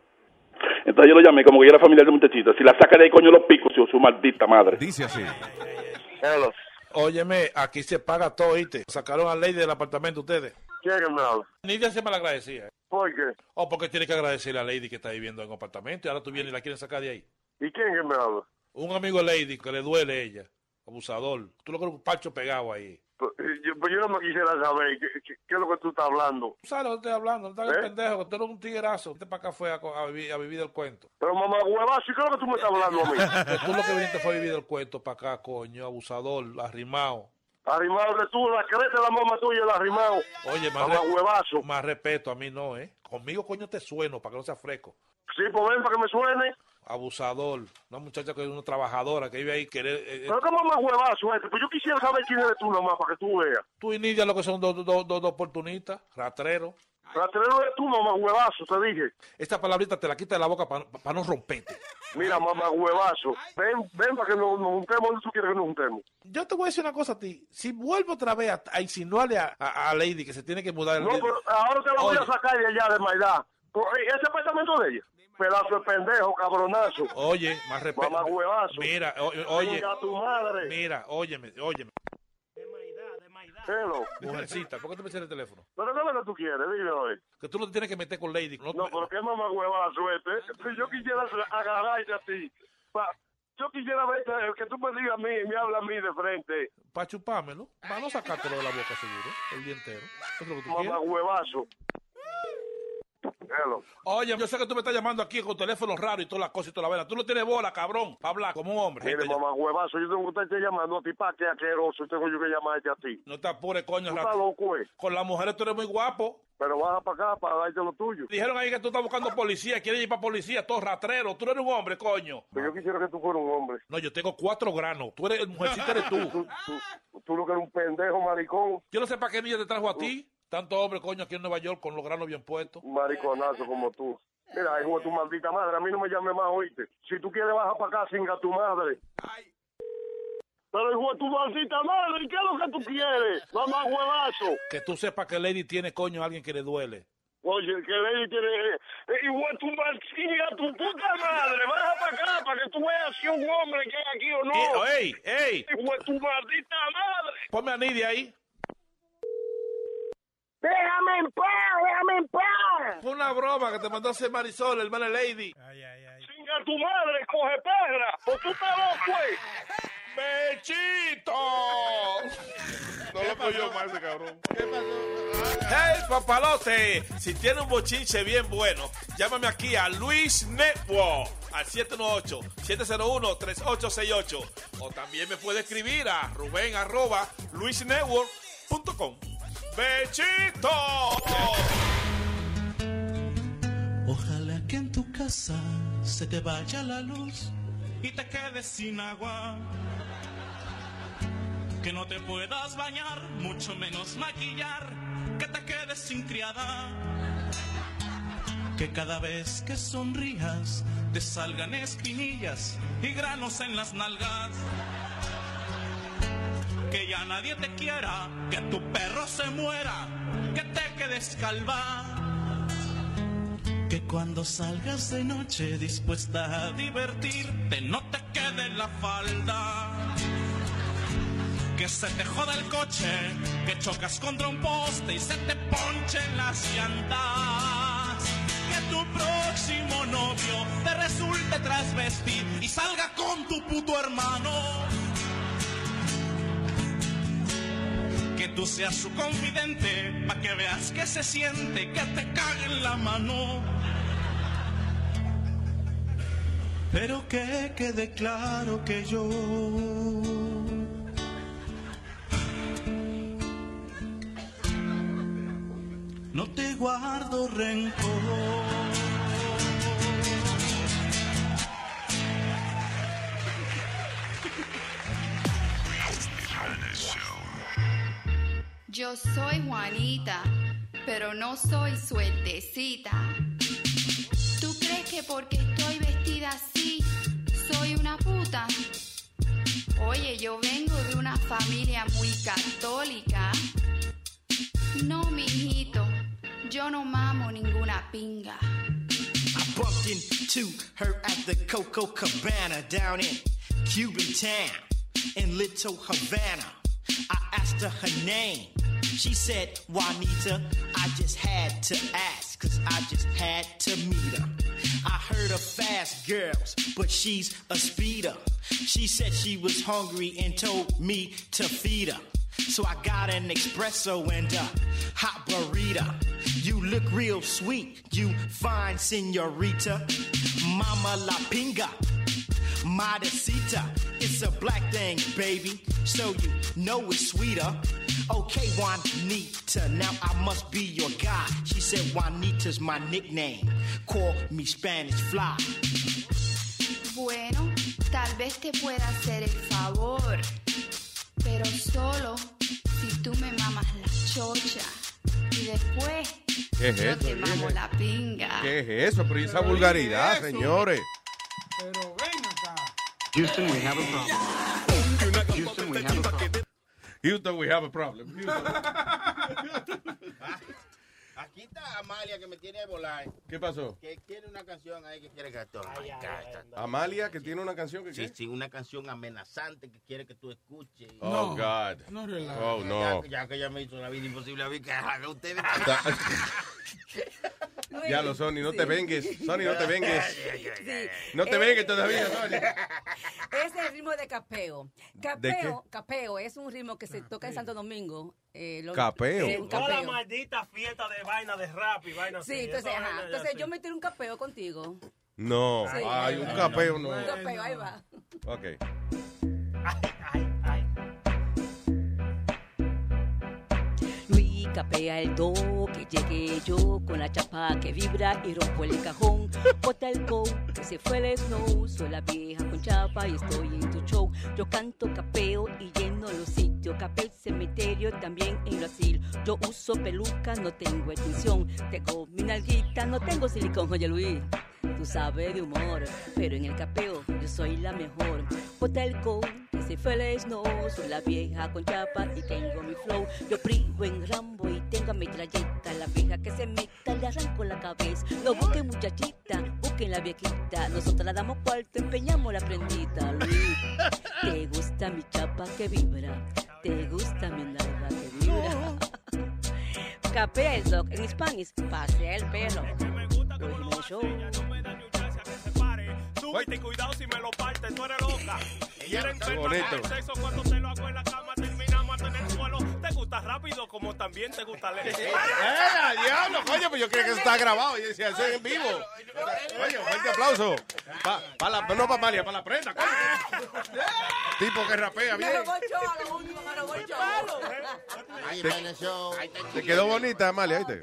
Entonces yo lo llamé, como que yo era familiar de muchachita. Si la saca de ahí, coño, los picos, su, su maldita madre. Dice así. Óyeme, aquí se paga todo, ¿oíste? Sacaron a Lady del apartamento ustedes. ¿Quién que me habla? Nidia se malagradecía. ¿Por qué? O porque tiene que agradecerle a Lady que está viviendo en un apartamento y ahora tú vienes y la quieren sacar de ahí. ¿Y quién que me habla? Un amigo de Lady que le duele ella, abusador. Tú lo crees un parcho pegado ahí. Pues yo, pues yo no me quisiera saber qué, qué- qué es lo que tú estás hablando. ¿Tú sabes lo que estoy hablando? No hagas ¿Eh? pendejo, que tú eres un tiguerazo. Este para acá fue a, vivir, a vivir el cuento. Pero mamá huevazo, ¿y qué es lo que tú me estás hablando a mí? Tú lo que viniste fue a vivir el cuento para acá, coño, abusador, arrimado. Arrimado de tú, la creta de la mamá tuya, el arrimado. Oye, más, Mamá re- huevazo. más respeto, a mí no, ¿eh? Conmigo, coño, te sueno para que no sea fresco. Sí, pues ven para que me suene. Abusador, una muchacha que es una trabajadora que vive ahí, querer... eh, eh, Pero qué mamá huevazo este. Pues yo quisiera saber quién eres tú nomás para que tú veas. tú y Nidia lo que son dos, dos, dos, dos oportunistas, ratreros. Rastrero eres tú, mamá huevazo, te dije. Esta palabrita te la quita de la boca para no romperte. Mira, mamá huevazo. Ven, ven para que nos, nos juntemos donde tú quieres que nos juntemos. Yo te voy a decir una cosa a ti. Si vuelvo otra vez a, a insinuarle a, a- a Lady que se tiene que mudar... No, pero ahora te la voy a sacar de allá, de Maidá. Ese apartamento de ella. Pedazo de pendejo, cabronazo. Oye, más respeto. Mamá huevazo. Mira, o- oye. Venga tu madre. Mira, óyeme, óyeme. Hello. Mujercita, ¿por qué te me el teléfono? Pero qué es lo que tú quieres, dime hoy. Que tú no te tienes que meter con Lady. No, No, pero qué mamá huevazo este. Si yo quisiera agarrarte a ti. pa- yo quisiera verte, que tú me digas a mí y me habla a mí de frente. Para chupármelo. Para no sacártelo de la boca seguro. El día entero. Eso es lo que tú Mamá quieres. huevazo. Hello. Oye, yo sé que tú me estás llamando aquí con teléfono raro y todas las cosas y toda la vela. Tú no tienes bola, cabrón, para hablar como un hombre. Mire, mamá huevazo, yo tengo que estar llamando a ti para que asqueroso. Tengo yo que llamarte a ti. No te apures, coño. Tú rato. estás loco, eh. Con las mujeres tú eres muy guapo. Pero baja para acá para darte lo tuyo. Dijeron ahí que tú estás buscando policía, quieres ir para policía, todo ratrero. Tú no eres un hombre, coño. Pero yo quisiera que tú fueras un hombre. No, yo tengo cuatro granos. Tú eres, mujercita eres tú. Tú, tú lo que eres un pendejo, maricón. Yo no sé para qué niña te trajo a ti. Tanto hombre, coño, aquí en Nueva York con los granos bien puestos. Un mariconazo como tú. Mira, hijo de tu maldita madre, a mí no me llames más, oíste. Si tú quieres, baja para acá, singa tu madre. Pero hijo de tu maldita madre, ¿qué es lo que tú quieres? Mamá huevazo. Que tú sepas que Lady tiene, coño, a alguien que le duele. Oye, que Lady tiene... eh, hijo de tu maldita, tu puta madre, baja para acá para que tú veas si un hombre que hay aquí o no. Eh, ¡Ey, ey! Hijo de tu maldita madre. Ponme a Nidia ahí. Déjame en paz, déjame en paz. Fue una broma que te mandó a hacer Marisol, hermana Lady. Singa tu madre, coge perra. Pues tú estás loco, eh. ¡Bechito! No lo cogió más ese cabrón. ¿Qué pasó? ¡Hey, papalote! Si tiene un bochinche bien bueno, llámame aquí a Luis Network al 718-701-3868. O también me puede escribir a ruben arroba luisnetwork.com. ¡Bechito! Ojalá que en tu casa se te vaya la luz y te quedes sin agua. Que no te puedas bañar, mucho menos maquillar, que te quedes sin criada. Que cada vez que sonrías te salgan espinillas y granos en las nalgas. Que ya nadie te quiera, que tu perro se muera, que te quedes calva. Que cuando salgas de noche dispuesta a divertirte, no te quede la falda. Que se te joda el coche, que chocas contra un poste y se te ponchen las llantas. Que tu próximo novio te resulte trasvestir y salga con tu puto hermano. Que tú seas su confidente, pa' que veas que se siente, que te cague en la mano. Pero que quede claro que yo no te guardo rencor. Yo soy Juanita, pero no soy suertecita. ¿Tú crees que porque estoy vestida así, soy una puta? Oye, yo vengo de una familia muy católica. No, mijito, yo no mamo ninguna pinga. I bumped into her at the Coco Cabana down in Cuban town in Little Havana. I asked her her name. She said, Juanita, I just had to ask, cause I just had to meet her. I heard of fast girls, but she's a speeder. She said she was hungry and told me to feed her. So I got an espresso and a hot burrito. You look real sweet, you fine senorita. Mama La Pinga, Modestita. It's a black thing, baby, so you know it's sweeter. Okay, Juanita, now I must be your guy. She said Juanita's my nickname. Call me Spanish Fly. Bueno, tal vez te pueda hacer el favor, pero solo si tú me mamas la chocha. Y después ¿Qué es yo eso, te mamo la pinga. ¿Qué es eso? Pero ¿y esa vulgaridad, señores. Pero ven acá. Houston, we have a problem. Houston, we have a problem. Houston, we have a problem. Aquí está Amalia que me tiene a volar. ¿Qué pasó? Que quiere una canción ahí que quiere que esto. Amalia, que tiene una canción que Sí, sí, una canción amenazante que quiere que tú escuches. Oh, God. No relaja. Oh, no. Ya, ya que ella me hizo la vida imposible a mí, que haga ustedes. Ya lo, Sony, no te vengues. Sony, no te vengues. Sí. No te Eh, vengues todavía, Sony. Es el ritmo de capeo. Capeo, capeo es un ritmo que se toca en Santo Domingo. eh, lo- Capeo. eh, un Toda la capeo. maldita fiesta de vaina de rap y vaina Sí, así. entonces, ajá. entonces yo me tiro un capeo contigo. No. Sí. Ay, un capeo no. Un capeo, ahí va. Ok. Luis capea el do, que llegue yo con la chapa que vibra y rompo el cajón. Bota el que se fue el snow. Soy la vieja con chapa y estoy en tu show. Yo canto, capeo y lleno los sitios. Capeo el cementerio también en Brasil. Yo uso peluca, no tengo extensión. Tengo mi nalguita, no tengo silicón. Oye Luis, tú sabes de humor, pero en el capeo yo soy la mejor. Bota el que se fue el snow. Soy la vieja con chapa y tengo mi flow. Yo privo en Rambo y tengo mi trayecta. La vieja que se meta le arranco la cabeza. No busquen muchachita, busquen la viejita. Nosotros la damos cuarto, empeñamos la prendita. Luis, ¿te gusta mi chapa que vibra? ¿Te gusta mi nalga que vibra? Capea el dog en Spanish, pasea el pelo. Luis Jiménez Show. Súbete y cuidado si me lo parte, tú eres loca. Quieren está ver bonito. el sexo cuando te lo hago en la cama, terminamos hasta en el suelo. Te gusta rápido como también te gusta lento. ¡Eh, diablo, coño! Pues yo creo que eso está grabado. Y decía, eso es en vivo. Oye, fuerte aplauso. Pa, pa la, no para Malia, para la prenda. coño. Tipo que rapea bien. Te-. Te quedó bonita, Amalia, ¿viste?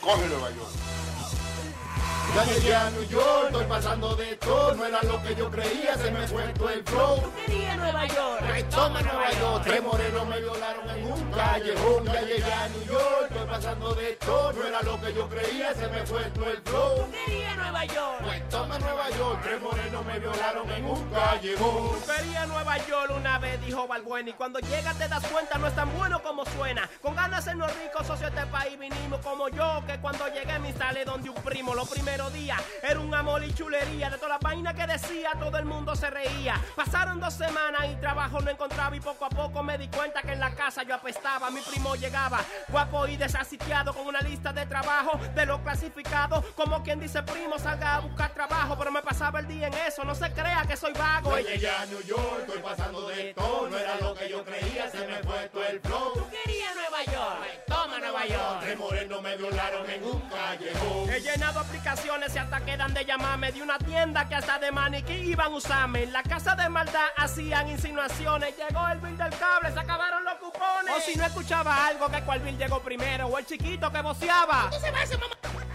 Coge Nueva York. Ya llegué a New York, estoy pasando de todo. No era lo que yo creía, se me fue todo el flow. Quería Nueva York. Ay, toma Nueva York. Tres morenos me violaron en un callejón. Ya llegué a New York, estoy pasando de todo. No era lo que yo creía, se me fue todo el flow. Quería Nueva York. Ay, toma Nueva York. Tres morenos me violaron en un callejón. Quería Nueva York una vez, dijo Balbuena. Y cuando llegas te das cuenta, no es tan bueno como suena. Con ganas de sernos ricos, socio, este país vinimos como yo. Que cuando llegué me instalé donde un primo. Los primeros era un amor y chulería. De toda la vaina que decía, todo el mundo se reía. Pasaron dos semanas y trabajo no encontraba. Y poco a poco me di cuenta que en la casa yo apestaba. Mi primo llegaba, guapo y desasitiado, con una lista de trabajo de los clasificados. Como quien dice, primo, salga a buscar trabajo. Pero me pasaba el día en eso, no se crea que soy vago. Ya llegué a New York, estoy pasando de todo. No era lo que yo creía, se me fue todo el flow. Tú querías Nueva York. Toma Nueva York. Tres morenos me violaron en un callejón. He llenado aplicaciones y hasta quedan de llamarme de una tienda que hasta de maniquí iban a usarme. En la casa de maldad hacían insinuaciones. Llegó el bill del cable, se acabaron los cupones. O si no escuchaba algo, que cuál bill llegó primero. O el chiquito que voceaba.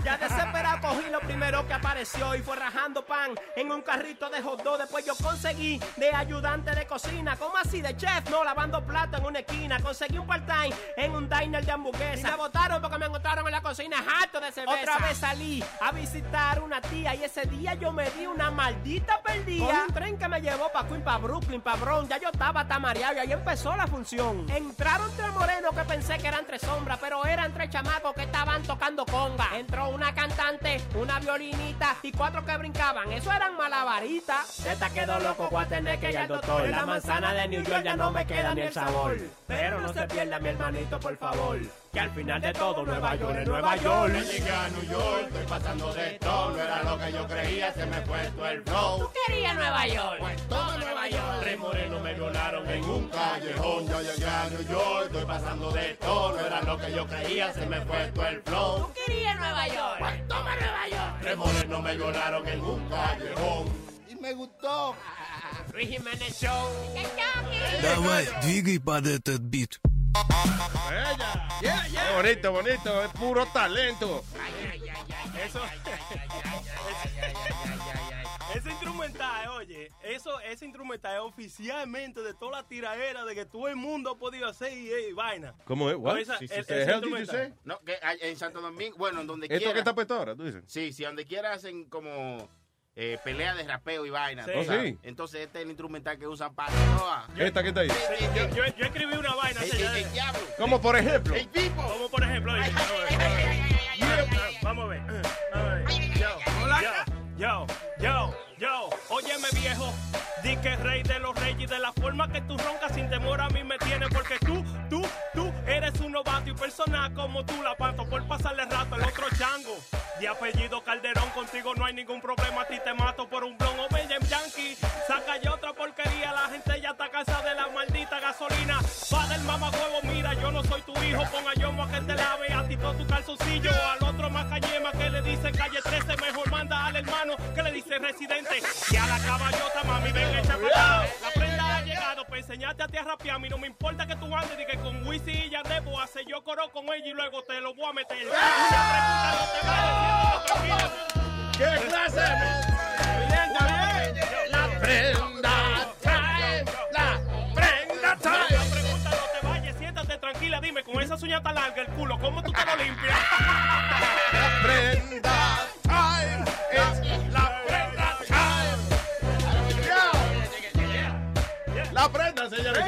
Ya desesperado cogí lo primero que apareció y fue rajando pan en un carrito de hot dog. Después yo conseguí de ayudante de cocina. ¿Cómo así? De chef, no, lavando plato en una esquina. Conseguí un part-time en un diner de hamburguesa. Y me botaron porque me encontraron en la cocina harto de cerveza. Otra vez salí a visitar una tía y ese día yo me di una maldita perdida. Con un tren que me llevó pa' Queen, pa' Brooklyn, pa' Bronx. Ya yo estaba tamareado y ahí empezó la función. Entraron tres morenos que pensé que eran tres sombras, pero eran tres chamacos que estaban tocando conga. Entró una cantante, una violinita y cuatro que brincaban. Eso eran malabaritas. Esta quedó loco, voy a tener que ir al doctor. En la manzana de New York ya no me queda ni el sabor. Pero no se pierda mi hermanito, por favor Que al final de todo, Nueva York es Nueva York. Ya llegué a New York, estoy pasando de todo. No era lo que yo creía, se me fue todo el flow. Tú querías Nueva York. Toma Nueva York. Tres morenos me violaron en un callejón. Ya llegué a New York, estoy pasando de todo. No era lo que yo creía, se me fue todo el flow. Tú querías Nueva York. Toma Nueva York. Tres morenos me violaron en un callejón. Y me gustó. Luis Jiménez Show. Давай, двигай под этот бит. Qué bonito, bonito, es puro talento. Eso. Ese instrumental, oye, eso, ese instrumental es oficialmente de toda la tiraera de que todo el mundo ha podido hacer y, y vaina. ¿Cómo es? What? Esa- Sí, el-? No, que hay- en Santo Domingo, bueno, en donde Esto quiera. que está puesto ahora, tú dices. Sí, sí, donde quiera hacen como eh, pelea de rapeo y vaina. Sí. ¿tú Oh, sí. Entonces este es el instrumental que usan para. Esta que está ahí. Yo, yo- yo escribí una vaina. El- el- el diablo. Como por ejemplo. El tipo. Como por ejemplo, oye, vamos a ver, vamos a ver. Yo, yo, yo, yo, óyeme viejo, di que rey de los reyes y de la forma que tú roncas sin temor a mí me tienes porque tú, tú, novato y persona como tú la pato por pasarle rato al otro chango. De apellido Calderón, contigo no hay ningún problema, a ti te mato por un blon o Benjamin Yankee. Saca ya otra porquería, la gente ya está cansada de la maldita gasolina. Va del mamahuevo, mira, yo no soy tu hijo, ponga yo a que te lave a ti todo tu calzoncillo. Al otro macayema que le dice calle 13, mejor manda al hermano que le dice residente. Y a la caballota, mami, ven echa para para enseñarte a ti a rapear. A mí no me importa que tú andes y que con Wisin y Yandel voy a hacer yo coro con ella y luego te lo voy a meter. Pregunta no te tranquilo. ¿Qué clase La prenda time, la prenda time. La pregunta no te vayas, siéntate tranquila, dime, con esa uña tan larga el culo, ¿cómo tú te lo limpias? La prenda time. La prenda, señores.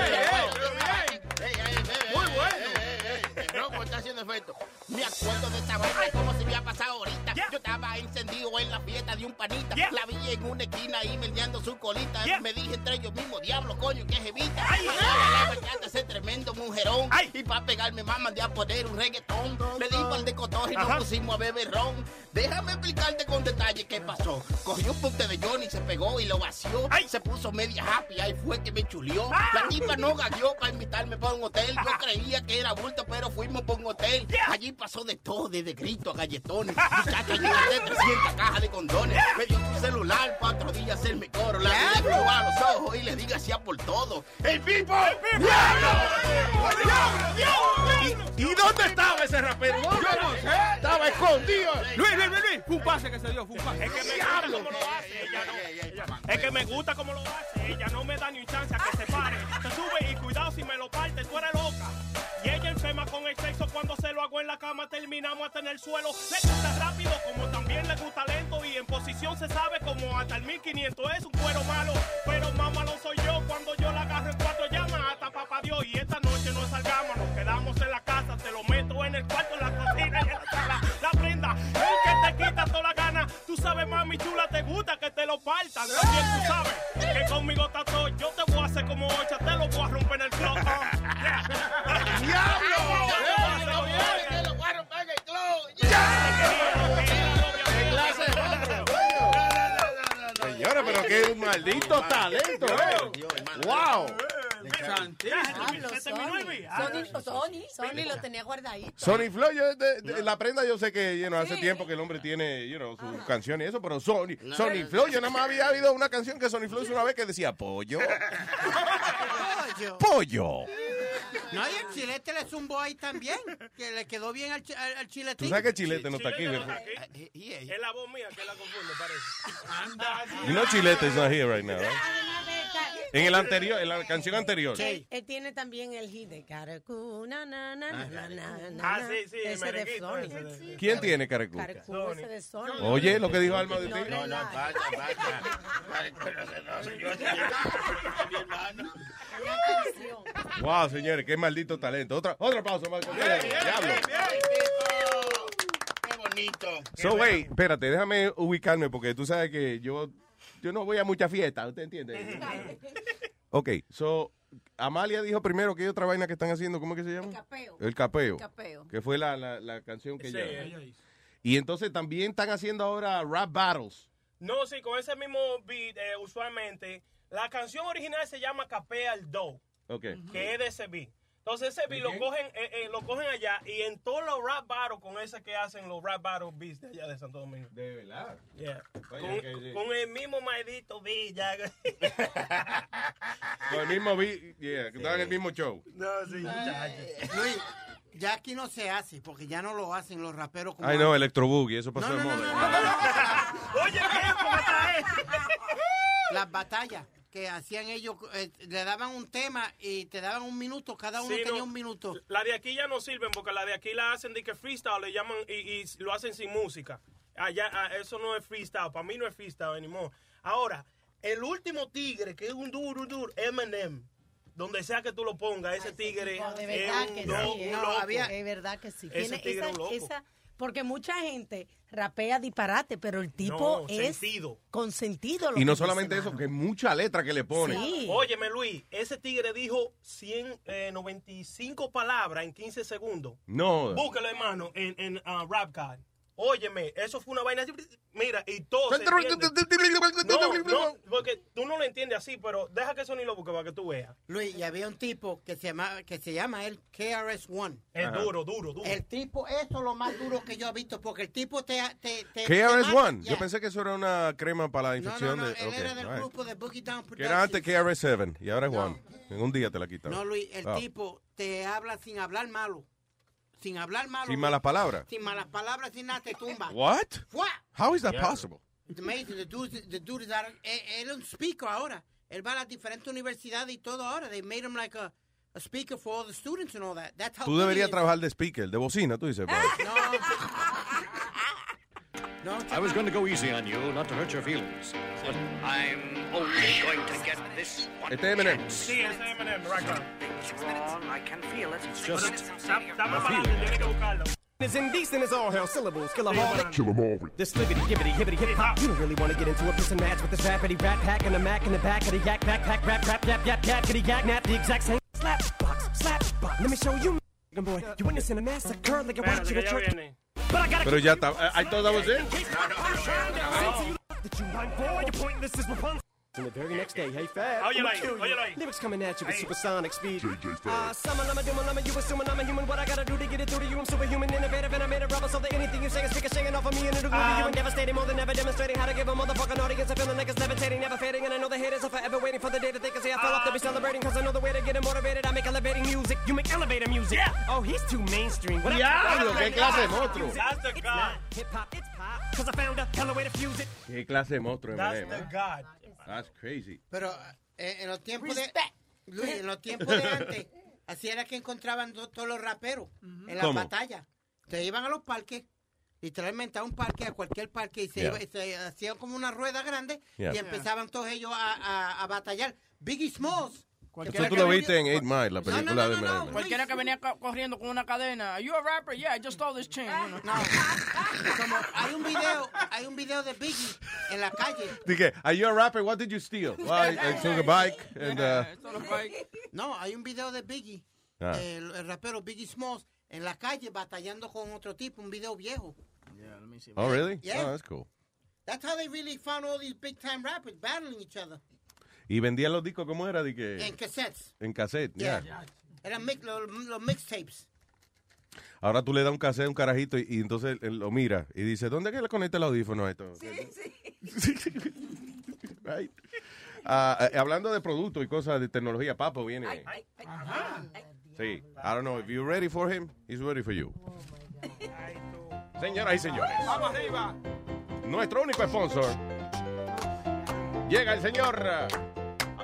Muy bueno. Loco, está haciendo efecto. Me acuerdo de esta vaina como se me ha pasado ahorita. Yo estaba encendido en la fiesta de un panita. La vi en una esquina ahí meneando su colita. Me dije entre ellos mismos, diablo, coño, que jevita. Ay, la ese tremendo mujerón. Y para pegarme más mandé a poner un reggaetón. Le di par de cotos y nos pusimos a beber ron. Déjame explicarte con detalle qué pasó. Cogió un punte de Johnny, se pegó y lo vació. Se puso media happy, ahí fue que me chulió. La tipa no gagueó para invitarme para un hotel. Yo creía que era bulto, pero fuimos para un hotel. Allí pasó de todo, desde grito a galletones. Muchacha, llegaste 300 cajas de condones. Me dio su celular, cuatro días hacerme coro. La probar a los ojos y le diga así por todo. ¡El pipo! ¿Y dónde estaba ese rapero? Yo no sé. Estaba escondido. Luis, Luis, Luis, Luis, pase que se dio, fue un pase. Es que me gusta como lo hace, ella no. Es que me gusta como lo hace, ella no me da ni un chance a que se pare. Se sube y cuidado si me lo parte, tú eres loca. Y ella enferma con el sexo cuando se lo hago en la cama, terminamos hasta en el suelo. Le gusta rápido como también le gusta lento y en posición se sabe como hasta el 1500 es un cuero malo. Pero mamá lo soy yo cuando yo te lo partan. También tú sabes que conmigo está todo. Yo te voy a hacer como ocho, te lo voy a romper en el club. Señora, pero qué maldito talento, ¿eh? ¡Wow! Sony, Sony, Sony lo tenía guardadito. Sony Flow, yo, de- de- la prenda yo sé que you know, hace tiempo que el hombre tiene you know, su canción y eso, pero Sony, Sony Flow, yo nada más había oído una canción que Sony Flow hizo una vez que decía pollo. Pollo. No, y el chilete le zumbó ahí también, que le quedó bien al, al, al chilete. Tú sabes que Chilete no está aquí, Chilete no ¿verdad? está aquí. Es la voz mía que la confunde, parece. You know Chilete is not here right now, right? En el anterior, en la canción anterior. Él, él tiene también el hit de Caracú, na, na, na, na, na, na, na, Ah, sí, sí, ese de de- ¿Quién tiene Carecú? Caracú, ese de Sony. Oye, lo que dijo Alma de ti. No, no, vaya, Wow, señores, qué maldito talento. Otra, otra pausa, Marco. Diablo. Qué bonito. So, wait, espérate, déjame ubicarme porque tú sabes que yo, yo no voy a mucha fiesta, ¿usted entiende? Ok, so, Amalia dijo primero que hay otra vaina que están haciendo, ¿cómo es que se llama? El capeo. El capeo. El capeo. Que fue la, la, la canción que Sí, ella... ella hizo. Y entonces también están haciendo ahora rap battles. No, sí, con ese mismo beat, eh, usualmente. La canción original se llama Capea el Do, Ok. que es de ese beat. Entonces ese beat lo cogen, eh, eh, lo cogen allá y en todos los rap battles con ese que hacen los rap battle beats de allá de Santo Domingo. De verdad. Yeah. Oye, Con, que sí. con el mismo maldito beat. ya. Con el mismo beat, yeah, que estaban en el mismo show. No, sí, muchachos. Luis, ya aquí no se hace, porque ya no lo hacen los raperos como Ay, no, antes. Electro Boogie, eso pasó No, de no, no, moda. Oye, ¿qué? ¿Cómo está? Las batallas que hacían ellos, eh, le daban un tema y te daban un minuto, cada uno Sí, tenía no. un minuto. La de aquí ya no sirven porque la de aquí la hacen de que freestyle, le llaman y, y lo hacen sin música. Allá, ah, eso no es freestyle, para mí no es freestyle anymore. Ahora, el último tigre, que es un duro, un duro, Eminem, donde sea que tú lo pongas, ese tigre No, de es verdad un que loco, sí. eh. loco. Es verdad que sí. Ese tigre esa, es un loco. esa- porque mucha gente rapea disparate, pero el tipo No, es sentido. con sentido. lo Y no solamente dice, eso, que mucha letra que le pone. Óyeme, Luis, ese tigre dijo 195 palabras en 15 segundos. No. Búscalo, hermano, en, en ah, Rap God. Óyeme, eso fue una vaina así. Mira, y todo se. No, no, porque tú no lo entiendes así, pero deja que Sony lo busque para que tú veas. Luis, y había un tipo que se llama, que se llama el KRS-One. Es duro, duro, duro. El tipo, eso es lo más duro que yo he visto, porque el tipo te... te, KRS-One. Yo pensé que eso era una crema para la No, no, infección no, de. él era del right. grupo de Boogie Down Que era antes KRS-7 y ahora es One. En un día te la quitan. No, Luis, el Ah. tipo te habla sin hablar malo. Sin hablar malo. Sin malas palabras. Sin malas palabras, sin nada, te tumba. What? What? How is that Yeah. possible? It's amazing. The dude, the dude is out of- él, él es un speaker ahora. Él va a las diferentes universidades y todo ahora. They made him like a, a speaker for all the students and all that. That's how Tú deberías trabajar de speaker, de bocina, tú dices. No, I was going to go easy on you, not to hurt your feelings. But I'm only going to get this one Este es Eminem. chance. Sí, ese es Eminem, right now. wrong. I can feel it. It's just Está más para adelante, tienes que buscarlo. As indecent as all hell syllables. Kill 'em all. Kill 'em all. This flippity gibbity hibbity hip hop. You don't really want to get into a piss and match with this rapidy rat pack and a mac in the back of the yak backpack rap rap yap yap yap kitty yak nap the exact same slap box slap box. Let me show you, boy. You witnessing a massacre like you're Espérate, watching que a ya church. Pero ya está. I thought that was it. Since you that you line for, your pointless is Rapunzel. And the very next day, hey fat, Óyelo I'ma ahí, kill you. óyelo ahí. Lyrics coming at you with Ahí. supersonic speed. JJ Fad. Uh, summer, I'm a doom, I'm a you assuming I'm a human. What I gotta do to get it through to you? I'm superhuman, innovative, and I made a rubber so that anything you say is speaking, shaking off of me and it'll glue to you and devastating more than ever, demonstrating how to give a motherfucking audience a feeling like it's levitating, never fading. And I know the haters are forever waiting for the day that they can say I fell off to be celebrating. Cause I know the way to get it motivated. I make elevating music. You make elevator music. Yeah. Oh, he's too mainstream. What Diablo, qué clase de monstruo. That's the God. Hip hop, it's pop. Cause I found a hella way to fuse it. Qué clase de monstruo That's the. God. That's crazy. Pero eh, en los tiempos de... Luis, en los tiempos de antes, así era que encontraban to- todos los raperos en las ¿Cómo? batallas. Se iban a los parques, literalmente a un parque, a cualquier parque, y se, Yeah. iba- y se hacían como una rueda grande Yeah. y empezaban todos ellos a, a- a batallar. Biggie Smalls. Eso tú lo viste en Eight Mile, la película de Eminem. Cualquiera que venía co- corriendo con una cadena. Are you a rapper? Yeah, I just stole this chain. you know. Como hay un video, hay un video de Biggie en la calle. Dije, are you a rapper? What did you steal? Well, I, I took a bike and uh, No, hay un video de Biggie, Ah. el, el rapero Biggie Smalls, en la calle batallando con otro tipo, un video viejo. oh really? Yeah. Oh, that's cool. That's how they really found all these big time rappers battling each other Y vendían los discos ¿cómo era? Dije, en cassettes. en cassette, Yeah. yeah. Eran mix- los, los mixtapes. Ahora tú le das un cassette a un carajito y, y entonces él lo mira y dice, ¿dónde es que le conecta el audífono a esto? Right. Ah, eh, hablando de productos y cosas de tecnología, Papo viene. Sí. I don't know if you're ready for him, he's ready for you. Señoras y señores, Vamos arriba. nuestro único sponsor. Llega el señor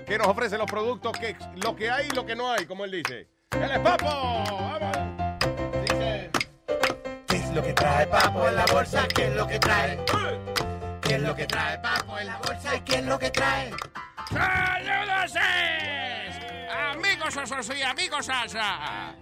que nos ofrece los productos, que lo que hay y lo que no hay, como él dice. ¡Él es Papo! ¡Vamos! Dice... ¿Qué es lo que trae Papo en la bolsa? ¿Qué es lo que trae? ¿Qué es lo que trae Papo en la bolsa? ¿Qué es lo que trae? ¡Saludos! Amigos osos y amigos asa.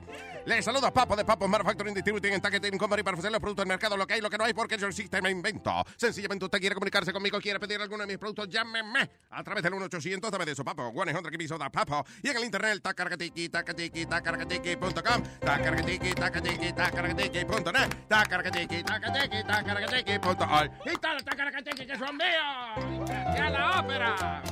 Les saluda Papo de Papo Manufacturing Distributing and Packaging Company para ofrecer los productos del mercado, lo que hay lo que no hay, porque yo existe me invento. Sencillamente usted quiere comunicarse conmigo, quiere pedir alguno de mis productos, llámeme a través del 1-800, dame de su papo, 100 que da papo, y en el internet, tacargatiki, tacatiki, tacargatiki.com, tacargatiki, tacatiki, tacargatiki.net, tacargatiki, tacatiki, tacargatiki.org, y tal tacargatiki que son míos, y a la ópera.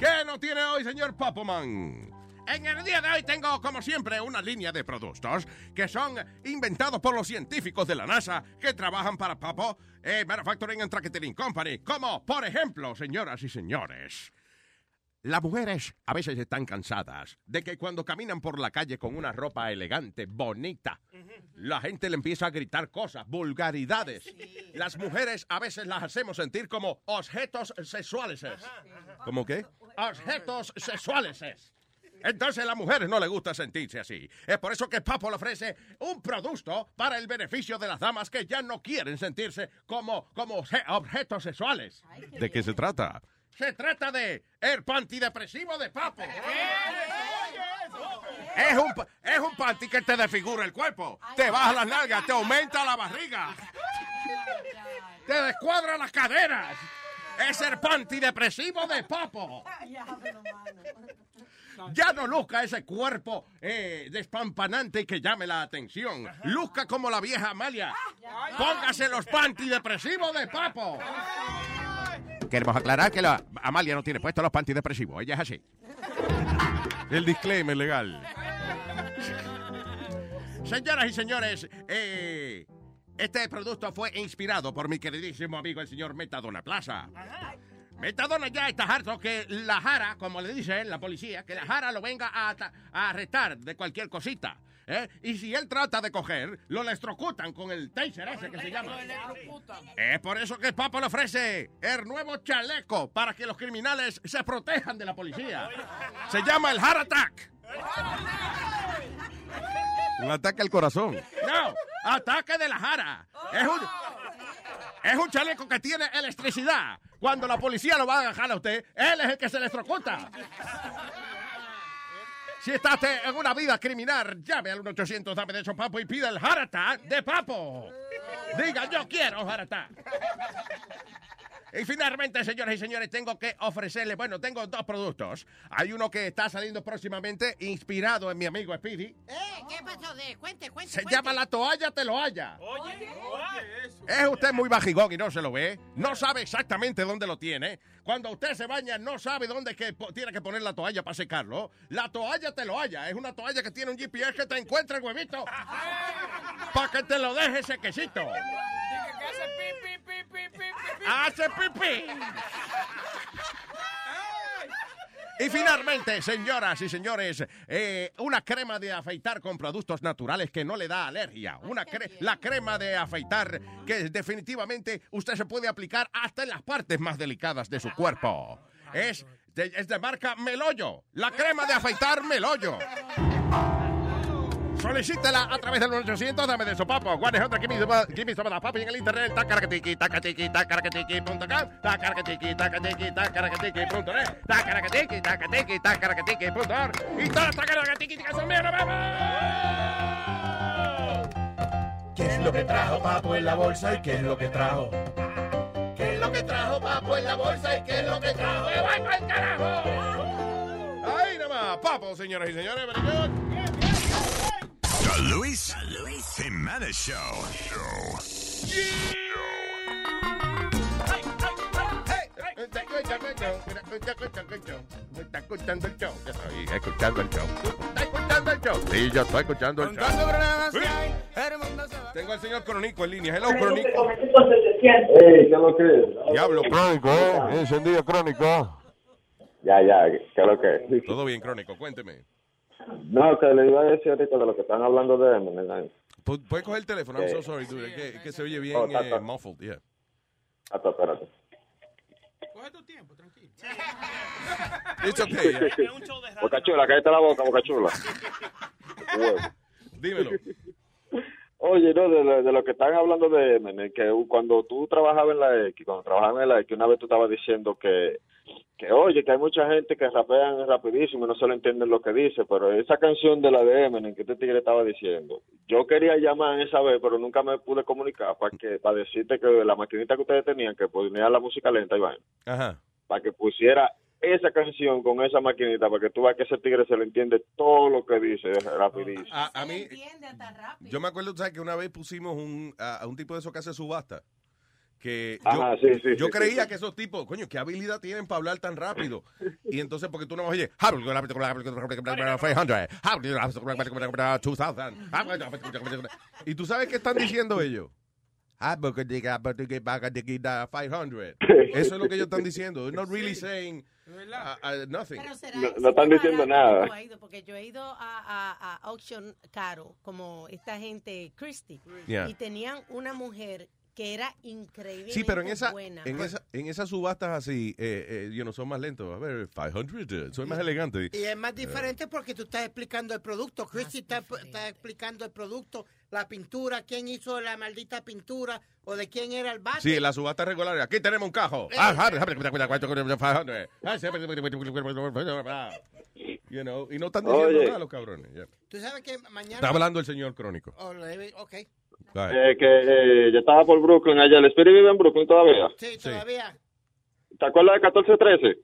¿Qué no tiene hoy, señor Papoman? En el día de hoy tengo, como siempre, una línea de productos que son inventados por los científicos de la NASA que trabajan para Papo eh, Manufacturing and Tracketing Company. Como, por ejemplo, señoras y señores, las mujeres a veces están cansadas de que cuando caminan por la calle con una ropa elegante, bonita, la gente le empieza a gritar cosas, vulgaridades. Las mujeres a veces las hacemos sentir como objetos sexuales. ¿Cómo qué? Objetos sexuales. Entonces a las mujeres no les gusta sentirse así. Es por eso que Papo le ofrece un producto para el beneficio de las damas que ya no quieren sentirse como, como se- objetos sexuales. ¿De qué se trata? Se trata de el pantidepresivo de Papo. Es un, es un panty que te desfigura el cuerpo, te baja las nalgas, te aumenta la barriga, te descuadra las caderas. Es el pantidepresivo de Papo. Ya no luzca ese cuerpo eh, despampanante que llame la atención. Luzca como la vieja Amalia. Póngase los pantidepresivos de Papo. Queremos aclarar que la Amalia no tiene puesto los pantidepresivos. Ella es así. El disclaimer legal. Señoras y señores, eh, este producto fue inspirado por mi queridísimo amigo el señor Metadona Plaza. Metadona ya está harto que la Jara, como le dice la policía, que la Jara lo venga a, arrestar de cualquier cosita. ¿eh? Y si él trata de coger, lo electrocutan con el taser ese que se llama. Es por eso que Papo le ofrece el nuevo chaleco para que los criminales se protejan de la policía. Se llama el Heart Attack. Un ataque al corazón. No, ataque de la jara. Es un, es un chaleco que tiene electricidad. Cuando la policía lo va a agarrar a usted, él es el que se electrocuta. Si está usted en una vida criminal, llame al 1-800 dame de eso, papo, y pida el attack de papo. Diga, yo quiero attack. Y finalmente, señoras y señores, tengo que ofrecerle, bueno, tengo dos productos. Hay uno que está saliendo próximamente, inspirado en mi amigo Speedy. Eh, ¿qué pasó? De? Cuente, cuente. Se cuente. llama La Toalla Te Lo Haya. Oye, oye, eso. Es usted muy bajigón y no se lo ve. No sabe exactamente dónde lo tiene. Cuando usted se baña, no sabe dónde que tiene que poner la toalla para secarlo. La toalla te lo haya. Es una toalla que tiene un GPS que te encuentra el huevito. para que te lo deje sequecito. Hace pipí. Y finalmente, señoras y señores, eh, una crema de afeitar con productos naturales que no le da alergia. Una cre- la crema de afeitar que definitivamente usted se puede aplicar hasta en las partes más delicadas de su cuerpo. Es de, es de marca Meloyo. La crema de afeitar Meloyo. Solicítela a través del 800 dame de sopapo. Give me some- give me some of papi en el internet. Tacaracatiki, tacatiki, tacaracatiki, punto com. Tacaracatiki, tacatiki, tacaracatiki, punto net. Tacaracatiki, tacatiki, tacaracatiki, punto org. Y todas las tacaracatiki que son mías, nos vemos. ¿Qué es lo que trajo Papo en la bolsa y qué es lo que trajo? ¿Qué es lo que trajo Papo en la bolsa y qué es lo que trajo? ¡Me voy pa'l carajo! Ahí nomás, papo, señoras y señores. Good. The Luis, Jimenez Show. Está escuchando el show. Estoy escuchando el show. Está escuchando el show. Sí, yo estoy escuchando el show. Tengo al señor Cronico en línea. Hello, Cronico. Ey, ¿qué lo que? Diablo, Crónico, ¿eh? Encendido Crónico. Ya, ya, ¿qué lo que? Todo bien, Crónico, cuénteme. No, que le iba a decir ahorita de lo que están hablando de Eminem. Pu- ¿Puedes coger el teléfono? I'm so sorry, dude. Que, se oye bien Oh, eh, muffled. Yeah. Hasta, espérate. It's okay. yeah. Boca chula, cállate la boca, boca chula. Huevo. Dímelo. Oye, no, de, lo- de lo que están hablando de Eminem, que cuando tú trabajabas en la X, cuando trabajabas en la X, una vez tú estabas diciendo que, que oye, que hay mucha gente que rapean rapidísimo y no se lo entienden lo que dice, pero esa canción de la de Eminem que este tigre estaba diciendo, yo quería llamar esa vez, pero nunca me pude comunicar para que para decirte que la maquinita que ustedes tenían, que ponía la música lenta, Iván, Ajá. para que pusiera esa canción con esa maquinita, para que tú veas que ese tigre se le entiende todo lo que dice rapidísimo. A, a mí, yo me acuerdo, ¿sabes? Que una vez pusimos un, a, a un tipo de esos que hace subasta. Que yo, Ajá, sí, sí, yo sí, creía que esos tipos, coño, qué habilidad tienen para hablar tan rápido. Y entonces, porque tú no vas a oye, 500. Y tú sabes qué están diciendo ellos. 500. Eso es lo que ellos están diciendo. They're not really saying uh, uh, nothing. No, no están diciendo nada. Yo porque yo he ido a, a, a auction caro, como esta gente Christie, Yeah. y tenían una mujer que era increíble. Sí, pero en esa, buena. en esa, en esas subastas así, eh, eh, you know, son más lentos. A ver, 500, eh, soy más elegante. Y es más diferente porque tú estás explicando el producto. Christy está, está explicando el producto, la pintura, quién hizo la maldita pintura o de quién era el bate. Sí, en la subasta regular. Aquí tenemos un cajo. You know, y no están diciendo Oye. nada los cabrones. yeah. Tú sabes que mañana... Está hablando el señor crónico. Oh, le Eh, que eh, yo estaba por Brooklyn allá. ¿El Spirit vive en Brooklyn todavía? Sí, todavía. ¿Te acuerdas de 1413?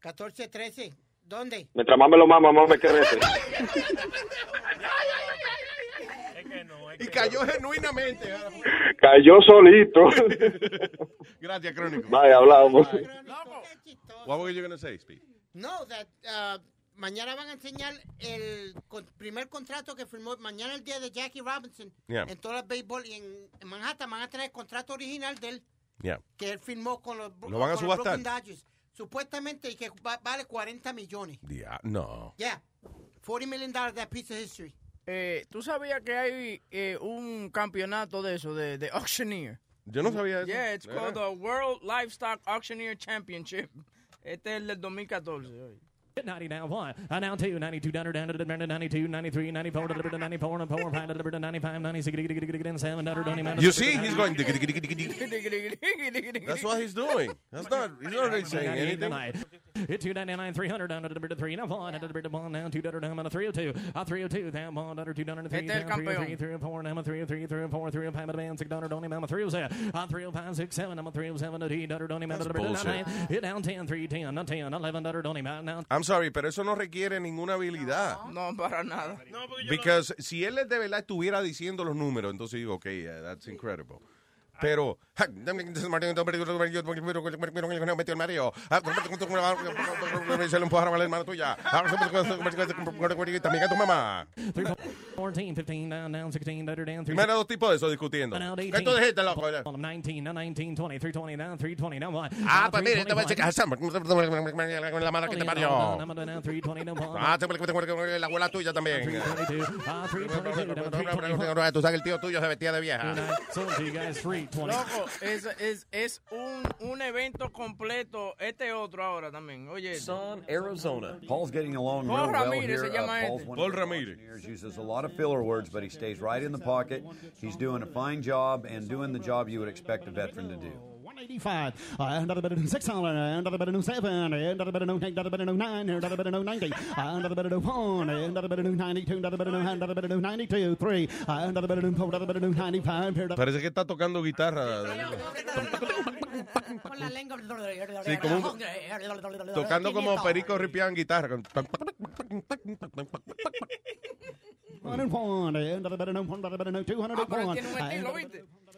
14, 13. ¿Dónde? Mientras más me lo mama, más me crece. Y cayó genuinamente. Cayó solito. Gracias, crónico. Vaya, hablamos. What were you going to say, Speed? No, that, uh, mañana van a enseñar el con- primer contrato que firmó. Mañana el día de Jackie Robinson. Yeah. En todo el béisbol y en, en Manhattan van a tener el contrato original de él Yeah. que él firmó con los, ¿Lo van a con los subastar? Brooklyn Dodgers. Supuestamente y que va- vale 40 millones. Yeah, no. Yeah. 40 million dollars that piece of history. Eh, ¿Tú sabías que hay eh, un campeonato de eso, de, de auctioneer? Yo no sabía eso. Yeah, it's ¿De called the World Livestock Auctioneer Championship. Este es el del 2014. Oye. 90 down one, uh, down two, 92 down down to the 92, 93, 94, delivered to 94, and 4, 5, delivered to 95, 96, 7, delivered to You see, he's going. diggy, diggy, diggy, diggy. That's what he's doing. That's not. He's not really saying anything. Hit 299, 300 down to the bit of 3, now 4, down to the bit of 1, down 2 down to 302, uh, 302, down 1, down 2 down to 3, Este es el down 3, campeón. 3, 304, down 303, 304, 305, down 6 down down down 307, uh, 305, 6, 7, down 307, down 8 down down down That's to the bit of bullshit. 9, hit down 10, 3, 10, uh, 10, 11 down down now I'm sorry, pero eso no requiere ninguna habilidad. No, para nada. Because si él de verdad estuviera diciendo los números, entonces digo, ok, yeah, that's incredible. Pero, metió el Mario. Se lo empujaron a la hermana tuya. También a tu mamá. 14, 15, down, down, 16, down, down, 3, Mira dos tipos de eso discutiendo. down, ¿Qué 18, tú dijiste, loco? 19, down 19, 20, 320, down 320, down 1. Ah, pues mire, te voy a decir la mala que te parió. Ah, la abuela tuya también. Tú sabes que el tío tuyo se vestía de vieja. Loco, es, es, es un, un evento completo. Este otro ahora también. Oye. Son, Arizona. Paul's getting along Paul real well Ramirez here. se llama Uh, Paul's este. one Paul of the Ramirez. engineers, uses a lot of filler words, but he stays right in the pocket. He's doing a fine job and doing the job you would expect a veteran to do. 185, uh, another better than 600, another better than 7, another better than 8, another better than 9, another better than 90, another better than 1, another better than 92, another better than another better than 92, 3, another better than 4, another better than 95, Parece que está tocando guitarra. Con la lengua. Sí, como un- Tocando como Perico Ripián guitarra. con- 101, another better than 1, another better than 2, another pero él one, tiene un estilo, ¿viste?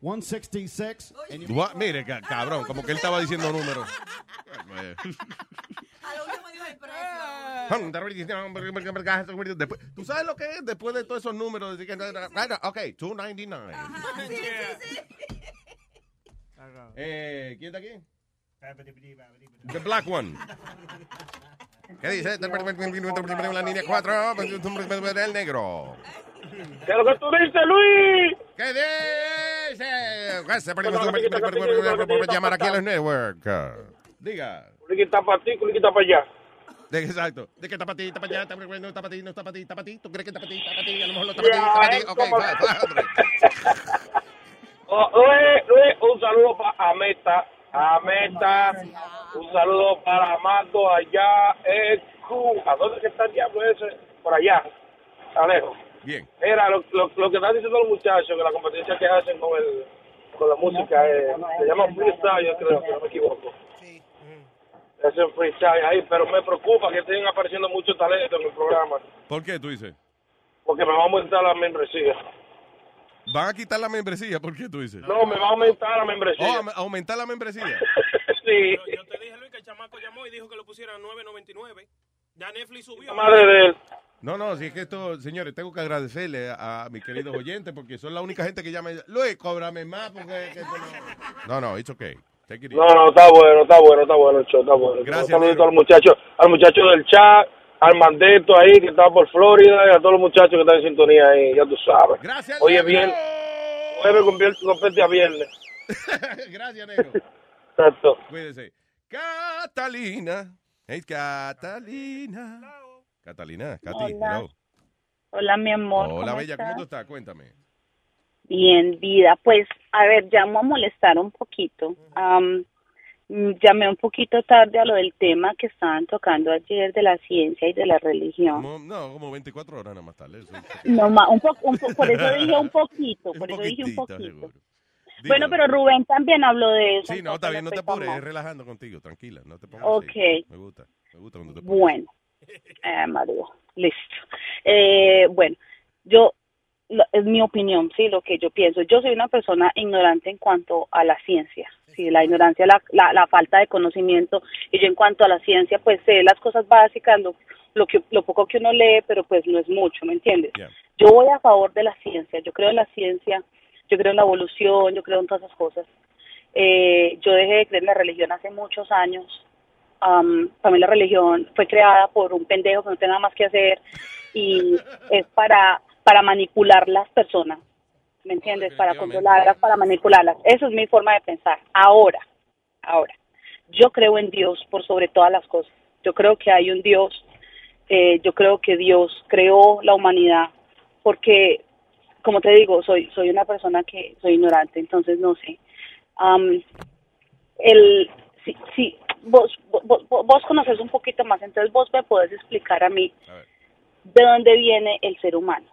166. And you- What? Mire, ca- cabrón, como que él estaba diciendo números. Después, ¿Tú sabes lo que es después de todos esos números? Decir que- Ok, 299. Eh, ¿Quién está aquí? The black one. ¿Qué dice? La línea 4, el negro. ¿Qué es lo que tú dices, Luis? ¿Qué dice? Llamar aquí a los network. Diga. Culiqui está para ti, culiqui está para allá. Exacto. De que está para ti, está para allá, está para no está para ti, no está para ti, está para ti. ¿Tú crees que está para ti, está para ti? A lo mejor no está para ti, está para ti. Ok. Oh, Luis, Luis, un saludo para Ameta. Ameta. Un saludo para Amado allá en Cuba. ¿Dónde está el diablo ese? Por allá. Alejo. Bien. Era lo, lo, lo que están diciendo los muchachos, que la competencia que hacen con el con la música eh, se llama freestyle, yo creo, si no me equivoco. Hacen freestyle ahí, pero me preocupa que estén apareciendo muchos talentos en el programa, ¿Por qué tú dices? porque me va a aumentar la membresía. ¿Van a quitar la membresía? ¿Por qué tú dices? No, me va a aumentar la membresía. Oh, aumentar la membresía. sí. Yo, yo te dije, Luis, que el chamaco llamó y dijo que lo pusieran a 9.99. Ya Netflix subió. madre de él. No, no, si es que esto, señores, tengo que agradecerle a, a mis queridos oyentes porque son la única gente que llama y dice, Luis, cóbrame más porque... que no... no, no, it's okay. Take it easy. No, no, está bueno, está bueno, está bueno el show, está bueno. Gracias, Un saludito al muchacho, al muchacho del chat, al mandeto ahí que está por Florida y a todos los muchachos que están en sintonía ahí, ya tú sabes. Gracias, Oye, bien, jueves convierte, convierte a viernes. Gracias, negro. Exacto. Cuídese. Catalina. Hey, Catalina. Catalina, Katy, Hola. hello. Hola, mi amor. Hola, ¿cómo bella, ¿cómo estás? tú estás? Cuéntame. Bien, vida. Pues, a ver, llamo a molestar un poquito. Mm, llamé un poquito tarde a lo del tema que estaban tocando ayer de la ciencia y de la religión. Como- no, como 24 horas nada más tarde. eso. No, ma- un po- un po- por eso dije un poquito, por eso dije un poquito. seguro. Bueno, pero Rubén también habló de eso. Sí, no, está bien, no te apures, relajando contigo, tranquila, no te pongas Ok. así. Me gusta, me gusta cuando te pones Bueno, eh, María, listo. Eh, bueno, yo, es mi opinión, sí, lo que yo pienso. Yo soy una persona ignorante en cuanto a la ciencia, sí, la ignorancia, la, la, la falta de conocimiento. Y yo en cuanto a la ciencia, pues sé las cosas básicas, lo, lo, que, lo poco que uno lee, pero pues no es mucho, ¿me entiendes? Yo voy a favor de la ciencia, yo creo en la ciencia, yo creo en la evolución, yo creo en todas esas cosas. Eh, yo dejé de creer en la religión hace muchos años. Para mí la religión fue creada por un pendejo que no tiene nada más que hacer y es para, para manipular las personas, ¿me entiendes? Para controlarlas, para manipularlas. Esa es mi forma de pensar. Ahora, ahora, yo creo en Dios por sobre todas las cosas. Yo creo que hay un Dios, eh, yo creo que Dios creó la humanidad porque, como te digo, soy, soy una persona que soy ignorante, entonces no sé. Am, el, si, si vos, vos, vos, vos conoces un poquito más, entonces vos me podés explicar a mí de dónde viene el ser humano.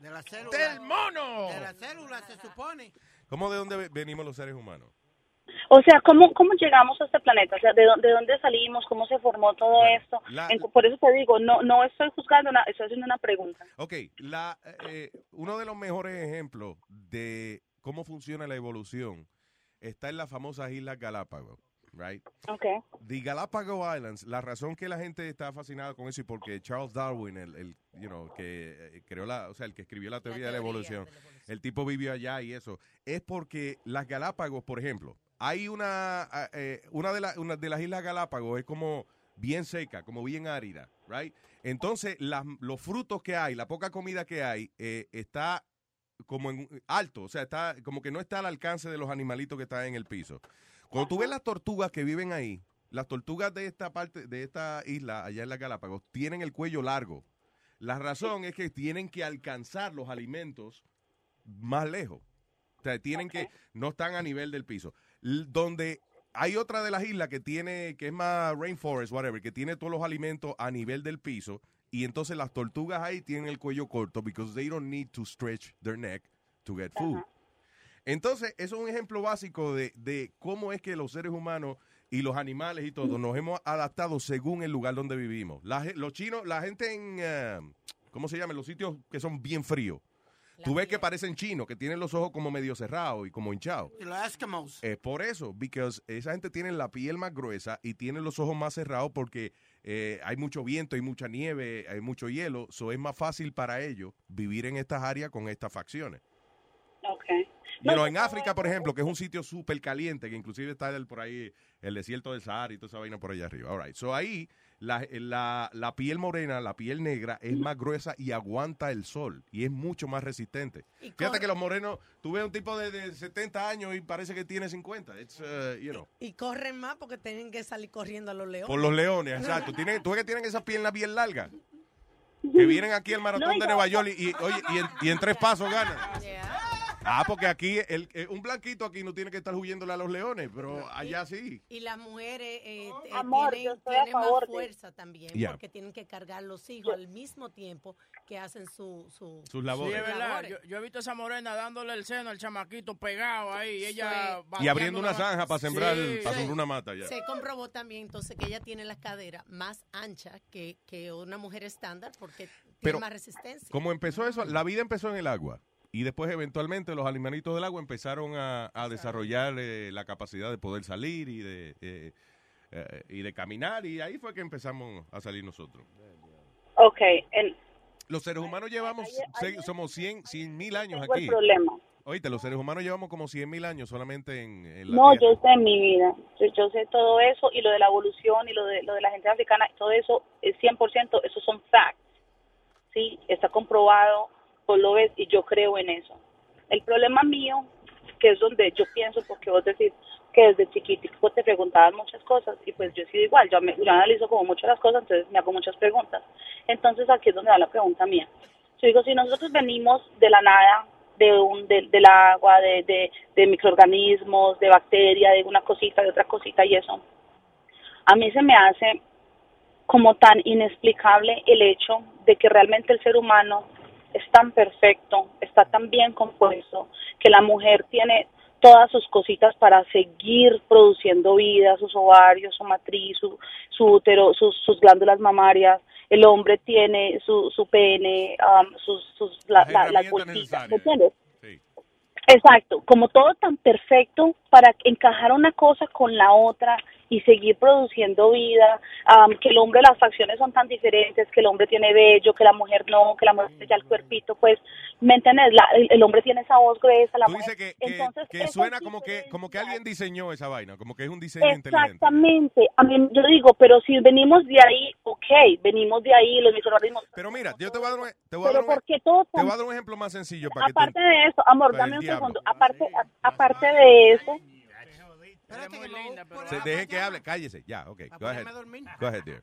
De la célula. ¡Del mono! De la célula, se supone. ¿Cómo de dónde ve- venimos los seres humanos? O sea, ¿cómo, cómo llegamos a este planeta? O sea, ¿de, dónde- de dónde salimos? ¿Cómo se formó todo esto? la- En- por eso te digo, no no estoy juzgando, estoy haciendo una pregunta. Ok, la, eh, uno de los mejores ejemplos de cómo funciona la evolución está en las famosas Islas Galápagos, right? Okay. The Galapagos Islands, la razón que la gente está fascinada con eso y porque Charles Darwin, el, el you know, que eh, creó la, o sea, el que escribió la teoría, de la evolución, el tipo vivió allá y eso, es porque las Galápagos, por ejemplo, hay una, ah, eh, una, de la- una de las Islas Galápagos es como bien seca, como bien árida, right? Entonces, las- los frutos que hay, la poca comida que hay, eh, está como en alto, o sea, está como que no está al alcance de los animalitos que están en el piso. Cuando tú ves las tortugas que viven ahí, las tortugas de esta parte, de esta isla, allá en las Galápagos, tienen el cuello largo. La razón es que tienen que alcanzar los alimentos más lejos. O sea, tienen que, no están a nivel del piso. L- donde hay otra de las islas que tiene, que es más rainforest, whatever, que tiene todos los alimentos a nivel del piso. Y entonces las tortugas ahí tienen el cuello corto because they don't need to stretch their neck to get food. Entonces, eso es un ejemplo básico de, de cómo es que los seres humanos y los animales y todo nos hemos adaptado según el lugar donde vivimos. La los chinos, la gente en, eh, ¿cómo se llama? En los sitios que son bien fríos. Tú ves que parecen chinos, que tienen los ojos como medio cerrados y como hinchados. Los Eskimos. Es por eso, because esa gente tiene la piel más gruesa y tiene los ojos más cerrados porque eh, hay mucho viento, hay mucha nieve, hay mucho hielo, so es más fácil para ellos vivir en estas áreas con estas facciones. Okay. You know, en África, por ejemplo, que es un sitio súper caliente, que inclusive está el, por ahí el desierto del Sahara y toda esa vaina por allá arriba. All right. So ahí la, la, la piel morena, la piel negra es más gruesa y aguanta el sol y es mucho más resistente. Y Fíjate corre- que los morenos, tú ves un tipo de, de 70 años y parece que tiene 50. It's, uh, you know. Y corren más porque tienen que salir corriendo a los leones. Por los leones, exacto. Tienen, tú ves que tienen esas piernas bien largas. Que vienen aquí al maratón No, de Nueva York y, y, oye, y, en, y en tres pasos ganan. Ah, porque aquí el, eh, un blanquito aquí no tiene que estar huyéndole a los leones, pero allá sí. Y las mujeres eh, eh, Amor, tienen, más de- fuerza también porque tienen que cargar los hijos al mismo tiempo que hacen su, su Sus labores. Sí, es verdad. labores. Yo, yo he visto a esa morena dándole el seno al chamaquito pegado ahí. y ella Y abriendo una zanja para sembrar, Sí, para sí. sembrar una mata ya. Se comprobó también entonces que ella tiene las caderas más anchas que, que una mujer estándar porque Pero, tiene más resistencia. Como empezó eso, la vida empezó en el agua. Y después, eventualmente, los animalitos del agua empezaron a, a desarrollar eh, la capacidad de poder salir y de, eh, eh, y de caminar. Y ahí fue que empezamos a salir nosotros. Ok, el, Los seres humanos llevamos, se- somos 100 mil años tengo el aquí. problema. Oíste, los seres humanos llevamos como 100 mil años solamente en, en la No, Tierra. yo sé en mi vida. Yo, yo sé todo eso y lo de la evolución y lo de, lo de la gente africana, todo eso es 100%, esos son facts. Sí, está comprobado, vos lo ves y yo creo en eso. El problema mío, que es donde yo pienso, porque vos decís que desde chiquitico te preguntaban muchas cosas y pues yo he sido igual, yo, me, yo analizo como muchas las cosas, entonces me hago muchas preguntas. Entonces aquí es donde va la pregunta mía. Yo digo, si nosotros venimos de la nada, de un, de- del agua, de, de, microorganismos, de bacterias, de una cosita, de otra cosita y eso, a mí se me hace como tan inexplicable el hecho de que realmente el ser humano es tan perfecto, está tan bien compuesto, que la mujer tiene todas sus cositas para seguir produciendo vida, sus ovarios, su matriz, su, su útero, sus, sus glándulas mamarias. El hombre tiene su, su pene, um, sus, sus, la, la- las. Exacto, como todo tan perfecto para encajar una cosa con la otra y seguir produciendo vida, am, que el hombre, las facciones son tan diferentes, que el hombre tiene bello, que la mujer no, que la mujer tiene ya el cuerpito, pues, ¿me entiendes? La- el, el hombre tiene esa voz gruesa, la Tú mujer... que, que- Entonces, que esas suena como que, como que alguien diseñó esa vaina, como que es un diseño inteligente. Exactamente, a mí yo digo, pero si venimos de ahí, ok, venimos de ahí, los microorganismos, Pero mira, yo te voy a dar un, te voy a pero dar un- ¿por qué todo te voy tan- a dar un ejemplo más sencillo para que tú- Aparte de eso, amor, dame un diablo. segundo. Aparte, a- aparte de eso, Se deje que hable, cállese. Ya, ok. Go ahead. Go ahead, dear.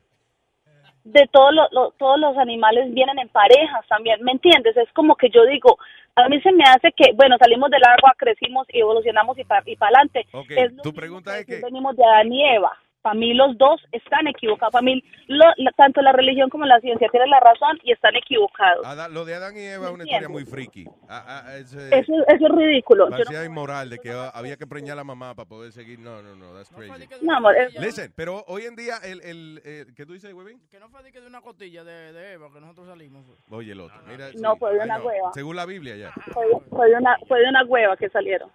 de todos los lo- todos los animales vienen en parejas también, ¿me entiendes? Es como que yo digo, a mí se me hace que, bueno, salimos del agua, crecimos y evolucionamos y para y para adelante. Ok, Es lo tu pregunta es que que... venimos de Adán y Eva. Para mí los dos están equivocados. Para mí lo- la- tanto la religión como la ciencia tienen la razón y están equivocados. Ada- lo de Adán y Eva es una ¿Me historia muy friki. Ah, ah, es, eh, Eso, eso es ridículo. Yo no- inmoral de que ah, había que preñar a la mamá para poder seguir. No, no, no, that's crazy. No, amor, es- Listen, pero hoy en día, el, el, el- ¿qué tú dices, Webin? Que no fue de, una costilla de, de Eva que nosotros salimos. Oye, el otro. Mira, No, sí, fue de una know. hueva. Según la Biblia, ya. fue, fue de una, fue de una hueva que salieron.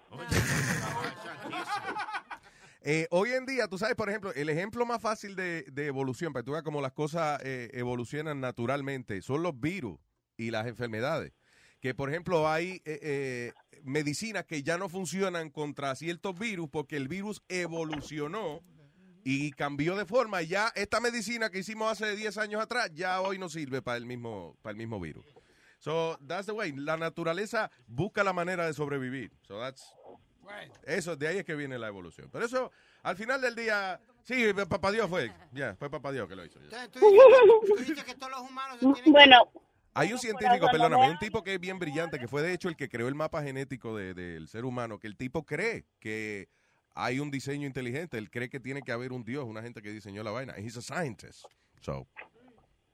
Eh, hoy en día, tú sabes, por ejemplo, el ejemplo más fácil de, de evolución, para que tú veas cómo las cosas eh, evolucionan naturalmente, son los virus y las enfermedades. Que, por ejemplo, hay eh, eh, medicinas que ya no funcionan contra ciertos virus porque el virus evolucionó y cambió de forma. Ya esta medicina que hicimos hace 10 años atrás, ya hoy no sirve para el mismo, para el mismo virus. So, that's the way. La naturaleza busca la manera de sobrevivir. So, that's, eso, de ahí es que viene la evolución. Pero eso, al final del día, sí, papá Dios fue. Ya, fue papá Dios que lo hizo. ya. Bueno, Hay un científico, perdóname, un tipo que es bien brillante, que fue de hecho el que creó el mapa genético de- del ser humano, que el tipo cree que hay un diseño inteligente. Él cree que tiene que haber un Dios, una gente que diseñó la vaina. He's a scientist. So,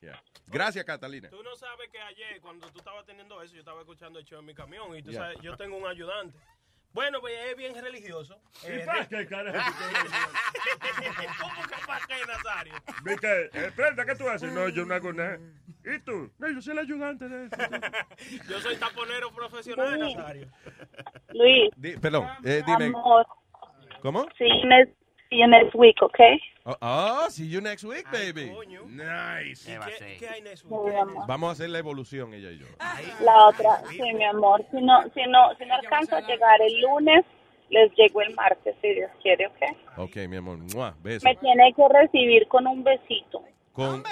yeah. Gracias, Catalina. Tú no sabes que ayer, cuando tú estabas teniendo eso, yo estaba escuchando el show en mi camión y tú sabes, yo tengo un ayudante. Bueno, pues es bien religioso. ¿Y Eh, para qué, carajo, tú ¿Cómo que para qué, Nazario? Viste, Brenda, ¿qué tú haces? No, yo no hago nada. ¿Y tú? No, yo soy el ayudante de eso. Yo soy taponero profesional. Nazario. Luis, Di- perdón, eh, dime. amor, ¿Cómo? you next, see you next week, okay? Oh, oh, see you next week, baby. Nice. ¿Qué, qué hay? Sí, amor. Vamos a hacer la evolución, ella y yo. La otra, sí, mi amor. Si no, si no, si no alcanzo a llegar el lunes, les llego el martes, si Dios quiere, ¿ok? Ok, mi amor. Mua, beso. Me tiene que recibir con un besito. Con...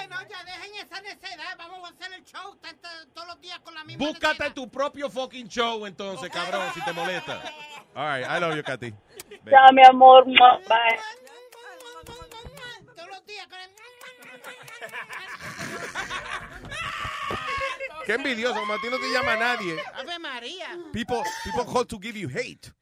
Búscate tu propio fucking show entonces, cabrón, si te molesta. All right, I love you, Katy. Chao, mi amor. Bye. Qué envidioso, a no te llama nadie. Ave María. People, people call to give you hate.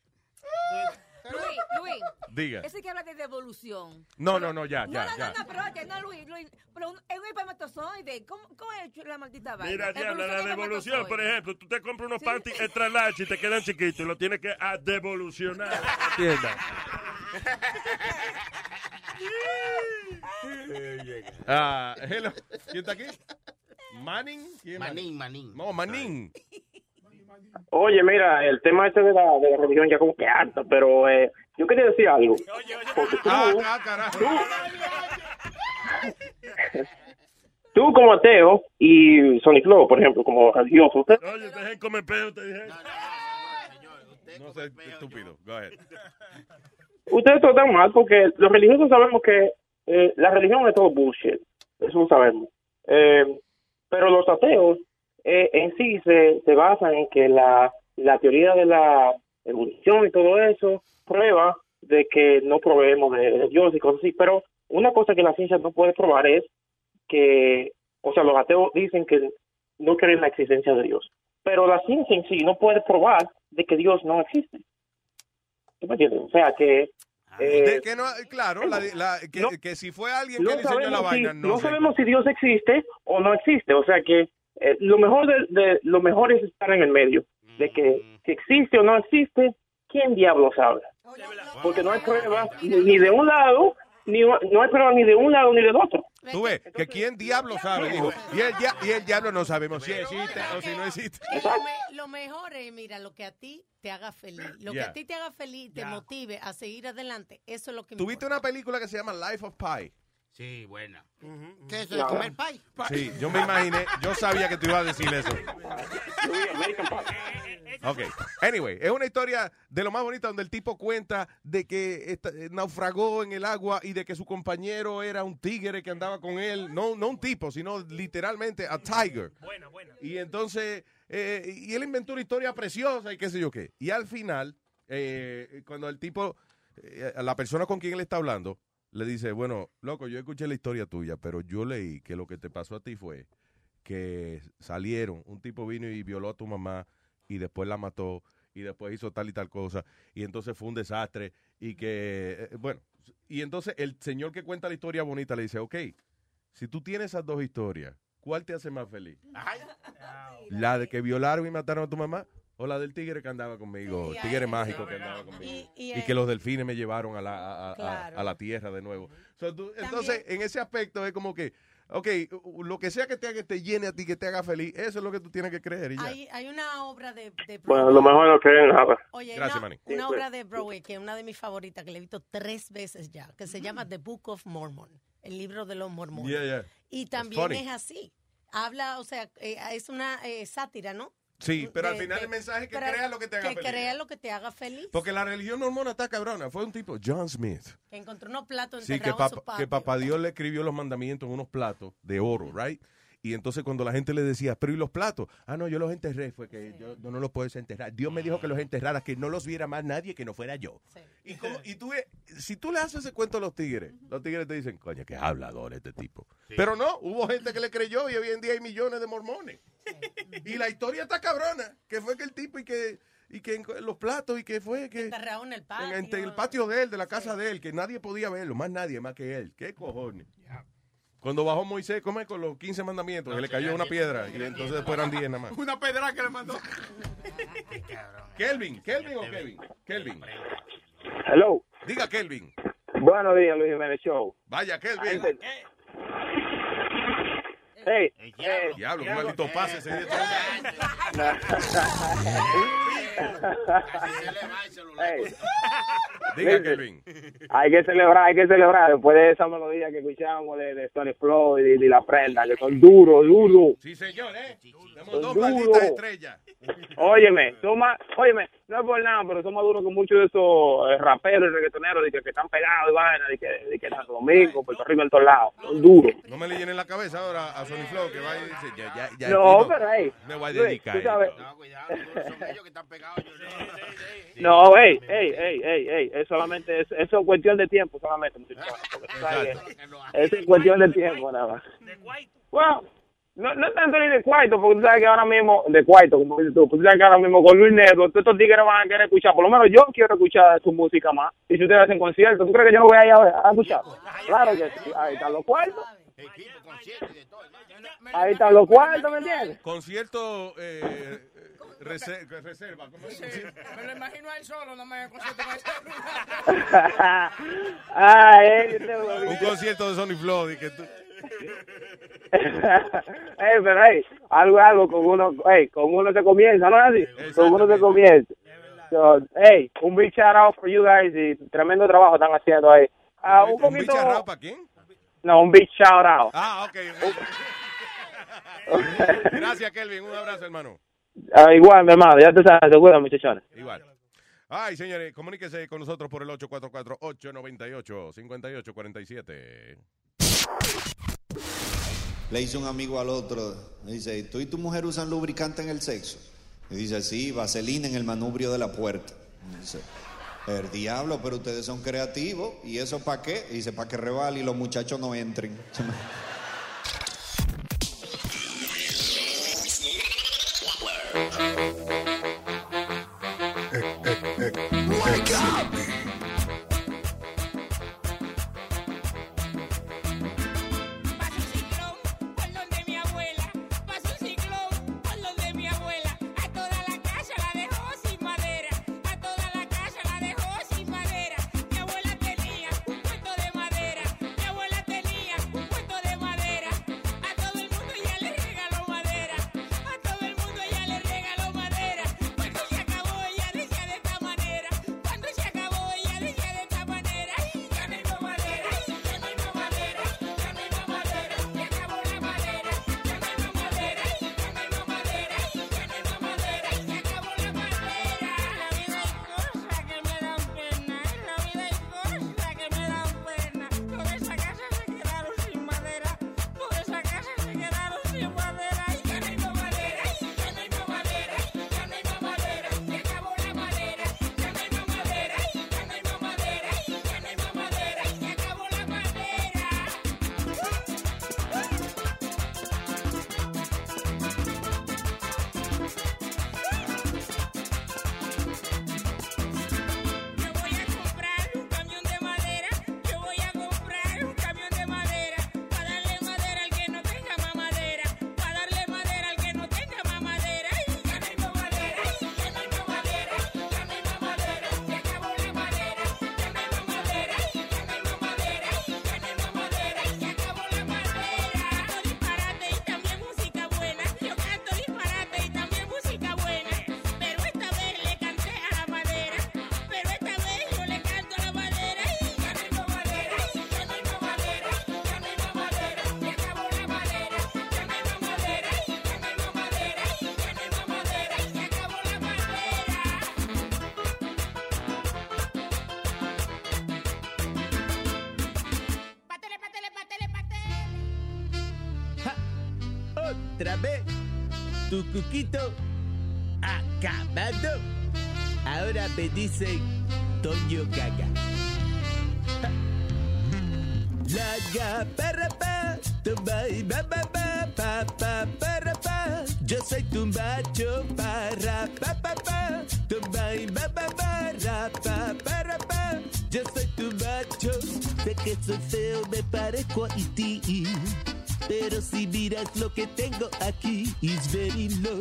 Luis, Luis. Diga. Ese que habla de devolución. No, no, no, ya, No, ya, no, ya. no, no, pero oye, no, Luis, Luis, pero un- es un espermatozoide. ¿Cómo, ¿Cómo es la maldita vaina? Mira, Diana, la de devolución, por ejemplo, tú te compras unos panties extra large y te quedan chiquitos y lo tienes que a devolucionar a la tienda. Ah, hello. ¿Quién está aquí? Manning. ¿Quién Manín, Manín. No, Manning. Oye, mira, el tema este de la, de la religión ya como que harta, pero eh, yo quería decir algo. Porque tú, Ah, carajo. tú como ateo y Sonic Flow, por ejemplo, como religioso, usted, Oye, te dejé comer peo, te dije. No sé, estúpido. Go ahead. ustedes tratan mal porque los religiosos sabemos que eh, la religión es todo bullshit, eso lo sabemos. Eh, pero los ateos eh, en sí se, se basan en que la, la teoría de la evolución y todo eso prueba de que no proveemos de, de Dios y cosas así, pero una cosa que la ciencia no puede probar es que, o sea, los ateos dicen que no creen en la existencia de Dios, pero la ciencia en sí no puede probar de que Dios no existe. ¿Tú me entiendes? O sea, que... eh, De que no, claro, la, la- que, que si fue alguien no que diseñó la sabemos, si, vaina, no, sabemos si Dios existe o no existe. O sea que eh, lo mejor de, de- lo mejor es estar en el medio de que si existe o no existe, quién diablo sabe. Porque no hay pruebas ni, de un lado, ni no hay pruebas ni de un lado ni del otro. Tú ves, que quién diablo sabe, dijo. Y el, dia- y el diablo no sabemos si existe o si no existe. Lo lo mejor es, mira, lo que a ti te haga feliz. Lo que a ti te haga feliz, te Yeah. motive a seguir adelante. Eso es lo que ¿Tuviste una película que se llama Life of Pi? Sí, buena. ¿Qué es eso de comer pie? Sí, yo me imaginé, yo sabía que tú ibas a decir eso. Ok, anyway, es una historia de lo más bonita donde el tipo cuenta de que esta- eh, naufragó en el agua y de que su compañero era un tigre que andaba con él, no, no un tipo, sino literalmente a tiger. Buena, buena. Y entonces, eh, y él inventó una historia preciosa y qué sé yo qué. Y al final, eh, cuando el tipo, eh, la persona con quien él está hablando, le dice, bueno, loco, yo escuché la historia tuya, pero yo leí que lo que te pasó a ti fue que salieron, un tipo vino y violó a tu mamá y después la mató y después hizo tal y tal cosa y entonces fue un desastre y que, eh, bueno, y entonces el señor que cuenta la historia bonita le dice, ok, si tú tienes esas dos historias, ¿cuál te hace más feliz? ¿La de que violaron y mataron a tu mamá? ¿O la del tigre que andaba conmigo? Sí, El tigre mágico que andaba conmigo. Y- Y, y- que los delfines me llevaron a la, a, a- a- Claro. a la tierra de nuevo. So, tú- entonces, en ese aspecto es como que, ok, lo que sea que te, haga, que te llene a ti, que te haga feliz, eso es lo que tú tienes que creer y ya. Hay, hay una obra de, de Bueno, lo mejor no creen nada. Oye, Gracias, una, Manny. una obra pues. de Broadway que es una de mis favoritas que le he visto tres veces ya, que se llama The Book of Mormon, el libro de los mormones. Yeah, yeah. Y también es así. Habla, o sea, eh, es una eh, sátira, ¿no? Sí, pero al final de- el mensaje es que pero crea lo que te haga que feliz. crea lo que te haga feliz. Porque la religión mormona está cabrona. Fue un tipo, John Smith. Que encontró unos platos Sí, que, en su papá, patio. que papá Dios le escribió los mandamientos en unos platos de oro, right? Y entonces cuando la gente le decía, pero ¿y los platos? Ah, no, yo los enterré, fue que yo no, no los puedes enterrar. Dios me dijo que los enterrara, que no los viera más nadie, que no fuera yo. Y, como, y tú, si tú le haces ese cuento a los tigres, los tigres te dicen, coño, qué hablador este tipo. Pero no, hubo gente que le creyó y hoy en día hay millones de mormones. Y la historia está cabrona, que fue que el tipo y que, y que en los platos y que fue que... Enterrado en el patio. En, en el patio de él, de la casa de él, que nadie podía verlo, más nadie, más que él. ¿Qué cojones? Cuando bajó Moisés, ¿cómo es? Con los 15 mandamientos, que le cayó una piedra y entonces después eran 10 nada más. Una pedra que le mandó. Kelvin, Kelvin o Kevin? Kelvin. Hello. Diga Kelvin. Buenos días, Luis Jiménez Show. Vaya, Kelvin. Hey, Diablo, un maldito pase ese día. Kelvin. Hay que celebrar, hay que celebrar después de esa melodía que escuchamos de, de Tony Floyd y de La Prenda, que son duros, duros. Sí, señor, ¿eh? Tenemos dos duros. malditas estrellas. Óyeme, más, óyeme, no es por nada, pero son más duros que muchos de esos eh, raperos y reggaetoneros de que, que están pegados y vaina, de que, de que Santo Domingo, Puerto Rico, en todos lados. Son duros. No me le llenen la cabeza ahora a Sony Flow, que va y dice, ya, ya, ya. No, pero hey, Me voy a Luis, dedicar. tú sabes- No, No, ey, ey, ey, ey, ey, es solamente, es, eso es cuestión de tiempo solamente, muchachos. que es cuestión de tiempo, nada más. Bueno, no, no tanto ni de cuarto, porque tú sabes que ahora mismo, de cuarto, como dices tú, pues tú sabes que ahora mismo con Luis Negro, todos estos tigres van a querer escuchar, por lo menos yo quiero escuchar su música más. Y si ustedes hacen conciertos, ¿tú crees que yo no voy a ir a, a escuchar? Claro que sí, ahí están los cuartos. Ahí están los cuartos, ¿me entiendes? Concierto eh, rese- reserva. ¿cómo es? Me lo imagino a él solo, no me concierto con Ay, ey, este. Un concierto de Sony Flow. que tú- Ey, pero hey, algo algo con uno, hey, con uno se comienza, ¿no es así? Con uno se comienza. So, hey, un big shout out for you guys y tremendo trabajo están haciendo ahí. Ah, un ¿Un poquito. bicharrao para quién? No, un big shout out. Ah, ok. Gracias, Kelvin. Un abrazo, hermano. Ah, igual, mi hermano, ya te sabes, se cuidan, muchachones. Igual. Ay, señores, comuníquese con nosotros por el 844-898-5847. Le dice un amigo al otro, dice, ¿tú y tu mujer usan lubricante en el sexo? Y dice, sí, vaselina en el manubrio de la puerta. Y dice, el diablo, pero ustedes son creativos. ¿Y eso para qué? Y dice, para que rebale y los muchachos no entren. otra vez. Tu cuquito acabado. Ahora me dicen Toño Gaga. La ga para pa, tumba y ba ba ba pa pa para pa. Yo soy tu macho para pa pa pa, tumba y ba ba ba ra pa para pa. Yo soy tu macho, sé que soy feo, me parezco a ti. Si miras lo que tengo aquí, is very low.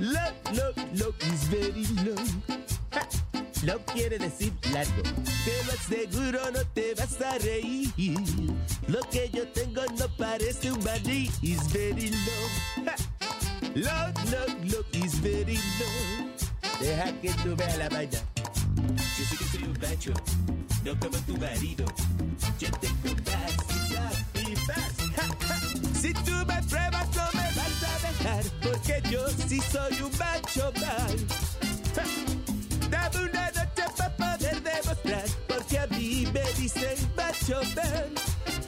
Low, low, low, is very low. Ja. Low quiere decir largo. Te lo aseguro, no te vas a reír. Lo que yo tengo no parece un maní. Is very low. Ja. Low, low, low, is very low. Deja que tú veas la vaina. Yo sé que soy un macho, no como tu marido. Yo tengo más. Si tú me pruebas no me vas a dejar, porque yo sí soy un macho mal. Dame una noche para poder demostrar, porque a mí me dicen macho.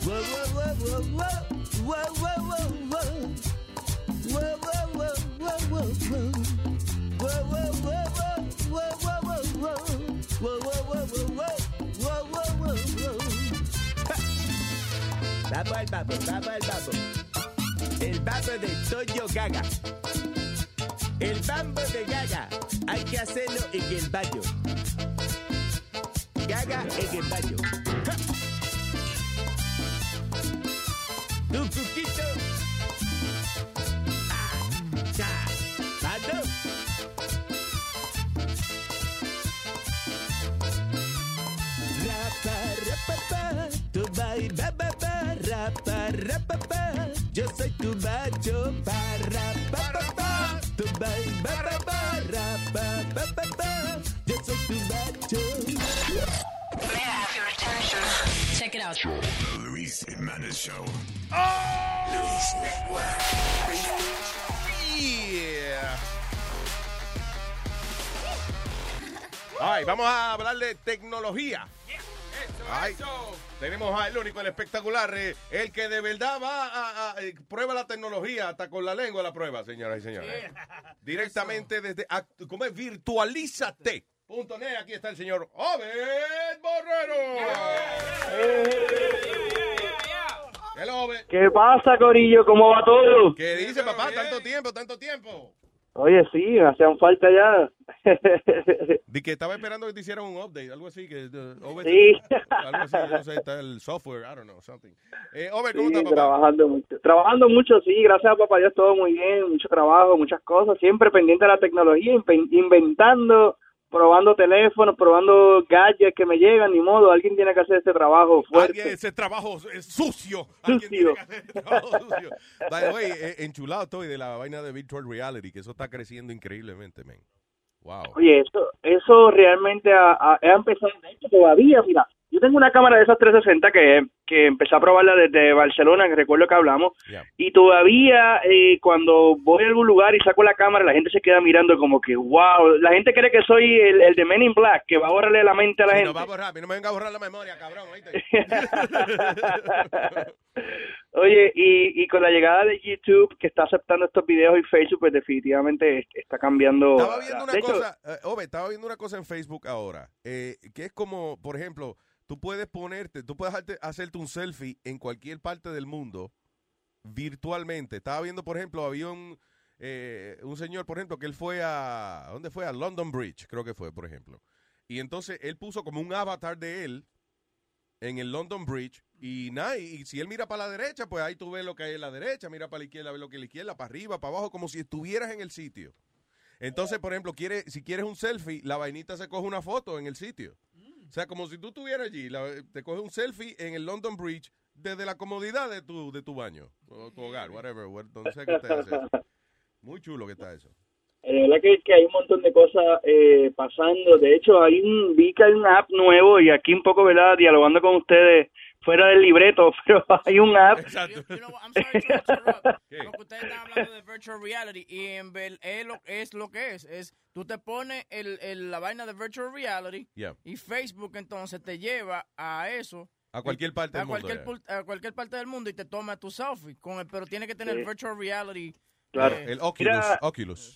Wow, wow, wow, wow, wow, wow, wow, Vamos al babo, vamos al babo. El babo de Toño Gaga. El bambo de Gaga. Hay que hacerlo en el baño. Gaga en el baño. Ja. Tu cuquito. Ah, ya. Rapa, tu ba, rapa, rapapa. Yo soy tu macho, para, pa, pa, pa. Tu bai, ba, ba, ba, rapa, pa, pa, pa. Yo soy tu macho. May I have your attention? Check it out. The Luis Jimenez Show. Luis Network. Yeah. Ay, vamos a hablar de tecnología. Ay, tenemos al único, el espectacular, eh, el que de verdad va a, a- eh, prueba la tecnología, hasta con la lengua la prueba, señoras y señores. Directamente desde, ¿cómo es? Virtualízate. Punto net, aquí está el señor Obed Borrero. ¿Qué pasa, Corillo? ¿Cómo va todo? ¿Qué dice, papá? Tanto tiempo, tanto tiempo. Oye, sí, hacían falta ya. De que estaba esperando que te hicieran un update, algo así. que uh, Obed- Sí. Algo así, no sé, está el software, I don't know, something. Eh, Obed, ¿cómo Sí, está, papá? trabajando mucho. Trabajando mucho, sí, gracias a papá Dios todo muy bien, mucho trabajo, muchas cosas, siempre pendiente de la tecnología, inven- inventando, probando teléfonos, probando gadgets que me llegan, ni modo, alguien tiene que hacer este trabajo fuerte. Alguien, ese trabajo es sucio. Alguien tiene que hacer ese trabajo sucio. By the way, eh, enchulado estoy de la vaina de Virtual Reality, que eso está creciendo increíblemente, man. Wow. Oye, eso, eso realmente ha, ha- ha empezado, de hecho, todavía, mira, yo tengo una cámara de esas 360 que, que empecé a probarla desde Barcelona, que recuerdo que hablamos, y todavía eh, cuando voy a algún lugar y saco la cámara, la gente se queda mirando como que, wow, la gente cree que soy el, el de Men in Black, que va a borrarle la mente a la Sí, gente. no va a borrar, a mí no me venga a borrar la memoria, cabrón. Oye, y, y con la llegada de YouTube, que está aceptando estos videos y Facebook, pues definitivamente está cambiando. Estaba viendo una De hecho, cosa, eh, Ove, estaba viendo una cosa en Facebook ahora, eh, que es como, por ejemplo, tú puedes ponerte, tú puedes hacerte, un selfie en cualquier parte del mundo virtualmente. Estaba viendo, por ejemplo, había un, eh, un señor, por ejemplo, que él fue a, ¿a ¿dónde fue? A London Bridge, creo que fue, por ejemplo. Y entonces él puso como un avatar de él en el London Bridge y nada, y si él mira para la derecha, pues ahí tú ves lo que hay en la derecha, mira para la izquierda, ves lo que hay en la izquierda, para arriba, para abajo, como si estuvieras en el sitio. Entonces, por ejemplo, quiere, si quieres un selfie, la vainita se coge una foto en el sitio. O sea, como si tú estuvieras allí, la- te coge un selfie en el London Bridge desde la comodidad de tu, de tu baño, o tu hogar, whatever, donde sea que estés. Muy chulo que está eso. De verdad que, que hay un montón de cosas eh, pasando. De hecho, hay un, vi que hay una app nuevo y aquí un poco, ¿verdad? Dialogando con ustedes fuera del libreto, pero hay un app. Exacto. Lo que ustedes están hablando de virtual reality y en ver, es, lo, es lo que es. es Tú te pones el, el- la vaina de virtual reality Yeah. y Facebook entonces te lleva a eso. A cualquier parte a del mundo. cualquier, a cualquier parte del mundo y te toma tu selfie, con el, pero tiene que tener Sí. virtual reality. Claro. eh, El Oculus. Mira- Oculus.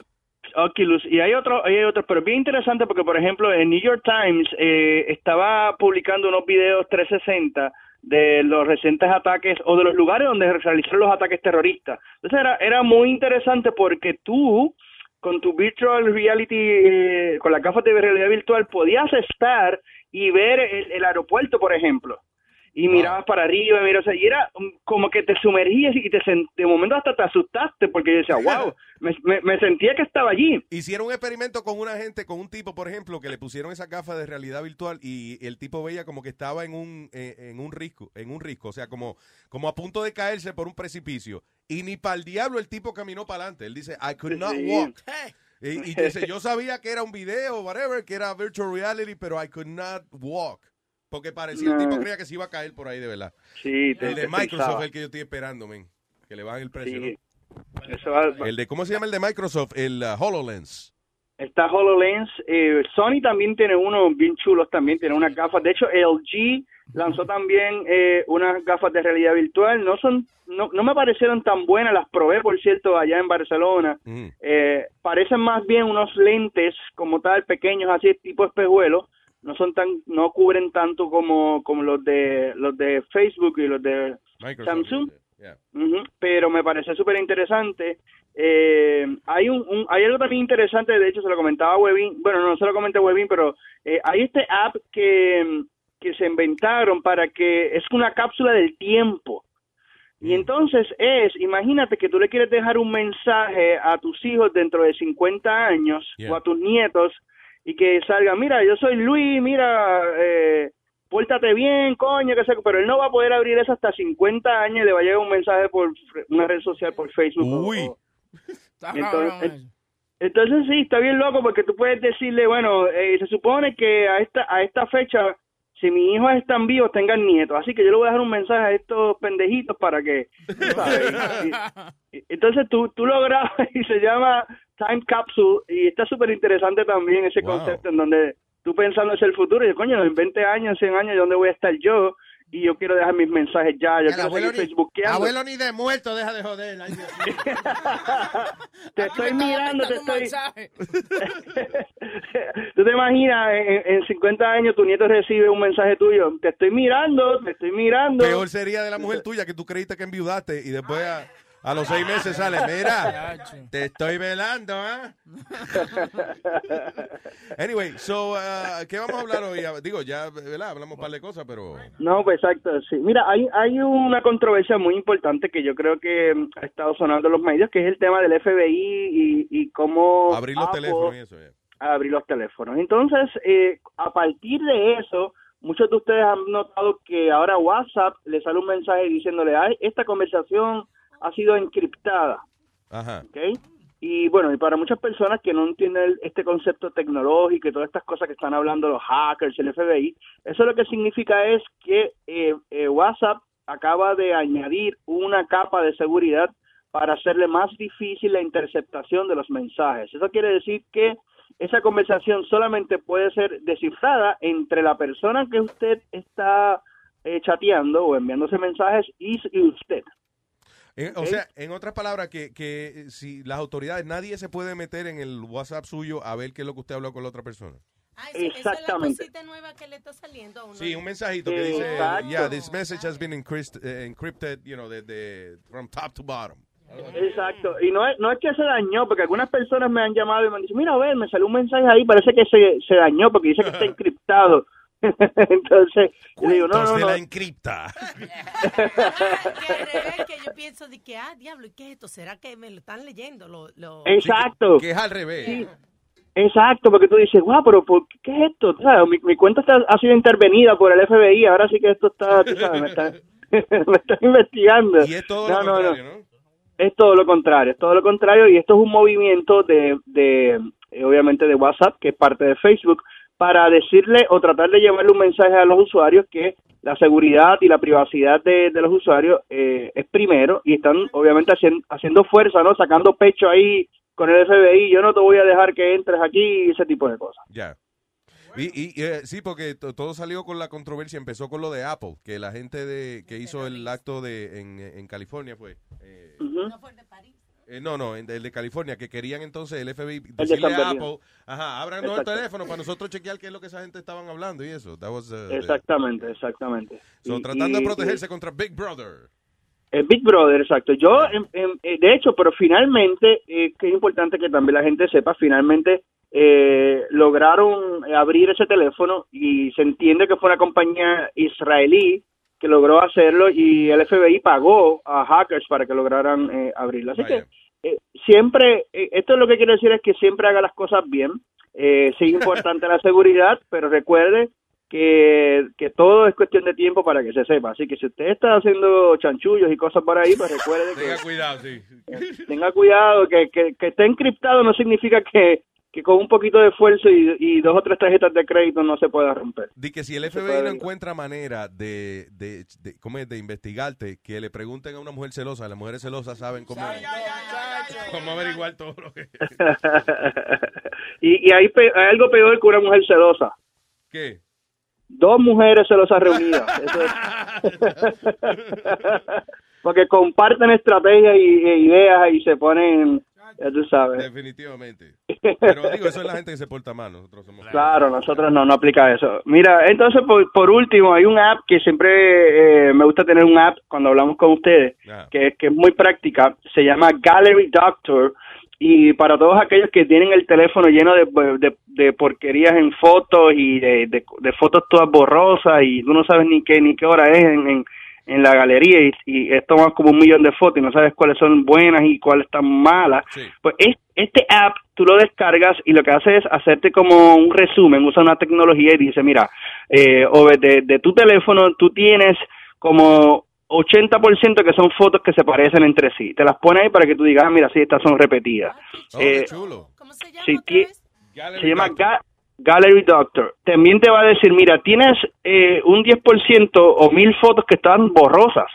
Oculus. Y hay otro, hay otro, pero bien interesante porque, por ejemplo, en New York Times eh, estaba publicando unos videos 360 de los recientes ataques o de los lugares donde se realizaron los ataques terroristas. Entonces era, era muy interesante porque tú, con tu virtual reality, eh, con la gafas de realidad virtual, podías estar y ver el, el aeropuerto, por ejemplo. Y mirabas para arriba, miras, y era como que te sumergías y te de momento hasta te asustaste porque yo decía, wow, me, me- me sentía que estaba allí. Hicieron un experimento con una gente, con un tipo, por ejemplo, que le pusieron esa gafa de realidad virtual y el tipo veía como que estaba en un eh, en un risco, en un risco, o sea, como como a punto de caerse por un precipicio y ni para el diablo el tipo caminó para adelante. Él dice, "I could not walk." Y, y dice, "Yo sabía que era un video, whatever, que era virtual reality, pero I could not walk." Porque parecía el No. tipo creía que se iba a caer por ahí de verdad. Sí, te- el de Microsoft pensaba. es el que yo estoy esperando, men, que le bajen el precio, Sí. ¿no? Eso va- El de ¿cómo se llama el de Microsoft? El uh, HoloLens. Está HoloLens. Eh, Sony también tiene unos bien chulos también, tiene unas gafas. De hecho, LG lanzó también eh, unas gafas de realidad virtual. No son, no, no me parecieron tan buenas, las probé, por cierto, allá en Barcelona. Eh, parecen más bien unos lentes como tal, pequeños, así tipo espejuelos. No son tan, no cubren tanto como, como los de los de Facebook y los de Microsoft. Samsung. Yeah. Pero me parece súper interesante. Eh, hay un, un- hay algo también interesante, de hecho se lo comentaba a Webin, bueno, no se lo comenté a Webin, pero eh, hay este app que, que se inventaron para que es una cápsula del tiempo. Y entonces es, imagínate que tú le quieres dejar un mensaje a tus hijos dentro de 50 años Yeah. o a tus nietos y que salga, mira, yo soy Luis, mira, eh, pórtate bien, coño, que sé, pero él no va a poder abrir eso hasta 50 años y le va a llegar un mensaje por una red social, por Facebook. Uy. o- entonces, entonces sí, está bien loco porque tú puedes decirle, bueno, eh, se supone que a esta a esta fecha, si mis hijos están vivos, tengan nietos. Así que yo le voy a dejar un mensaje a estos pendejitos para que... tú sabes, y- y- entonces tú, tú lo grabas y se llama Time Capsule y está súper interesante también ese Wow. concepto en donde tú pensando hacia el futuro y dices, coño, en 20 años, 100 años, ¿dónde voy a estar yo? Y yo quiero dejar mis mensajes ya, yo El quiero abuelo seguir ni, abuelo ni de muerto, deja de joder. Ay, te estoy mirando, te estoy... ¿Tú te imaginas en, en 50 años tu nieto recibe un mensaje tuyo? Te estoy mirando, te estoy mirando. Peor sería de la mujer tuya que tú creíste que enviudaste y después a, a los seis meses sale, mira, te estoy velando, ¿ah? Anyway, so, uh, ¿qué vamos a hablar hoy? Digo, ya, ¿verdad? Hablamos un par de cosas, pero... No, pues exacto, sí. Mira, hay, hay una controversia muy importante que yo creo que mm, ha estado sonando en los medios, que es el tema del FBI y, y cómo... Abrir los Apple- teléfonos y eso, ya. abrir los teléfonos. Entonces, eh, a partir de eso, muchos de ustedes han notado que ahora WhatsApp le sale un mensaje diciéndole, "Ay, esta conversación ha sido encriptada. Ajá. Y bueno, y para muchas personas que no entienden este concepto tecnológico y todas estas cosas que están hablando los hackers, el FBI, eso lo que significa es que eh, eh, WhatsApp acaba de añadir una capa de seguridad para hacerle más difícil la interceptación de los mensajes. Eso quiere decir que esa conversación solamente puede ser descifrada entre la persona que usted está eh, chateando o enviándose mensajes y, y usted. En- O sea, en otras palabras, que, que si las autoridades, nadie se puede meter en el WhatsApp suyo a ver qué es lo que usted habló con la otra persona. Exactamente. cosita nueva que le está saliendo a uno. Sí, un mensajito que dice, Exacto. yeah, this message has been eh, encrypted, you know, de, de- from top to bottom. Exacto, y no es, no es que se dañó, porque algunas personas me han llamado y me han dicho, mira, a ver, me salió un mensaje ahí, parece que se, se dañó porque dice que está encriptado. Entonces, yo digo, no, no, Entonces no. la encripta. Que al revés, que yo pienso de que, ah, diablo, ¿y qué es esto? ¿Será que me lo están leyendo? Lo, lo... Exacto. Que es al revés. Sí. Exacto, porque tú dices, guau, pero ¿por qué, qué es esto? Sabes, mi, mi cuenta está, ha sido intervenida por el FBI, ahora sí que esto está, tú sabes, me está, me está investigando. Y es todo No, lo no, no. contrario, ¿no? Es todo lo contrario, es todo lo contrario y esto es un movimiento de, de eh, obviamente de WhatsApp, que es parte de Facebook, para decirle o tratar de llevarle un mensaje a los usuarios que la seguridad y la privacidad de, de los usuarios eh, es primero y están obviamente haciendo, haciendo fuerza, ¿no? Sacando pecho ahí con el FBI, yo no te voy a dejar que entres aquí y ese tipo de cosas. Ya. Y, y, y, eh, sí, porque to- todo salió con la controversia, empezó con lo de Apple, que la gente de que hizo el acto de en, en California fue. eh, eh, no, no, en- el de California, que querían entonces el FBI de decirle a. Apple, ajá, ábranos el teléfono para nosotros chequear qué es lo que esa gente estaban hablando y eso. That was, uh, the- Exactamente, exactamente. so, Y- tratando de y- protegerse contra Big Brother. El Big Brother, exacto. Yo, em- em, eh, de hecho, pero finalmente, eh, que es importante que también la gente sepa, finalmente eh, lograron abrir ese teléfono y se entiende que fue una compañía israelí que logró hacerlo y el FBI pagó a hackers para que lograran eh, abrirlo. Así que eh, siempre, eh, esto lo que quiero decir es que siempre haga las cosas bien. Eh, sí es importante la seguridad, pero recuerde que, que todo es cuestión de tiempo para que se sepa. Así que si usted está haciendo chanchullos y cosas por ahí, pues recuerde que Tenga cuidado, sí. tenga cuidado, que, que, que esté encriptado no significa que, que con un poquito de esfuerzo y, y dos o tres tarjetas de crédito no se pueda romper. Di que si el FBI no encuentra manera de, de, de, ¿cómo es? de investigarte, que le pregunten a una mujer celosa. Las mujeres celosas saben cómo, cómo averiguar todo lo que... y y hay, pe- hay algo peor que una mujer celosa. ¿Qué? Dos mujeres celosas reunidas. Eso es- Porque comparten estrategias y, e ideas y se ponen, ya tú sabes. Definitivamente. Pero digo, eso es la gente que se porta mal. Nosotros somos... Claro, nosotros no, no aplica eso. Mira, entonces por, por último, hay un app que siempre eh, me gusta tener un app cuando hablamos con ustedes, que, que es muy práctica, se llama Gallery Doctor y para todos aquellos que tienen el teléfono lleno de, de, de porquerías en fotos y de, de, de fotos todas borrosas y tú no sabes ni qué ni qué hora es en, en, en la galería y, y es tomado como un millón de fotos y no sabes cuáles son buenas y cuáles están malas, pues es, este app tú lo descargas y lo que hace es hacerte como un resumen, usa una tecnología y dice, mira, eh, o de, de tu teléfono tú tienes como 80% que son fotos que se parecen entre sí. Te las pone ahí para que tú digas, ah, mira, sí, estas son repetidas. Eh, si ti- se llama Ga- Gallery Doctor. También te va a decir, mira, tienes eh, un 10% o mil fotos que están borrosas.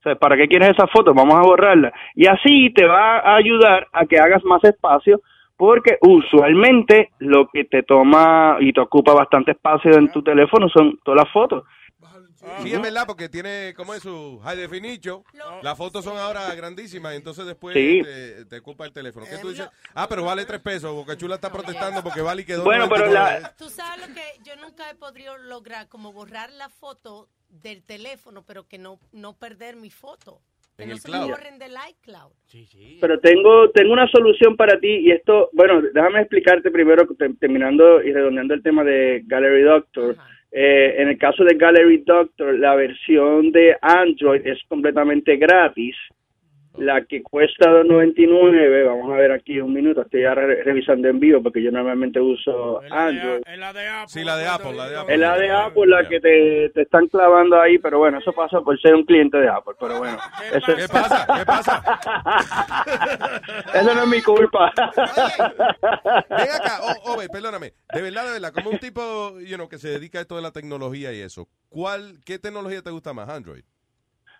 O sea, ¿para qué quieres esas fotos? Vamos a borrarlas. Y así te va a ayudar a que hagas más espacio porque usualmente lo que te toma y te ocupa bastante espacio en tu teléfono son todas las fotos. Sí, es verdad, porque tiene, como es su high definition? Las fotos son ahora grandísimas y entonces después Sí. te, te ocupa el teléfono. ¿Qué tú dices? Ah, pero vale tres pesos. Boca Chula está protestando porque vale y quedó. Bueno, pero 99. la- Tú sabes lo que yo nunca he podido lograr, como borrar la foto del teléfono, pero que no, no perder mi foto. Que En no el se me cloud. borren del iCloud. Pero tengo tengo una solución para ti y esto, bueno, déjame explicarte primero, te- terminando y redondeando el tema de Gallery Doctor. Eh, en el caso de Gallery Doctor, la versión de Android es completamente gratis. La que cuesta 2.99, vamos a ver aquí un minuto, estoy ya re- revisando en vivo porque yo normalmente uso Android. Sí, la de Apple, la de Apple. Es la de Apple la que te, te están clavando ahí, pero bueno, eso pasa por ser un cliente de Apple, pero bueno. Eso ¿Qué pasa? ¿Qué pasa? Eso no es mi culpa. Ven acá, oh, Ove, perdóname. De verdad, de verdad, como un tipo you know, que se dedica a esto de la tecnología y eso, ¿cuál, ¿qué tecnología te gusta más? Android.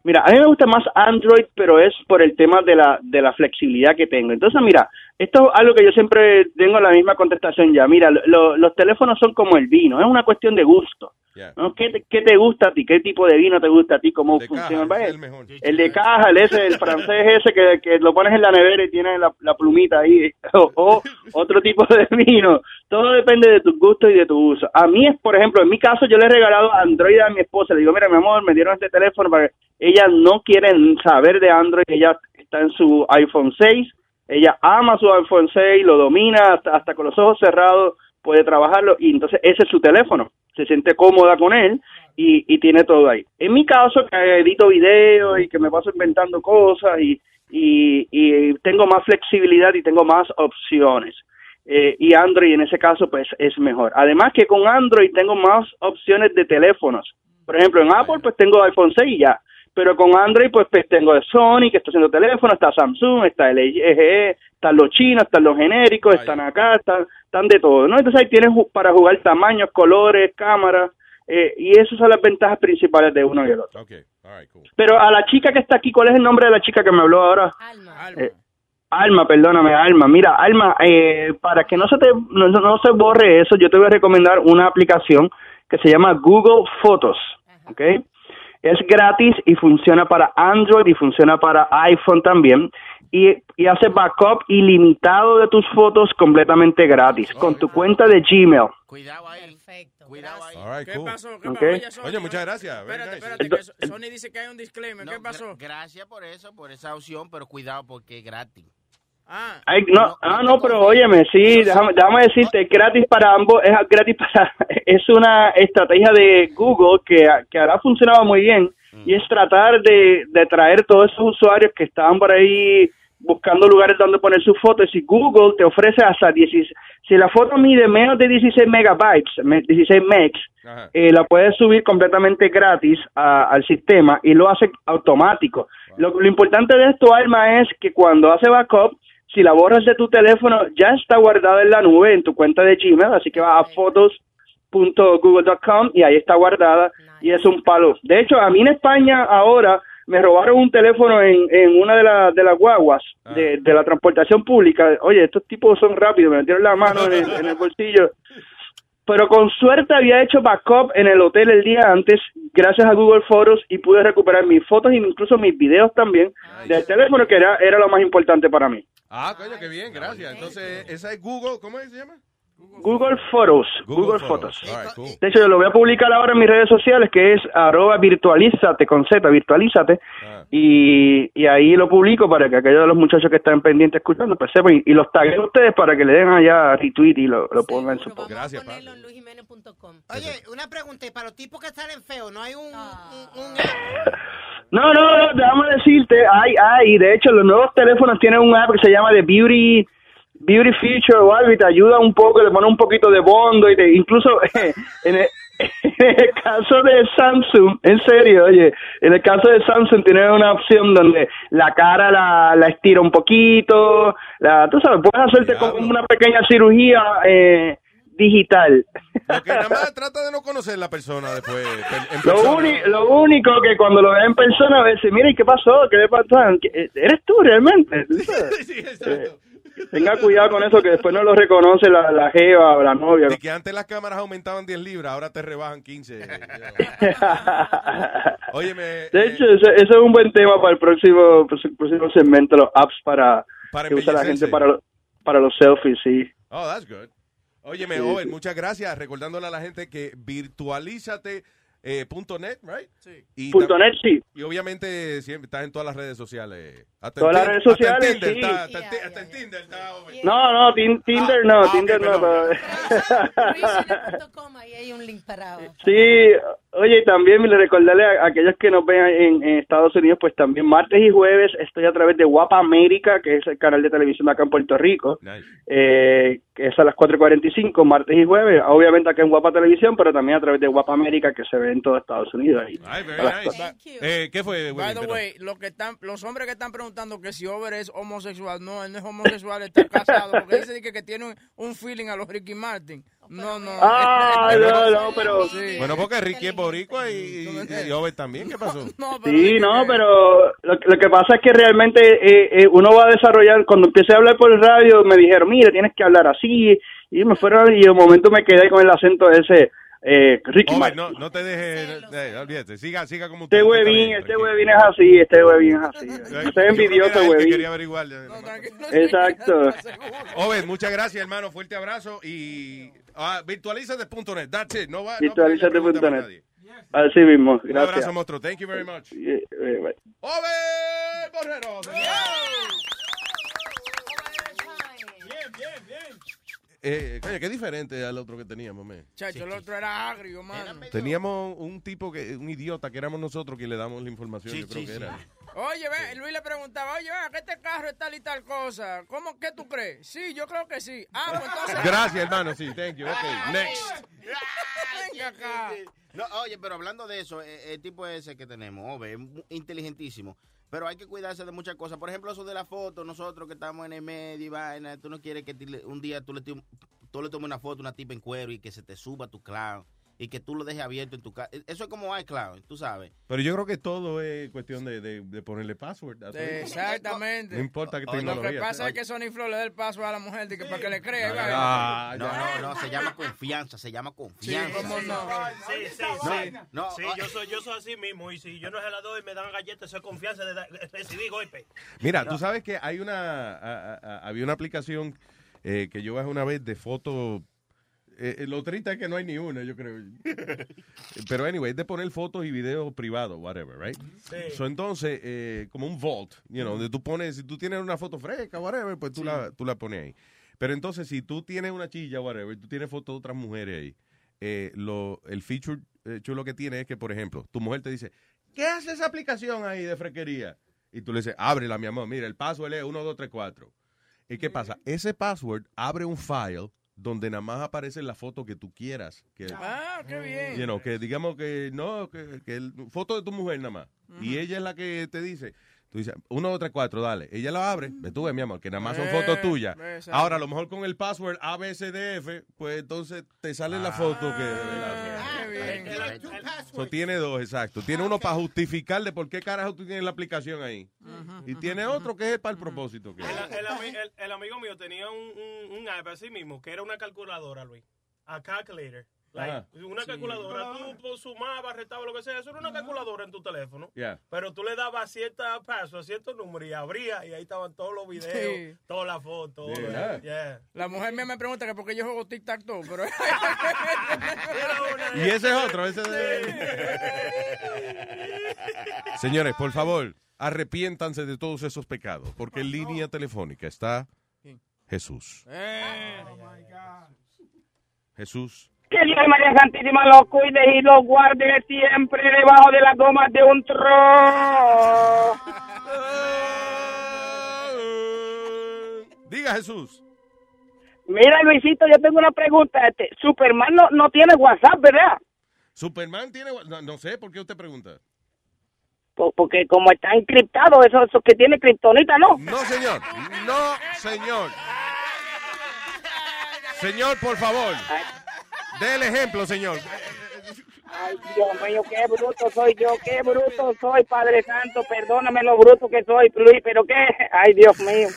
Mira, a mí me gusta más Android, pero es por el tema de la, de la flexibilidad que tengo. Entonces, mira, esto es algo que yo siempre tengo la misma contestación ya. Mira, lo- lo- los teléfonos son como el vino, es una cuestión de gusto. ¿no? ¿Qué, te, qué te gusta a ti? ¿Qué tipo de vino te gusta a ti? ¿Cómo funciona? el mejor. El de caja, el ese, el francés ese que, que lo pones en la nevera y tiene la, la plumita ahí, o, o otro tipo de vino. Todo depende de tus gustos y de tu uso. A mí es, por ejemplo, en mi caso, yo le he regalado Android a mi esposa. Le digo, mira, mi amor, me dieron este teléfono para que ella no quiere saber de Android. Ella está en su iPhone 6. Ella ama su iPhone 6, lo domina hasta, hasta con los ojos cerrados, puede trabajarlo y entonces ese es su teléfono. Se siente cómoda con él y, y tiene todo ahí. En mi caso, que edito videos y que me paso inventando cosas y, y, y tengo más flexibilidad y tengo más opciones. Eh, y Android en ese caso pues es mejor. Además que con Android tengo más opciones de teléfonos. Por ejemplo, en Apple pues tengo iPhone 6 y ya. Pero con Android pues, pues tengo de Sony que está haciendo teléfono, está Samsung, está LG, están los chinos, están los genéricos, están acá, están, están de todo, ¿no? Entonces ahí tienes para jugar tamaños, colores, cámaras, eh, y esas son las ventajas principales de uno y el otro. Ok, all right, cool. Pero a la chica que está aquí, ¿cuál es el nombre de la chica que me habló ahora? Eh, Alma, perdóname, Alma. Mira, Alma, eh, para que no se te no, no se borre eso, yo te voy a recomendar una aplicación que se llama Google Fotos, ¿ok? Es gratis y funciona para Android y funciona para iPhone también. Y, y hace backup ilimitado de tus fotos completamente gratis con tu cuenta de Gmail. All right, ¿Qué cool. pasó? ¿Qué pasó? Oye, Sonia, Oye, muchas gracias. Espérate, espérate, que Sony dice que hay un disclaimer. ¿Qué pasó? gra- gracias por eso, por esa opción, pero cuidado porque es gratis. Ah, Ay, no, ah, no, pero óyeme, sí, déjame, déjame decirte, es gratis para ambos, es gratis para, es una estrategia de Google que, que ahora ha funcionado muy bien y es tratar de, de traer todos esos usuarios que estaban por ahí buscando lugares donde poner sus fotos. Y Google te ofrece hasta 16, si la foto mide menos de 16 megabytes, me- 16 megs, eh, la puedes subir completamente gratis a- al sistema y lo hace automático. Lo, lo importante de esto, Alma, es que cuando hace backup, si la borras de tu teléfono, ya está guardada en la nube, en tu cuenta de Gmail, así que vas a fotos.google.com y ahí está guardada y es un palo. De hecho, a mí en España ahora me robaron un teléfono en, en una de, las de las guaguas de, de la transportación pública. Oye, estos tipos son rápidos, me metieron la mano en el, en el bolsillo. Pero con suerte había hecho backup en el hotel el día antes, gracias a Google Fotos, y pude recuperar mis fotos y incluso mis videos también del teléfono, que era, era lo más importante para mí. Ah, coño, qué bien, gracias. Entonces, esa es Google, ¿cómo es que se llama? Google Fotos, Google Google, Photos. Right, cool. De hecho, yo lo voy a publicar ahora en mis redes sociales, que es arroba virtualízate con Z, virtualízate, y, y ahí lo publico para que aquellos de los muchachos que están pendientes escuchando, pues sepan, y, y los taguen a ustedes para que le den allá retweet y lo, lo pongan en su post. Gracias, Oye, una pregunta, y para los tipos que salen feos, ¿no hay un, un, un No, no, no, déjame decirte, hay, hay, de hecho los nuevos teléfonos tienen un app que se llama de Beauty, Beauty Feature o algo y te ayuda un poco, le pone un poquito de bondo y te, incluso en el, en el caso de Samsung, en serio, oye, en el caso de Samsung tiene una opción donde la cara la, la estira un poquito, la, tú sabes, puedes hacerte como una pequeña cirugía eh, digital. Lo que nada más trata de no conocer la persona después. en- Lo, persona. uni- lo único que cuando lo ves en persona a veces, mira, ¿y qué pasó? ¿Qué le pasó? ¿Qué- ¿Eres tú realmente? ¿Tú sabes? Eh, tenga cuidado con eso, que después no lo reconoce la, la jeva o la novia. De que antes las cámaras aumentaban 10 libras, ahora te rebajan 15. Óyeme. De hecho, eso, eso es un buen tema para el próximo, próximo segmento, los apps para, Para que usa la gente para, para los selfies, sí. Oh, that's good. Óyeme, Owen, muchas gracias. Recordándole a la gente que virtualízate eh, punto net, right? Sí. Y Punto net, sí. Y obviamente siempre estás en todas las redes sociales. Hasta Todas en las redes hasta en sociales, Tinder sí. está- hasta en Ti- hasta en Tinder está Owen. No, no, Tin- Tinder no, ah, Tinder no. ahí hay un link parado. Sí, oye, y también le recordarle a, a aquellos que nos ven en, en Estados Unidos, pues también martes y jueves estoy a través de Guapa América, que es el canal de televisión de acá en Puerto Rico, eh, que es a las 4.45, martes y jueves, obviamente acá en Guapa Televisión, pero también a través de Guapa América, que se ve en todo Estados Unidos. Ahí. Very nice. Eh, ¿Qué fue, By Willy? the Perdón. way, lo que están, los hombres que están preguntando que si Over es homosexual, no, él no es homosexual, está casado, porque dice que, que tiene un, un feeling a los Ricky Martin. No, no. Ah, no, no, pero... Bueno, porque Ricky es boricua y, y, y Owen también. ¿Qué pasó? Sí, no, pero lo, lo que pasa es que realmente eh, eh, uno va a desarrollar, cuando empecé a hablar por el radio, me dijeron, mire, tienes que hablar así, y me fueron, y de momento me quedé con el acento ese, eh, Ricky no, no te dejes, eh, olvídate, siga, siga como usted. Este huevín, bien, este huevín es así, este huevín es así. Usted es envidioso, que huevín. quería averiguar. Exacto. Owen, muchas gracias, hermano. Fuerte abrazo y ah, virtualízate.net. That's it. No va, no Virtualízate.net. Así mismo, Un gracias. abrazo, monstruo. Thank you very much. Eh, bye. Owen Borrero. Eh, coño, qué diferente al otro que teníamos, man. Chacho, el otro era agrio, mano. Teníamos un tipo que, un idiota que éramos nosotros que le damos la información, Sí, yo creo sí, que era. Oye, ve, Luis le preguntaba, oye, ve, que este carro es tal y tal cosa. ¿Cómo, qué tú crees? Sí, yo creo que sí. Ah, pues entonces... Gracias, hermano, sí, thank you. Ok, next. Venga acá. No, oye, pero hablando de eso, eh, el tipo ese que tenemos, Ove, es mu- inteligentísimo. Pero hay que cuidarse de muchas cosas. Por ejemplo, eso de la foto, nosotros que estamos en el medio y vaina, tú no quieres que un día tú le, tú le tomes una foto a una tipa en cuero y que se te suba tu clown. Y que tú lo dejes abierto en tu casa. Eso es como iCloud, tú sabes. Pero yo creo que todo es cuestión de, de, de ponerle password. Exactamente. No importa qué Lo que tecnología. pasa es que Sony Flow le da el paso a la mujer de que para que le crea. Ah, no, no, no, se llama confianza, se llama confianza. ¿cómo no? Sí, sí, sí. no, sí, yo soy, yo soy así mismo. Y si yo no se la doy, me dan galletas, eso es confianza de, golpe. Mira, tú sabes que hay una, a- a- a- había una aplicación eh, que yo bajé una vez de fotos. Eh, eh, lo triste es que no hay ni una, yo creo. Pero anyway, es de poner fotos y videos privados, whatever, right? Sí. So, entonces, eh, como un vault, you know, donde tú pones, si tú tienes una foto fresca, whatever, pues tú, la, tú la pones ahí. Pero entonces, si tú tienes una chilla, whatever, tú tienes fotos de otras mujeres ahí, eh, lo, el feature eh, chulo que tiene es que, por ejemplo, tu mujer te dice, ¿qué hace esa aplicación ahí de fresquería? Y tú le dices, ábrela, mi amor, mira, el password es 1234. ¿Y qué pasa? Ese password abre un file donde nada más aparece la foto que tú quieras. Que, Ah, qué bien. you know, que digamos que no, que, que el- foto de tu mujer nada más. Y ella es la que te dice, tú dices, 1234, dale. Ella lo abre, me tuve, mi amor, que nada más son Eh, fotos tuyas. exacto. Ahora, a lo mejor con el password ABCDF, pues entonces te sale la foto que... Qué bien. So, tiene dos, exacto. Tiene uno para justificar de por qué carajo tú tienes la aplicación ahí. Y tiene otro que es para el propósito. Que El, el ami- el- el amigo mío tenía un, un, un app así mismo, que era una calculadora, Luis. A calculator. Like, una calculadora, tú pues, sumabas, restabas, lo que sea, eso era una calculadora en tu teléfono. Yeah. Pero tú le dabas cierta paso, ciertos números y abría y ahí estaban todos los videos, Sí. todas las fotos. La mujer mía me pregunta que por qué yo juego tic-tac-toe, pero... Y ese es otro, ese Señores, por favor, arrepiéntanse de todos esos pecados, porque en línea telefónica está Jesús. Eh. Jesús. Que Dios María Santísima los cuide y los guarde siempre debajo de las gomas de un tro. Diga Jesús. Mira, Luisito, yo tengo una pregunta. Este, Superman no, no tiene WhatsApp, ¿verdad? Superman tiene... No, no sé, ¿por qué usted pregunta? Po- Porque como está encriptado, eso, eso que tiene kriptonita, ¿no? No, señor. No, señor. Señor, por favor. Dé el ejemplo, señor. Ay, Dios mío, qué bruto soy yo, qué bruto soy, Padre Santo. Perdóname lo bruto que soy, Luis, pero qué. Ay, Dios mío.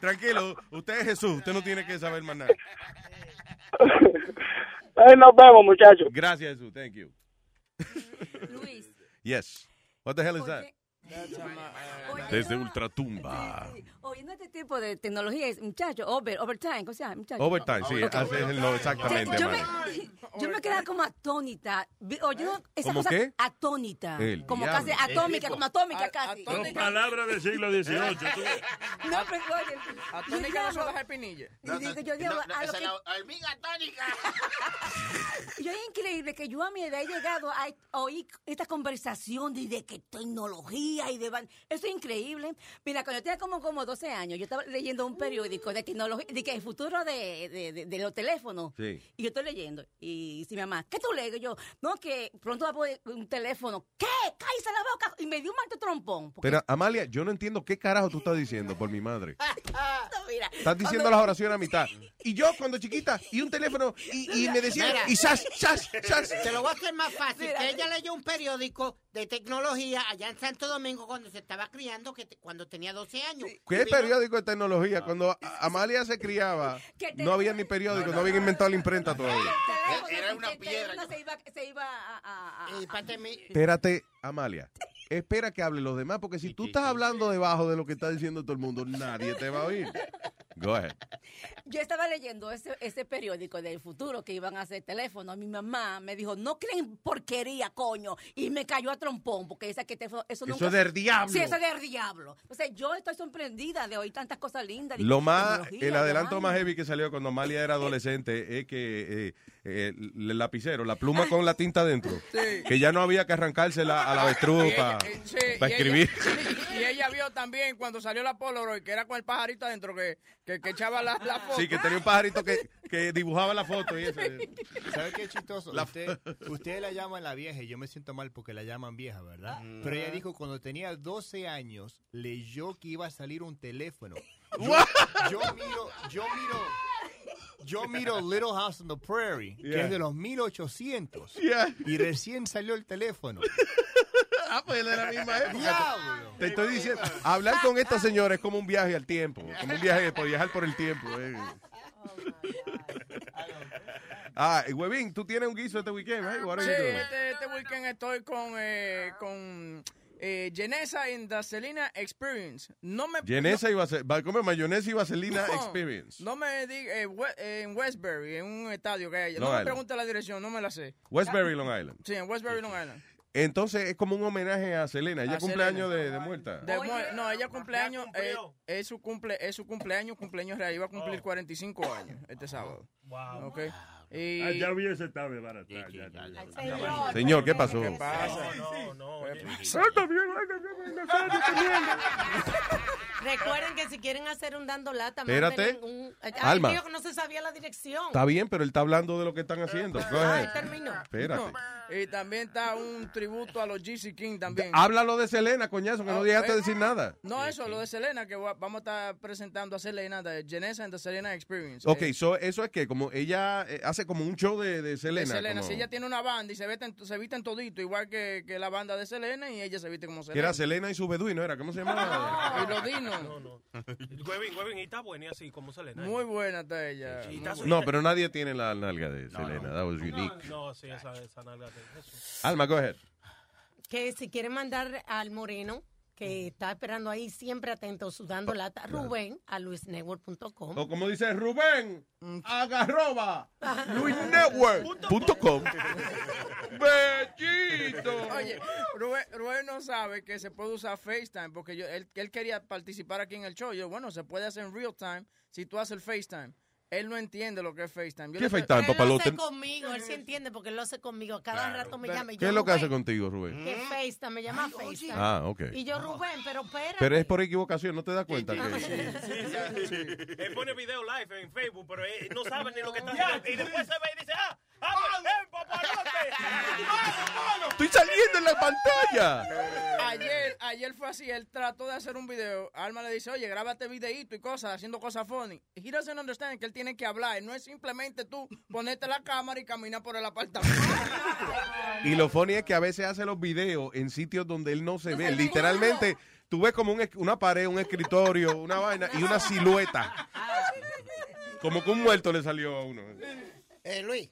Tranquilo, usted es Jesús, usted no tiene que saber más nada. Ay, nos vemos, muchachos. Gracias, Jesús. Thank you. Luis. Yes. What the hell is that? Desde Ultratumba. Oyendo este tipo de tecnología, es, muchacho, over, overtime, o sea, muchacho. Overtime, sí, Ok. así es el no, exactamente, Yo me, yo me quedaba como atónita. Vi- Oyendo esa ¿Cómo cosa qué? atónita. El como diablo. casi atómica, como atómica A- casi. atónica. Palabra del siglo XVIII. tú. No, pero oye. Atónica no son las espinillas. Yo digo, a lo que- hormiga tónica. Y es increíble que yo a mi edad he llegado a oír esta conversación de, de que tecnología y de... van- Eso es increíble. Mira, cuando yo tenía como, como 12 años, yo estaba leyendo un periódico de tecnología, de que el futuro de, de, de- de los teléfonos. Sí. Y yo estoy leyendo. Y dice mi mamá, ¿qué tú lees? Y yo, no, que pronto va a poner un teléfono. ¿Qué? ¡Cállese la boca! Y me dio un malto trompón. porque- Pero, Amalia, yo no entiendo qué carajo tú estás diciendo, por mi madre. No, mira, Estás diciendo cuando- las oraciones a mitad. Y yo, cuando chiquita, y un teléfono, y, y me decían, Mira. y sas, sas, sas. Te lo voy a hacer más fácil. Mira, que ella leyó un periódico de tecnología allá en Santo Domingo cuando se estaba criando, que te- cuando tenía 12 años. ¿Qué vino- periódico de tecnología? Cuando Amalia se criaba, no había ni periódico, no habían inventado la imprenta todavía. Era una piedra. Se iba, se iba a... Espérate, Amalia. Espera que hable los demás, porque si tú estás hablando debajo de lo que está diciendo todo el mundo, nadie te va a oír. Go ahead. Yo estaba leyendo ese, ese periódico del futuro que iban a hacer teléfono. Mi mamá me dijo, no creen porquería, coño. Y me cayó a trompón, porque esa que teléfono, eso Eso nunca... es del diablo. Sí, eso es del diablo. O sea, yo estoy sorprendida de oír tantas cosas lindas. Lo más, el de adelanto más heavy que salió cuando Amalia era adolescente es que eh, eh, el lapicero, la pluma con la tinta dentro, Sí. que ya no había que arrancársela a la avestruz para eh, y escribir. y ella vio también cuando salió la Polaroid, que era con el pajarito adentro, que, que, que echaba la, la foto. Sí, que tenía un pajarito que, que dibujaba la foto y eso. ¿Sabe qué chistoso? La- Usted, usted la llaman la vieja y yo me siento mal porque la llaman vieja, ¿verdad? Mm. Pero ella dijo cuando tenía 12 años leyó que iba a salir un teléfono. Yo miro, yo miro, yo miro Little House on the Prairie, que es de los 1800. Yeah. Y recién salió el teléfono. Ah, pues de la misma época. Diablo. Te estoy diciendo, hablar con esta señora es como un viaje al tiempo, como un viaje por viajar por el tiempo. eh. Ah, y Huevín, tú tienes un guiso este weekend, right? Are Sí, este, este weekend estoy con, eh, con eh, Genesa in the Selena Experience. No me Genesa y vase- va a comer mayonesa y vaselina No, experience. No me diga, eh, we- eh, en Westbury, en un estadio que hay. Long No me Island. pregunte la dirección, no me la sé. Westbury, Long Island. Sí, en Westbury, Long Island. Entonces es como un homenaje a Selena. Ella A cumple Selena. años de, de muerta. De mu- no, ella cumpleaños, eh, es su cumple, es su cumpleaños, cumpleaños real, iba a cumplir 45 años este sábado. Wow. Ok. Y, Ah, ya hubiese estado de barata. ya, ya, ya. Señor, ¿qué pasó? ¿Qué pasa? No, no. Recuerden que si quieren hacer un dando lata, Espérate. un... Ay, Alma. tío, que no se sabía la dirección. Está bien, pero él está hablando de lo que están haciendo. Ay, ahead. terminó. Espérate. y también está un tributo a los GC King también. Háblalo de Selena, coñazo, que no Ah, dejaste eh. decir nada. No, eso, lo de Selena, que va- vamos a estar presentando a Selena de Genesa and the Selena Experience. Ok, Eh, so, eso es que como ella eh, hace como un show de, de de Selena. Selena, como- si ella tiene una banda y se visten, se visten todito, igual que, que la banda de Selena, y ella se viste como que Selena. era Selena y su beduino, ¿era? ¿Cómo se llamaba? Y los dinos. No, no. Huevín, huevín, y está buena y así como Selena. Muy buena está ella. Sí, está. No, pero nadie tiene la nalga de Selena. That was unique. No, sí, esa, esa nalga de eso. Alma, go ahead. Que si quieren mandar al moreno, que está esperando ahí, siempre atento, sudando lata, Rubén, a luisnetwork.com. O como dice Rubén, agarroba, luisnetwork.com. Bellito. Oye, Rubén, Rubén no sabe que se puede usar FaceTime porque yo, él, él quería participar aquí en el show. Yo, bueno, se puede hacer en real time si tú haces el FaceTime. Él no entiende lo que es FaceTime. Yo ¿Qué le- FaceTime, Él lo papalote? hace conmigo, él sí entiende porque él lo hace conmigo. Cada rato me llama y ¿Qué yo, es lo que hace contigo, Rubén? Que FaceTime, me llama FaceTime. Ah, ok. Y yo, Rubén, pero espera. Pero es por equivocación, ¿no te das cuenta? que- Él pone video live en Facebook, pero él no sabe ni lo que está haciendo. Y después se ve y dice, ah. ¡Estoy saliendo en la pantalla! Ayer, ayer fue así, él trató de hacer un video. Alma le dice, oye, grábate videíto y cosas, haciendo cosas funny. He doesn't understand que él tiene que hablar. No es simplemente tú ponerte la cámara y caminar por el apartamento. Y lo funny es que a veces hace los videos en sitios donde él no se ve. Literalmente, tú ves como un una pared, un escritorio, una vaina y una silueta. Como que un muerto le salió a uno. Eh, Luis,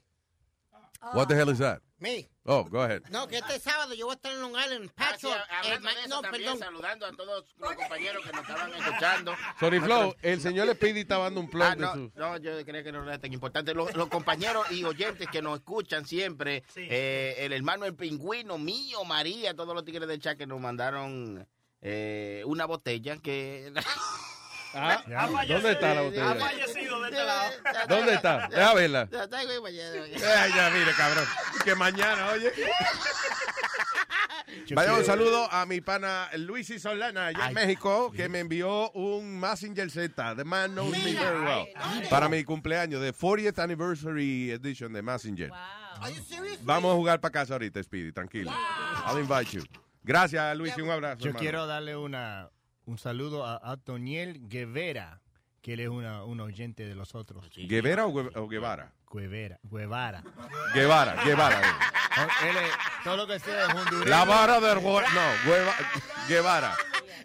What the hell is that? me. Oh, go ahead. No, que este sábado yo voy a estar en Long Island, Ah, sí, Patchwork. Eh, no, también, perdón. saludando a todos los compañeros que nos estaban escuchando. Sorry, Flow, el señor Speedy estaba dando un plug Ah, de no, su... no, yo creía que no era tan importante. Los, los compañeros y oyentes que nos escuchan siempre, eh, el hermano el pingüino mío, María, todos los tigres del chat que nos mandaron eh, una botella que... Ah, ¿Dónde está la botella? Ha fallecido de este lado. ¿Dónde está? Deja verla. Ya está, güey, mañana. Ay, ya, mire, cabrón. Que mañana, oye. Vaya un saludo a mi pana Luis y Solana allá en México que me envió un Messenger Z, The Man Knows Me Very Well, para mi cumpleaños, de 40th Anniversary Edition de Messenger. Vamos a jugar para casa ahorita, Speedy, tranquilo. I'll invite you. Gracias, Luis, y un abrazo. Yo hermano. quiero darle una, un saludo a, a Toniel Guevara, que él es una, un oyente de los otros. ¿Guevara o, Gue- o Guevara? Guevara. Guevara. Guevara, Guevara. Él es, todo lo que sea es hondureño. La vara del... No, Gueva- Guevara.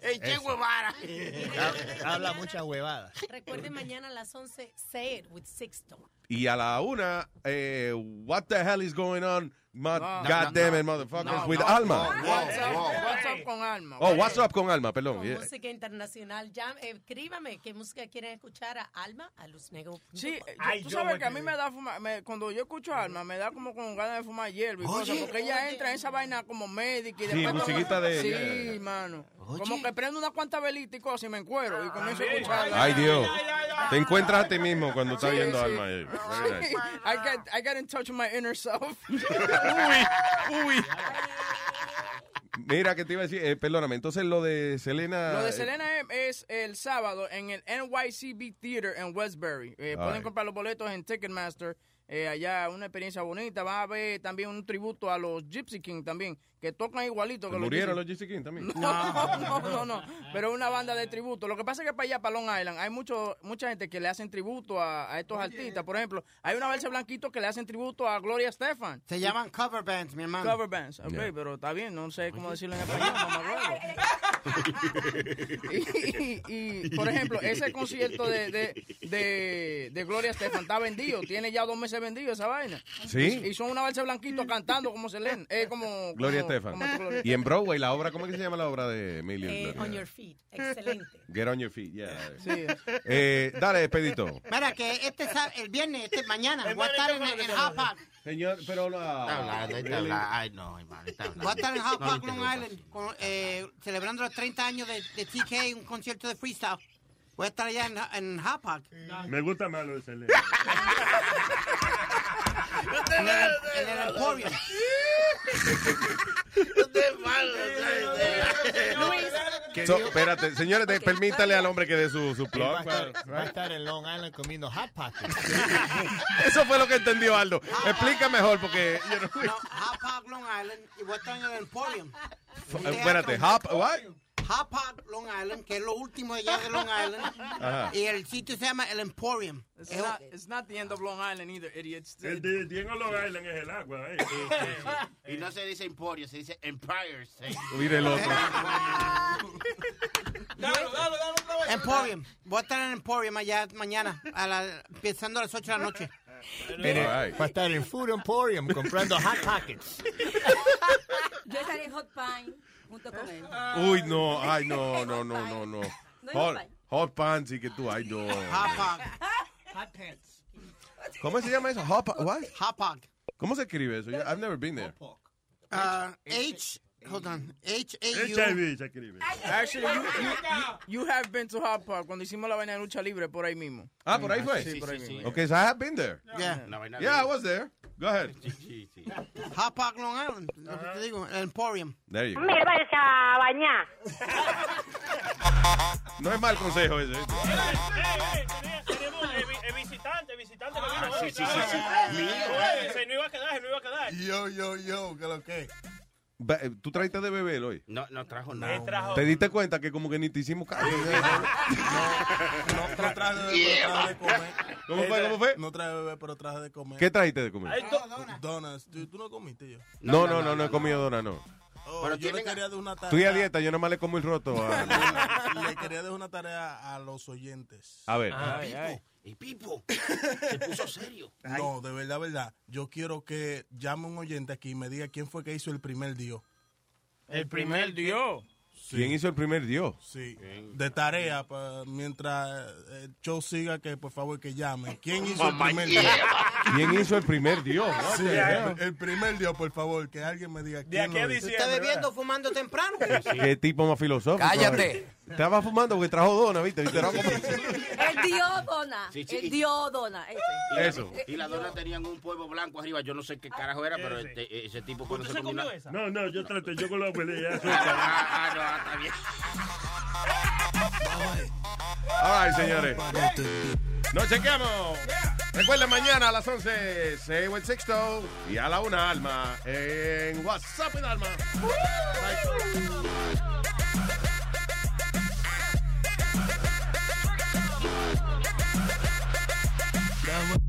¡Ey, qué Eso. huevara! Habla- Habla muchas huevadas. Recuerden mañana a las 11, Say It with Sixto. Y a la una, eh, what the hell is going on, my No, goddamn no, it, motherfuckers, no, with no, Alma? no, What's up, what's up con Alma? Oh, what's up con Alma, perdón. Con Yeah. música internacional. Ya, eh, escríbame qué música quieren escuchar a Alma, a Luznego. Sí, eh, tú sabes que a mí me da fumar, me- cuando yo escucho a Alma, me da como con ganas de fumar hierba y cosas, porque ella entra en esa vaina como médica y Sí, después... musiquita de- Sí, mano. Como que prendo una cuanta velita y cosas y me encuero y comienzo a escucharla. Ay, Dios. Te encuentras a ti mismo cuando estás Sí, viendo sí. Alma. Eh. Very nice. I get, I get in touch with my inner self. uy, uy. Mira, que te iba a decir, eh, perdóname, entonces lo de Selena... Lo de eh, Selena es, es el sábado en el NYCB Theater en Westbury. Eh, pueden right. comprar los boletos en Ticketmaster eh, allá, una experiencia bonita. Va a haber también un tributo a los Gypsy King también, que tocan igualito que los ¿Murieron los GC King también? no, no, no, no. Pero una banda de tributo. Lo que pasa es que para allá, para Long Island, hay mucho, mucha gente que le hacen tributo a, a estos artistas. Por ejemplo, hay una balsa blanquito que le hacen tributo a Gloria Estefan. Se llaman cover bands, mi hermano. Cover bands, ok, Yeah. pero está bien, no sé cómo decirlo en español, mamá y, y, por ejemplo, ese concierto de, de, de, de Gloria Estefan está vendido, tiene ya dos meses vendido esa vaina. ¿Sí? Y son una balsa blanquito cantando como se leen, eh, como Gloria como- Estefan. Y en Broadway, la obra, ¿cómo es que se llama la obra de Emilio? Eh, on your feet. Excelente. Get on your feet, yeah. Sí. Eh, dale, Pedito. Mira, que este el viernes, este mañana, voy a estar en, en Hot Park. Señor, pero la... Ay, no, hermano, está hablando. Voy a estar en Hot Park, lo Long. Island, con, eh, celebrando los 30 años de, de TK, un concierto de freestyle. Voy a estar allá en, en Hot Park. Me gusta más lo de. En el, en el Emporium. ¿Qué So, espérate, señores, de- permítale al hombre que dé su, su plug. va, a estar, va a estar en Long Island comiendo Hot Pockets. Eso fue lo que entendió Aldo. Explica mejor porque... yo no- No, Hot Park, Long Island, y voy a estar en el Emporium. Espérate, Hop, what? Hot Park, Long Island, que es lo último de allá de Long Island. Ajá. Y el sitio se llama el Emporium. It's not, it's not the end of Long Island either, idiots. El de Diego Long Island es el agua, eh. Y no se dice Emporio, se dice Empire State. Mire el otro. Emporium. Voy a estar en Emporium allá mañana, a la, empezando a las 8 de la noche. En el- Va a estar en Food Emporium comprando Hot Pockets. Yo estaré en Hot Pine junto con él. Uy, no, ay, no, no, no, no, no. Hot, hot hot pants y que tú, ay, no. Hot pants. ¿Cómo se llama eso? Hot, what? Hot Park. ¿Cómo se escribe eso? I've never been there. Uh, H, hold on, H A U. HIV se escribe. Actually, you, you, you, have been to Hot Park cuando hicimos la vaina de lucha libre por ahí mismo. Ah, por ahí fue. Sí, por ahí mismo. Okay, so I have been there. Yeah. Yeah, I was there. Go ahead. Hot Park, Long Island. Lo que te digo, el Emporium. There you go. Me vais a bañar. No es mal consejo ese. Vi- el visitante, visitante que vino Ah, no iba a quedar, se no iba a quedar. Yo, yo, yo, ¿qué lo que? Eh, ¿Tú traiste de beber hoy? No, no trajo nada. ¿Te diste cuenta que como que ni te hicimos caso? No traje de beber, pero traje de comer. ¿Cómo fue, cómo fue? No traje de beber, pero traje de comer. ¿Qué trajiste de comer? Donuts. ¿Tú, tú no comiste yo? No, no, no, no he comido dona, no. Oh, Pero yo le quería dar una tarea. Estoy a dieta, yo nomás le como el roto. a- Le quería dar una tarea a los oyentes. A ver. Ay, ay. Y Pipo, se puso serio. No, de verdad, verdad. Yo quiero que llame un oyente aquí y me diga quién fue que hizo el primer Dios. El primer Dios. ¿Quién hizo el primer Dios? Sí, de tarea, pa- mientras eh, el show siga, que por favor que llame. ¿Quién hizo el primer. Dios? ¿Quién hizo el primer Dios? Sí, el, el primer Dios, por favor, que alguien me diga quién aquí. ¿Usted bebiendo, fumando temprano? Qué tipo más filosófico. Cállate. Estaba fumando porque trajo dona, ¿viste? ¿Viste? El Diodona. Sí, sí. El Diodona. Ese. Y la- Eso. Y las donas tenían un polvo blanco arriba. Yo no sé qué carajo era, pero este- ese tipo cuando se se comió una... comió esa? No, no, yo traté, yo con la abuela. Ah, ah, no, está bien. All right, señores. Nos chequeamos. Recuerden, mañana a las 11, Say With Sixto y a la una, Alma, en WhatsApp with Alma. Big forever.